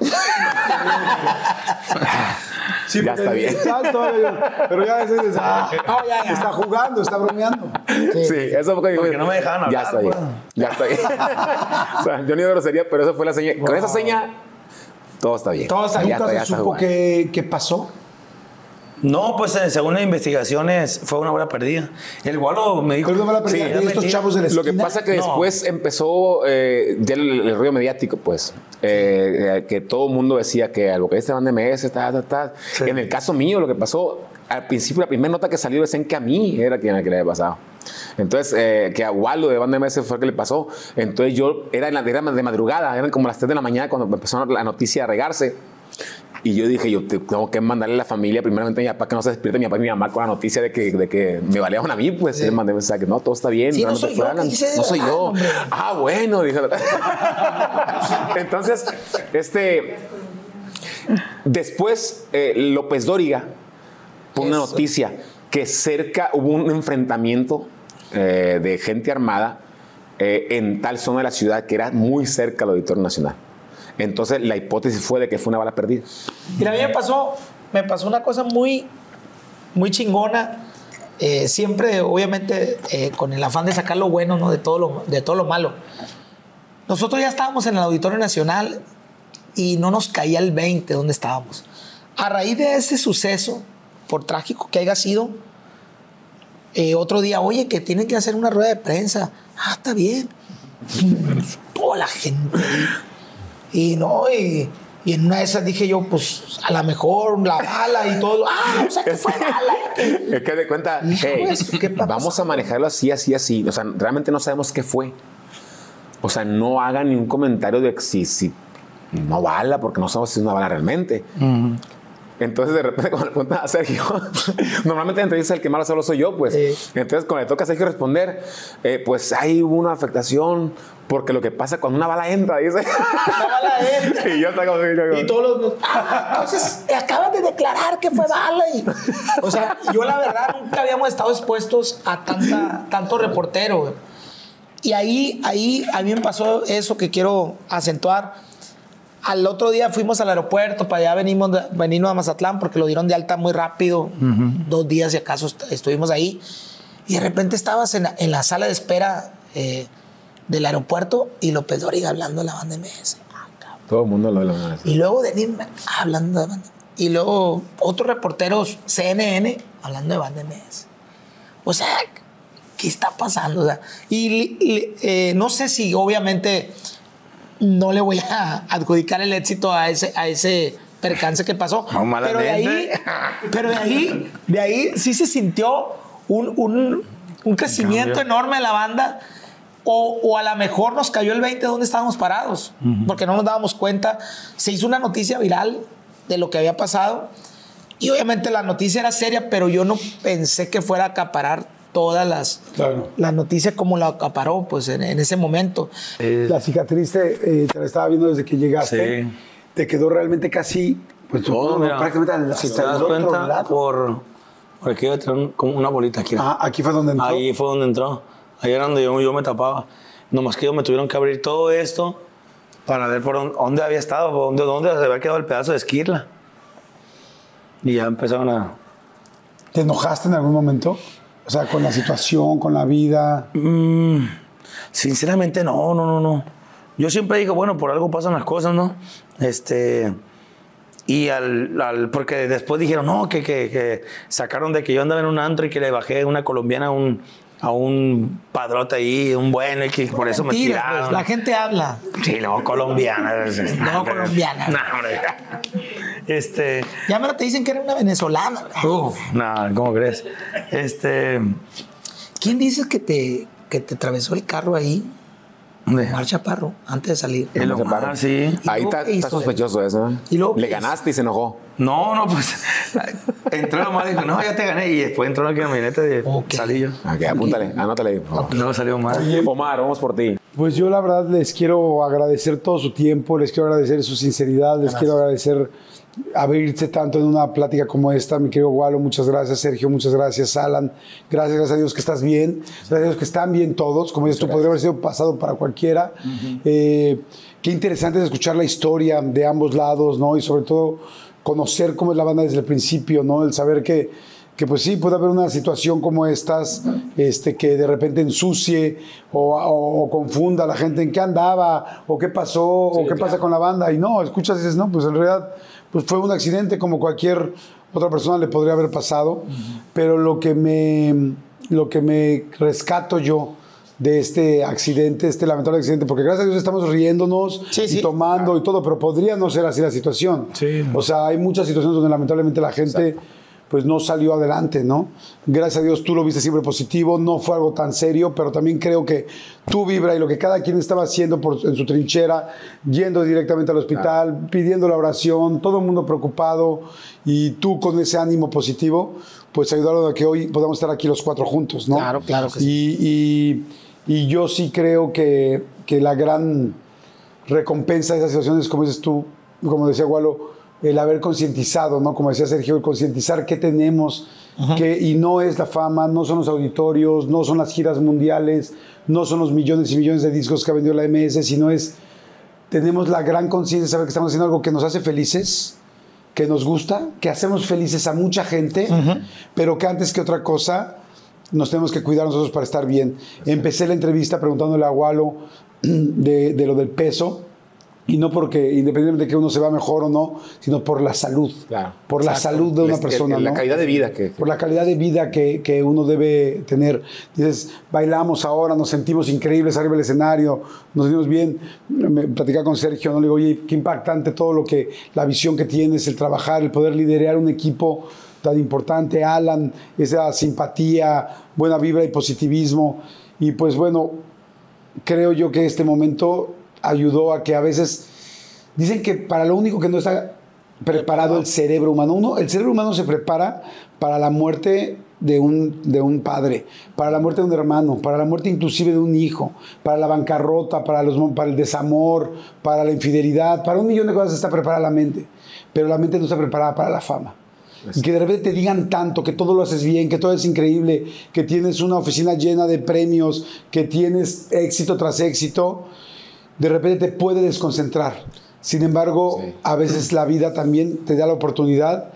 (laughs) Sí, Ya está bien. todavía- pero ya es, es- ah, (laughs) No, ya, ya. está jugando, está bromeando. Sí, eso fue Porque no me dejaban Ya hablar, está bien. pues. Ya está bien. o sea, yo ni de grosería, pero esa fue la seña. Con esa seña, todo está bien. Todo está Ya bien. ¿Nunca ya se está supo jugando. qué, qué pasó? No, pues eh, según las investigaciones fue una hora perdida. El gualo me dijo. No me la Sí, estos chavos de la Lo que pasa que No. después empezó eh, ya el, el rollo mediático, pues. Eh, eh, que todo el mundo decía que algo que este van de MS, ta, ta, ta. En el caso mío, lo que pasó, al principio, la primera nota que salió decían que a mí era quien que le había pasado. Entonces, eh, que a Waldo de Banda MS fue el que le pasó. Entonces, yo era, en la, era de madrugada, eran como las 3 de la mañana cuando empezó la noticia a regarse. Y yo dije, yo te- tengo que mandarle a la familia, primeramente a mi papá, que no se despierte mi papá y mi mamá con la noticia de que, de que me baleaban a mí. Pues le mandé mensaje, no, todo está bien. Sí, no te soy yo, No soy yo. hombre. Ah, bueno, dije. (laughs) Entonces, este. Después, eh, López Dóriga pone una noticia que cerca hubo un enfrentamiento eh, de gente armada eh, en tal zona de la ciudad que era muy cerca al Auditorio Nacional. Entonces, la hipótesis fue de que fue una bala perdida. Mira, a mí me pasó, me pasó una cosa muy, muy chingona. eh, siempre, obviamente, eh, con el afán de sacar lo bueno ¿no? de, todo lo, de todo lo malo. Nosotros ya estábamos en el Auditorio Nacional y no nos caía el 20 donde estábamos. A raíz de ese suceso, por trágico que haya sido, eh, otro día, oye, que tienen que hacer una rueda de prensa. Ah, está bien. (laughs) Toda la gente. Y no, y, y en una de esas dije yo, pues a lo mejor la bala y todo. Ah, o sea, que fue bala. (laughs) Es que de cuenta, Hijo, hey, eso, ¿qué está vamos a manejarlo así, así, así. O sea, realmente no sabemos qué fue. O sea, no hagan ni un comentario de si, si no bala, porque no sabemos si es una bala realmente. Entonces, de repente, (laughs) cuando le preguntan a Sergio, (laughs) normalmente en entrevistas el que más solo soy yo, pues. Sí. Entonces, cuando le toca a Sergio responder, eh, pues hay una afectación, porque lo que pasa cuando una bala entra, dice. La bala entra. (laughs) y yo estaba como. Y todos los. Ah, entonces, acabas de declarar que fue bala. Y, o sea, yo la verdad nunca habíamos estado expuestos a tanta, tanto reportero. Y ahí, ahí a mí me pasó eso que quiero acentuar. Al otro día fuimos al aeropuerto, para allá venimos, de- venimos a Mazatlán porque lo dieron de alta muy rápido. Dos días, si acaso, est- estuvimos ahí. Y de repente estabas en la, en la sala de espera eh, del aeropuerto y López Dóriga hablando de la banda MS. Ah. Todo el mundo lo lo- Y luego Denis hablando de banda. Y luego otros reporteros CNN hablando de banda MS. O sea, ¿qué está pasando? O sea, y eh, no sé si obviamente no le voy a adjudicar el éxito a ese, a ese percance que pasó. No, pero de ahí, pero de ahí, de ahí sí se sintió un, un- un crecimiento cambio. enorme de la banda. O, o a lo mejor nos cayó el 20 donde estábamos parados, porque no nos dábamos cuenta. Se hizo una noticia viral de lo que había pasado. Y obviamente la noticia era seria, pero yo no pensé que fuera a acaparar todas las, Claro. las noticias como la acaparó pues, en, en ese momento. La cicatriz te, eh, te la estaba viendo desde que llegaste. Sí. Te quedó realmente casi, pues Todo, mira, prácticamente al- si hasta te das el otro cuenta, lado. por, por aquí tener un- como una bolita aquí. Ah, aquí fue donde entró. Ahí fue donde entró. Ahí era donde yo, yo me tapaba. Nomás que ellos me tuvieron que abrir todo esto para ver por dónde, dónde había estado, por dónde, dónde se había quedado el pedazo de esquirla. Y ya empezaron a... ¿Te enojaste en algún momento? O sea, con la situación, con la vida. Sinceramente, no, no, no, no. Yo siempre digo, bueno, por algo pasan las cosas, ¿no? Este. Y al, al- porque después dijeron, no, que, que, que sacaron de que yo andaba en un antro y que le bajé una colombiana a un, a un padrote ahí, un bueno, y que por eso me pues, tiraron. la gente habla. Sí, no, colombiana. (laughs) No, colombiana. No, hombre. Este. Ya me te dicen que era una venezolana. Uf, no, ¿cómo crees? Este. ¿Quién dice que te, que te atravesó el carro ahí. Omar Chaparro, antes de salir? El ¿Cómo se Omar, sí. ¿Y Ahí está, está sospechoso eso. ¿eh? ¿Y luego Le hizo? ganaste y se enojó. No, no, pues (laughs) entró Omar y dijo, no, ya te gané. Y después entró la camioneta y Ok. salí yo. Ok, apúntale, anótale por favor. No salió Omar. Omar, vamos por ti. Pues yo la verdad les quiero agradecer todo su tiempo, les quiero agradecer su sinceridad, les quiero agradecer abrirse tanto en una plática como esta. Mi querido Walo, muchas gracias. Sergio, muchas gracias. Alan, gracias, gracias a Dios que estás bien. Gracias a Dios que están bien todos. Como dices tú, podría haber sido pasado para cualquiera. Eh, qué interesante es escuchar la historia de ambos lados, ¿no? Y sobre todo conocer cómo es la banda desde el principio, ¿no? El saber que que pues sí, puede haber una situación como estas, este, que de repente ensucie o, o- o confunda a la gente en qué andaba, o qué pasó, o qué pasa con la banda, y no, escuchas y dices, no, pues en realidad pues fue un accidente como cualquier otra persona le podría haber pasado, pero lo que me, lo que me rescato yo de este accidente, este lamentable accidente, porque gracias a Dios estamos riéndonos Sí, y sí. tomando y todo, pero podría no ser así la situación. Sí. O sea, hay muchas situaciones donde lamentablemente la gente pues no salió adelante, ¿no? Gracias a Dios tú lo viste siempre positivo, no fue algo tan serio, pero también creo que tu vibra y lo que cada quien estaba haciendo por, en su trinchera, yendo directamente al hospital, pidiendo la oración, todo el mundo preocupado y tú con ese ánimo positivo, pues ayudaron a que hoy podamos estar aquí los cuatro juntos, ¿no? Claro, claro que sí. Y, y, y yo sí creo que, que la gran recompensa de esas situaciones, como dices tú, como decía Gualo, el haber concientizado, ¿no? Como decía Sergio, el concientizar qué tenemos, que, y no es la fama, no son los auditorios, no son las giras mundiales, no son los millones y millones de discos que ha vendido la MS, sino es, tenemos la gran conciencia de saber que estamos haciendo algo que nos hace felices, que nos gusta, que hacemos felices a mucha gente, pero que antes que otra cosa nos tenemos que cuidar nosotros para estar bien. Empecé la entrevista preguntándole a Walo (clears throat) de, de lo del peso. Y no porque, independientemente de que uno se va mejor o no, sino por la salud. Claro. Por la Exacto. salud de una persona. La ¿no? calidad de vida que. por la calidad de vida que, que uno debe tener. Dices, bailamos ahora, nos sentimos increíbles arriba del escenario, nos sentimos bien. Me platicaba con Sergio, ¿no? le digo, oye, qué impactante todo lo que, la visión que tienes, el trabajar, el poder liderar un equipo tan importante, Alan, esa simpatía, buena vibra y positivismo. Y pues bueno, creo yo que este momento ayudó a que a veces dicen que para lo único que no está preparado el cerebro humano, uno, el cerebro humano se prepara para la muerte de un, de un padre, para la muerte de un hermano, para la muerte inclusive de un hijo, para la bancarrota, para, los, para el desamor, para la infidelidad, para un millón de cosas está preparada la mente, pero la mente no está preparada para la fama. Y que de repente te digan tanto, que todo lo haces bien, que todo es increíble, que tienes una oficina llena de premios, que tienes éxito tras éxito, de repente te puede desconcentrar. Sin embargo, Sí. a veces la vida también te da la oportunidad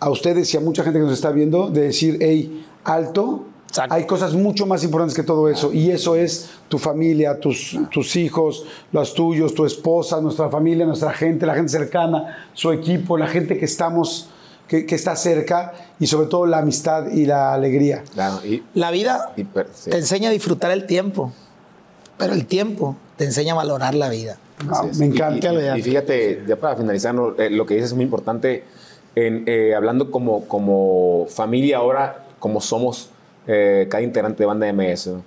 a ustedes y a mucha gente que nos está viendo de decir, hey, alto, Exacto. hay cosas mucho más importantes que todo eso. Y eso es tu familia, tus, tus hijos, los tuyos, tu esposa, nuestra familia, nuestra gente, la gente cercana, su equipo, la gente que estamos, que, que está cerca y sobre todo la amistad y la alegría. Claro, y, La vida y per- sí. te enseña a disfrutar el tiempo, pero el tiempo te enseña a valorar la vida. Ah, me encanta. Y, y fíjate, ya para finalizar, ¿no? Eh, lo que dices es muy importante, en, eh, hablando como, como familia ahora, como somos eh, cada integrante de banda MS. ¿no?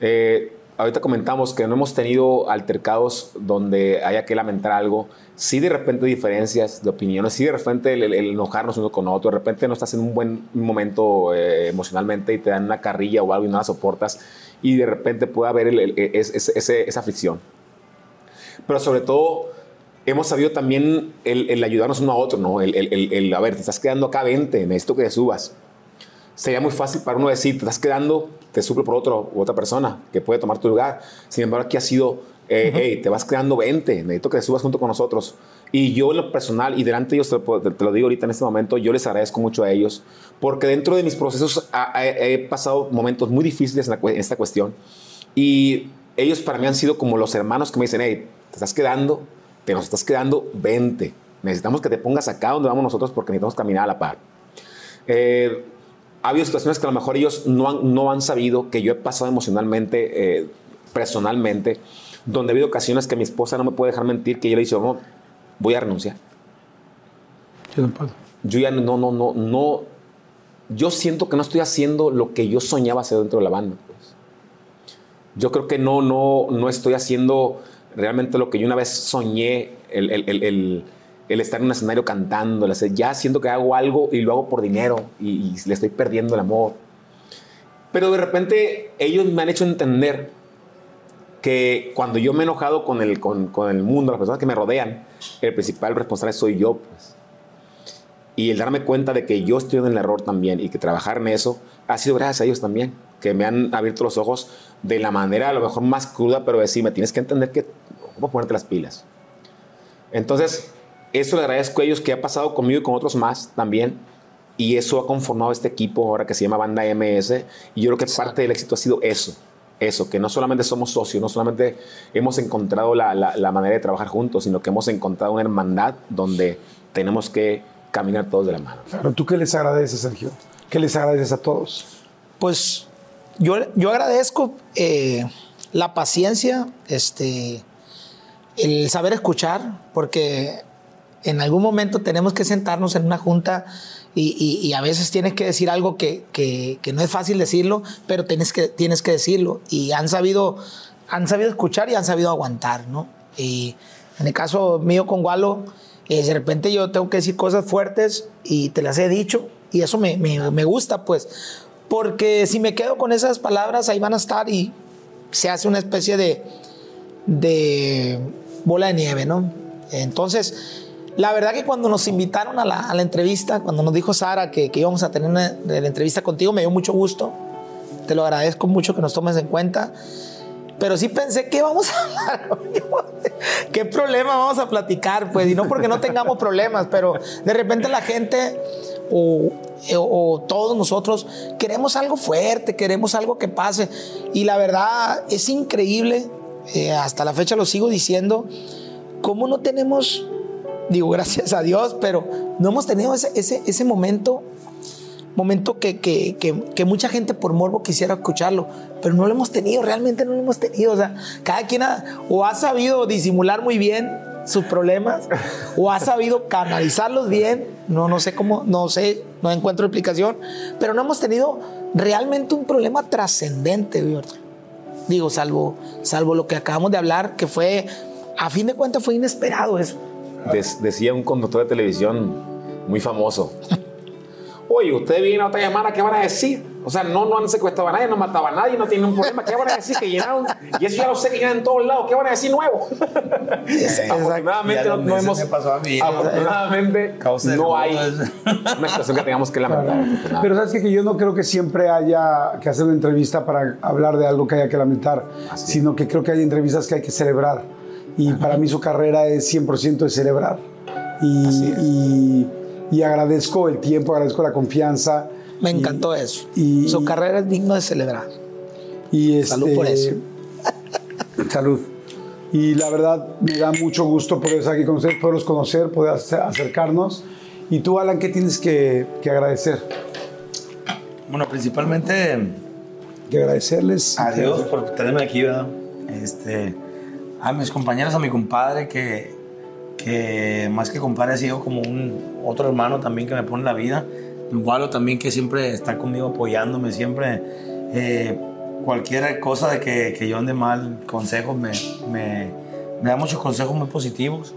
Eh, ahorita comentamos que no hemos tenido altercados donde haya que lamentar algo. Sí, de repente diferencias de opiniones, sí, de repente el, el- el enojarnos uno con otro, de repente no estás en un buen momento eh, emocionalmente y te dan una carrilla o algo y no la soportas, y de repente puede haber el- el- ese- esa fricción pero sobre todo hemos sabido también el, el ayudarnos uno a otro, ¿no? El, a ver, te estás quedando acá 20, necesito que te subas. Sería muy fácil para uno decir, te estás quedando, te suple por otro u otra persona que puede tomar tu lugar. Sin embargo, aquí ha sido, eh, hey, te vas quedando 20, necesito que te subas junto con nosotros. Y yo en lo personal, y delante de ellos, te, te- lo digo ahorita en este momento, yo les agradezco mucho a ellos, porque dentro de mis procesos he pasado momentos muy difíciles en, la en esta cuestión. Y ellos para mí han sido como los hermanos que me dicen, hey, te estás quedando, te nos estás quedando 20. Necesitamos que te pongas acá donde vamos nosotros porque necesitamos caminar a la par. Eh, ha habido situaciones que a lo mejor ellos no han, no han sabido que yo he pasado emocionalmente, eh, personalmente, donde ha habido ocasiones que mi esposa no me puede dejar mentir, que yo le he dicho, no, voy a renunciar. Yo no puedo. Yo ya no, no, no, no, yo siento que no estoy haciendo lo que yo soñaba hacer dentro de la banda. pues. Yo creo que no, no, no estoy haciendo realmente lo que yo una vez soñé, el, el- el- estar en un escenario cantando, ya siento que hago algo y lo hago por dinero y, y le estoy perdiendo el amor. Pero de repente ellos me han hecho entender que cuando yo me he enojado con el, con, con el mundo, las personas que me rodean, el principal responsable soy yo. Pues. Y el darme cuenta de que yo estoy en el error también y que trabajar en eso ha sido gracias a ellos también, que me han abierto los ojos de la manera a lo mejor más cruda, pero decirme, tienes que entender que cómo ponerte las pilas. Entonces, eso le agradezco a ellos que ha pasado conmigo y con otros más también. Y eso ha conformado este equipo ahora que se llama Banda MS. Y yo creo que parte del éxito ha sido eso. Eso, que no solamente somos socios, no solamente hemos encontrado la, la- la manera de trabajar juntos, sino que hemos encontrado una hermandad donde tenemos que caminar todos de la mano. Claro, ¿tú qué les agradeces, Sergio? ¿Qué les agradeces a todos? Pues yo, yo agradezco eh, la paciencia, este, el saber escuchar, porque en algún momento tenemos que sentarnos en una junta Y, y- y a veces tienes que decir algo que, que- que no es fácil decirlo, pero tienes que, tienes que decirlo. Y han sabido, han sabido escuchar y han sabido aguantar, ¿no? Y en el caso mío con Walo, eh, de repente yo tengo que decir cosas fuertes y te las he dicho. Y eso me, me- me gusta, pues. Porque si me quedo con esas palabras, ahí van a estar y se hace una especie de, de bola de nieve, ¿no? Entonces, la verdad que cuando nos invitaron a la, a la entrevista, cuando nos dijo Sara que, que íbamos a tener una, la entrevista contigo, me dio mucho gusto. Te lo agradezco mucho que nos tomes en cuenta. Pero sí pensé que vamos a hablar. (laughs) ¿Qué problema vamos a platicar? Pues, y no porque no tengamos problemas, pero de repente la gente o, o- o todos nosotros queremos algo fuerte, queremos algo que pase. Y la verdad es increíble, eh, hasta la fecha lo sigo diciendo, cómo no tenemos, digo gracias a Dios, pero no hemos tenido ese, ese, ese momento momento que, que, que, que mucha gente por morbo quisiera escucharlo, pero no lo hemos tenido, realmente no lo hemos tenido. O sea, cada quien ha, o ha sabido disimular muy bien sus problemas, o ha sabido canalizarlos bien, no, no sé cómo, no sé, no encuentro explicación, pero no hemos tenido realmente un problema trascendente, digo, salvo, salvo lo que acabamos de hablar, que fue, a fin de cuentas fue inesperado eso. Des- decía un conductor de televisión muy famoso. Oye, usted viene a otra llamada, ¿qué van a decir? O sea, no, no han secuestrado a nadie, no mataba a nadie, no tienen un problema. ¿Qué van a decir? Que llenaron. Y eso ya lo sé que llenan en todos lados. ¿Qué van a decir nuevo? (laughs) afortunadamente no, no hemos. pasó a mí. Afortunadamente (laughs) de no hay (laughs) una situación que tengamos que lamentar. afortunadamente. Pero sabes qué? que yo no creo que siempre haya que hacer una entrevista para hablar de algo que haya que lamentar, Así sino que creo que hay entrevistas que hay que celebrar. Y para mí su carrera es 100% de celebrar. Y, y- y agradezco el tiempo, agradezco la confianza. Me Y- encantó eso. y- Su carrera es digno de celebrar. Y Salud este, por eso. (laughs) Salud. Y la verdad me da mucho gusto poder estar aquí con ustedes, poderlos conocer, poder acer- acercarnos. Y tú, Alan, ¿qué tienes que, que agradecer? Bueno, principalmente Que agradecerles. a Dios por tenerme aquí, ¿verdad? Este, a mis compañeros, a mi compadre, que, que más que compadre ha sido como un otro hermano también que me pone la vida. Igualo también que siempre está conmigo apoyándome, siempre eh, cualquier cosa de que, que yo ande mal, consejos, me, me, me da muchos consejos muy positivos.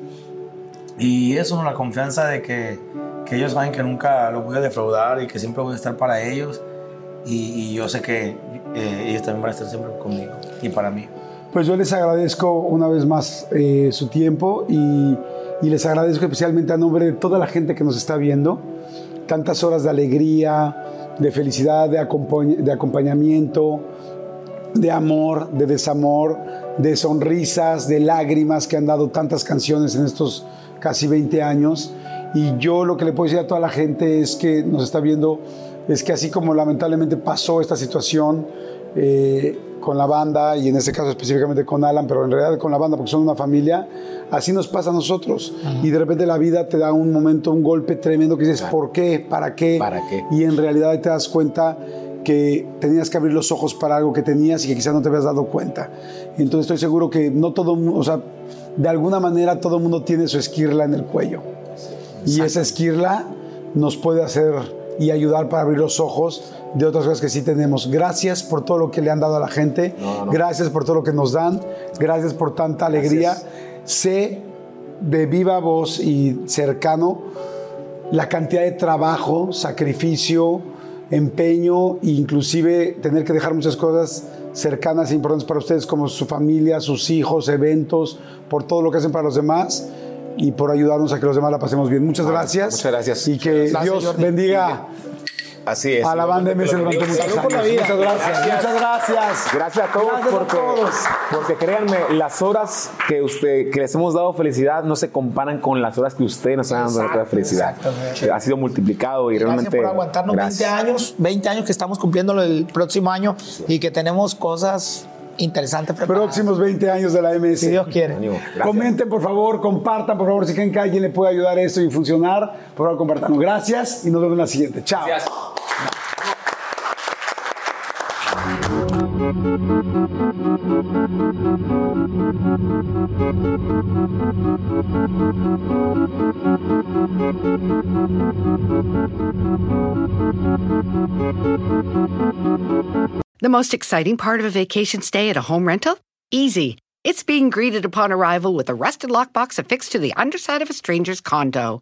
Y eso, la confianza de que, que ellos saben que nunca los voy a defraudar y que siempre voy a estar para ellos. Y, y yo sé que eh, ellos también van a estar siempre conmigo y para mí. Pues yo les agradezco una vez más eh, su tiempo y, les agradezco especialmente a nombre de toda la gente que nos está viendo. Tantas horas de alegría, de felicidad, de acompañamiento, de amor, de desamor, de sonrisas, de lágrimas que han dado tantas canciones en estos casi 20 años. Y yo lo que le puedo decir a toda la gente es que nos está viendo, es que así como lamentablemente pasó esta situación eh, con la banda, y en este caso específicamente con Alan, pero en realidad con la banda porque son una familia, así nos pasa a nosotros. Y de repente la vida te da un momento, un golpe tremendo que dices, ¿por qué? ¿Para qué? ¿Para qué? Y en realidad te das cuenta que tenías que abrir los ojos para algo que tenías y que quizás no te habías dado cuenta. Entonces estoy seguro que no todo, o sea, de alguna manera todo el mundo tiene su esquirla en el cuello. Y esa esquirla nos puede hacer y ayudar para abrir los ojos de otras cosas que sí tenemos. Gracias por todo lo que le han dado a la gente. No, no. Gracias por todo lo que nos dan. Gracias por tanta alegría. Sé de viva voz y cercano la cantidad de trabajo, sacrificio, empeño e inclusive tener que dejar muchas cosas cercanas e importantes para ustedes como su familia, sus hijos, eventos, por todo lo que hacen para los demás y por ayudarnos a que los demás la pasemos bien. Muchas gracias. muchas gracias. Y que Gracias, Dios Jordi. bendiga Así es. a la banda MS durante muchos por la años. vida. Muchas gracias. Muchas gracias. Gracias a todos Gracias a porque, todos. porque créanme, las horas que usted que les hemos dado felicidad no se comparan con las horas que ustedes nos han dado de felicidad. exactamente. Ha sido multiplicado y Gracias realmente. por aguantarnos gracias. 20 años, 20 años que estamos cumpliéndolo el próximo año y que tenemos cosas interesantes preparadas. Próximos 20 años de la MS. Si Dios quiere. Gracias. Comenten, por favor, compartan, por favor, si creen que alguien le puede ayudar a esto y funcionar, por favor, compartan. Gracias y nos vemos en la siguiente. Chao. Gracias. The most exciting part of a vacation stay at a home rental? Easy. It's being greeted upon arrival with a rusted lockbox affixed to the underside of a stranger's condo.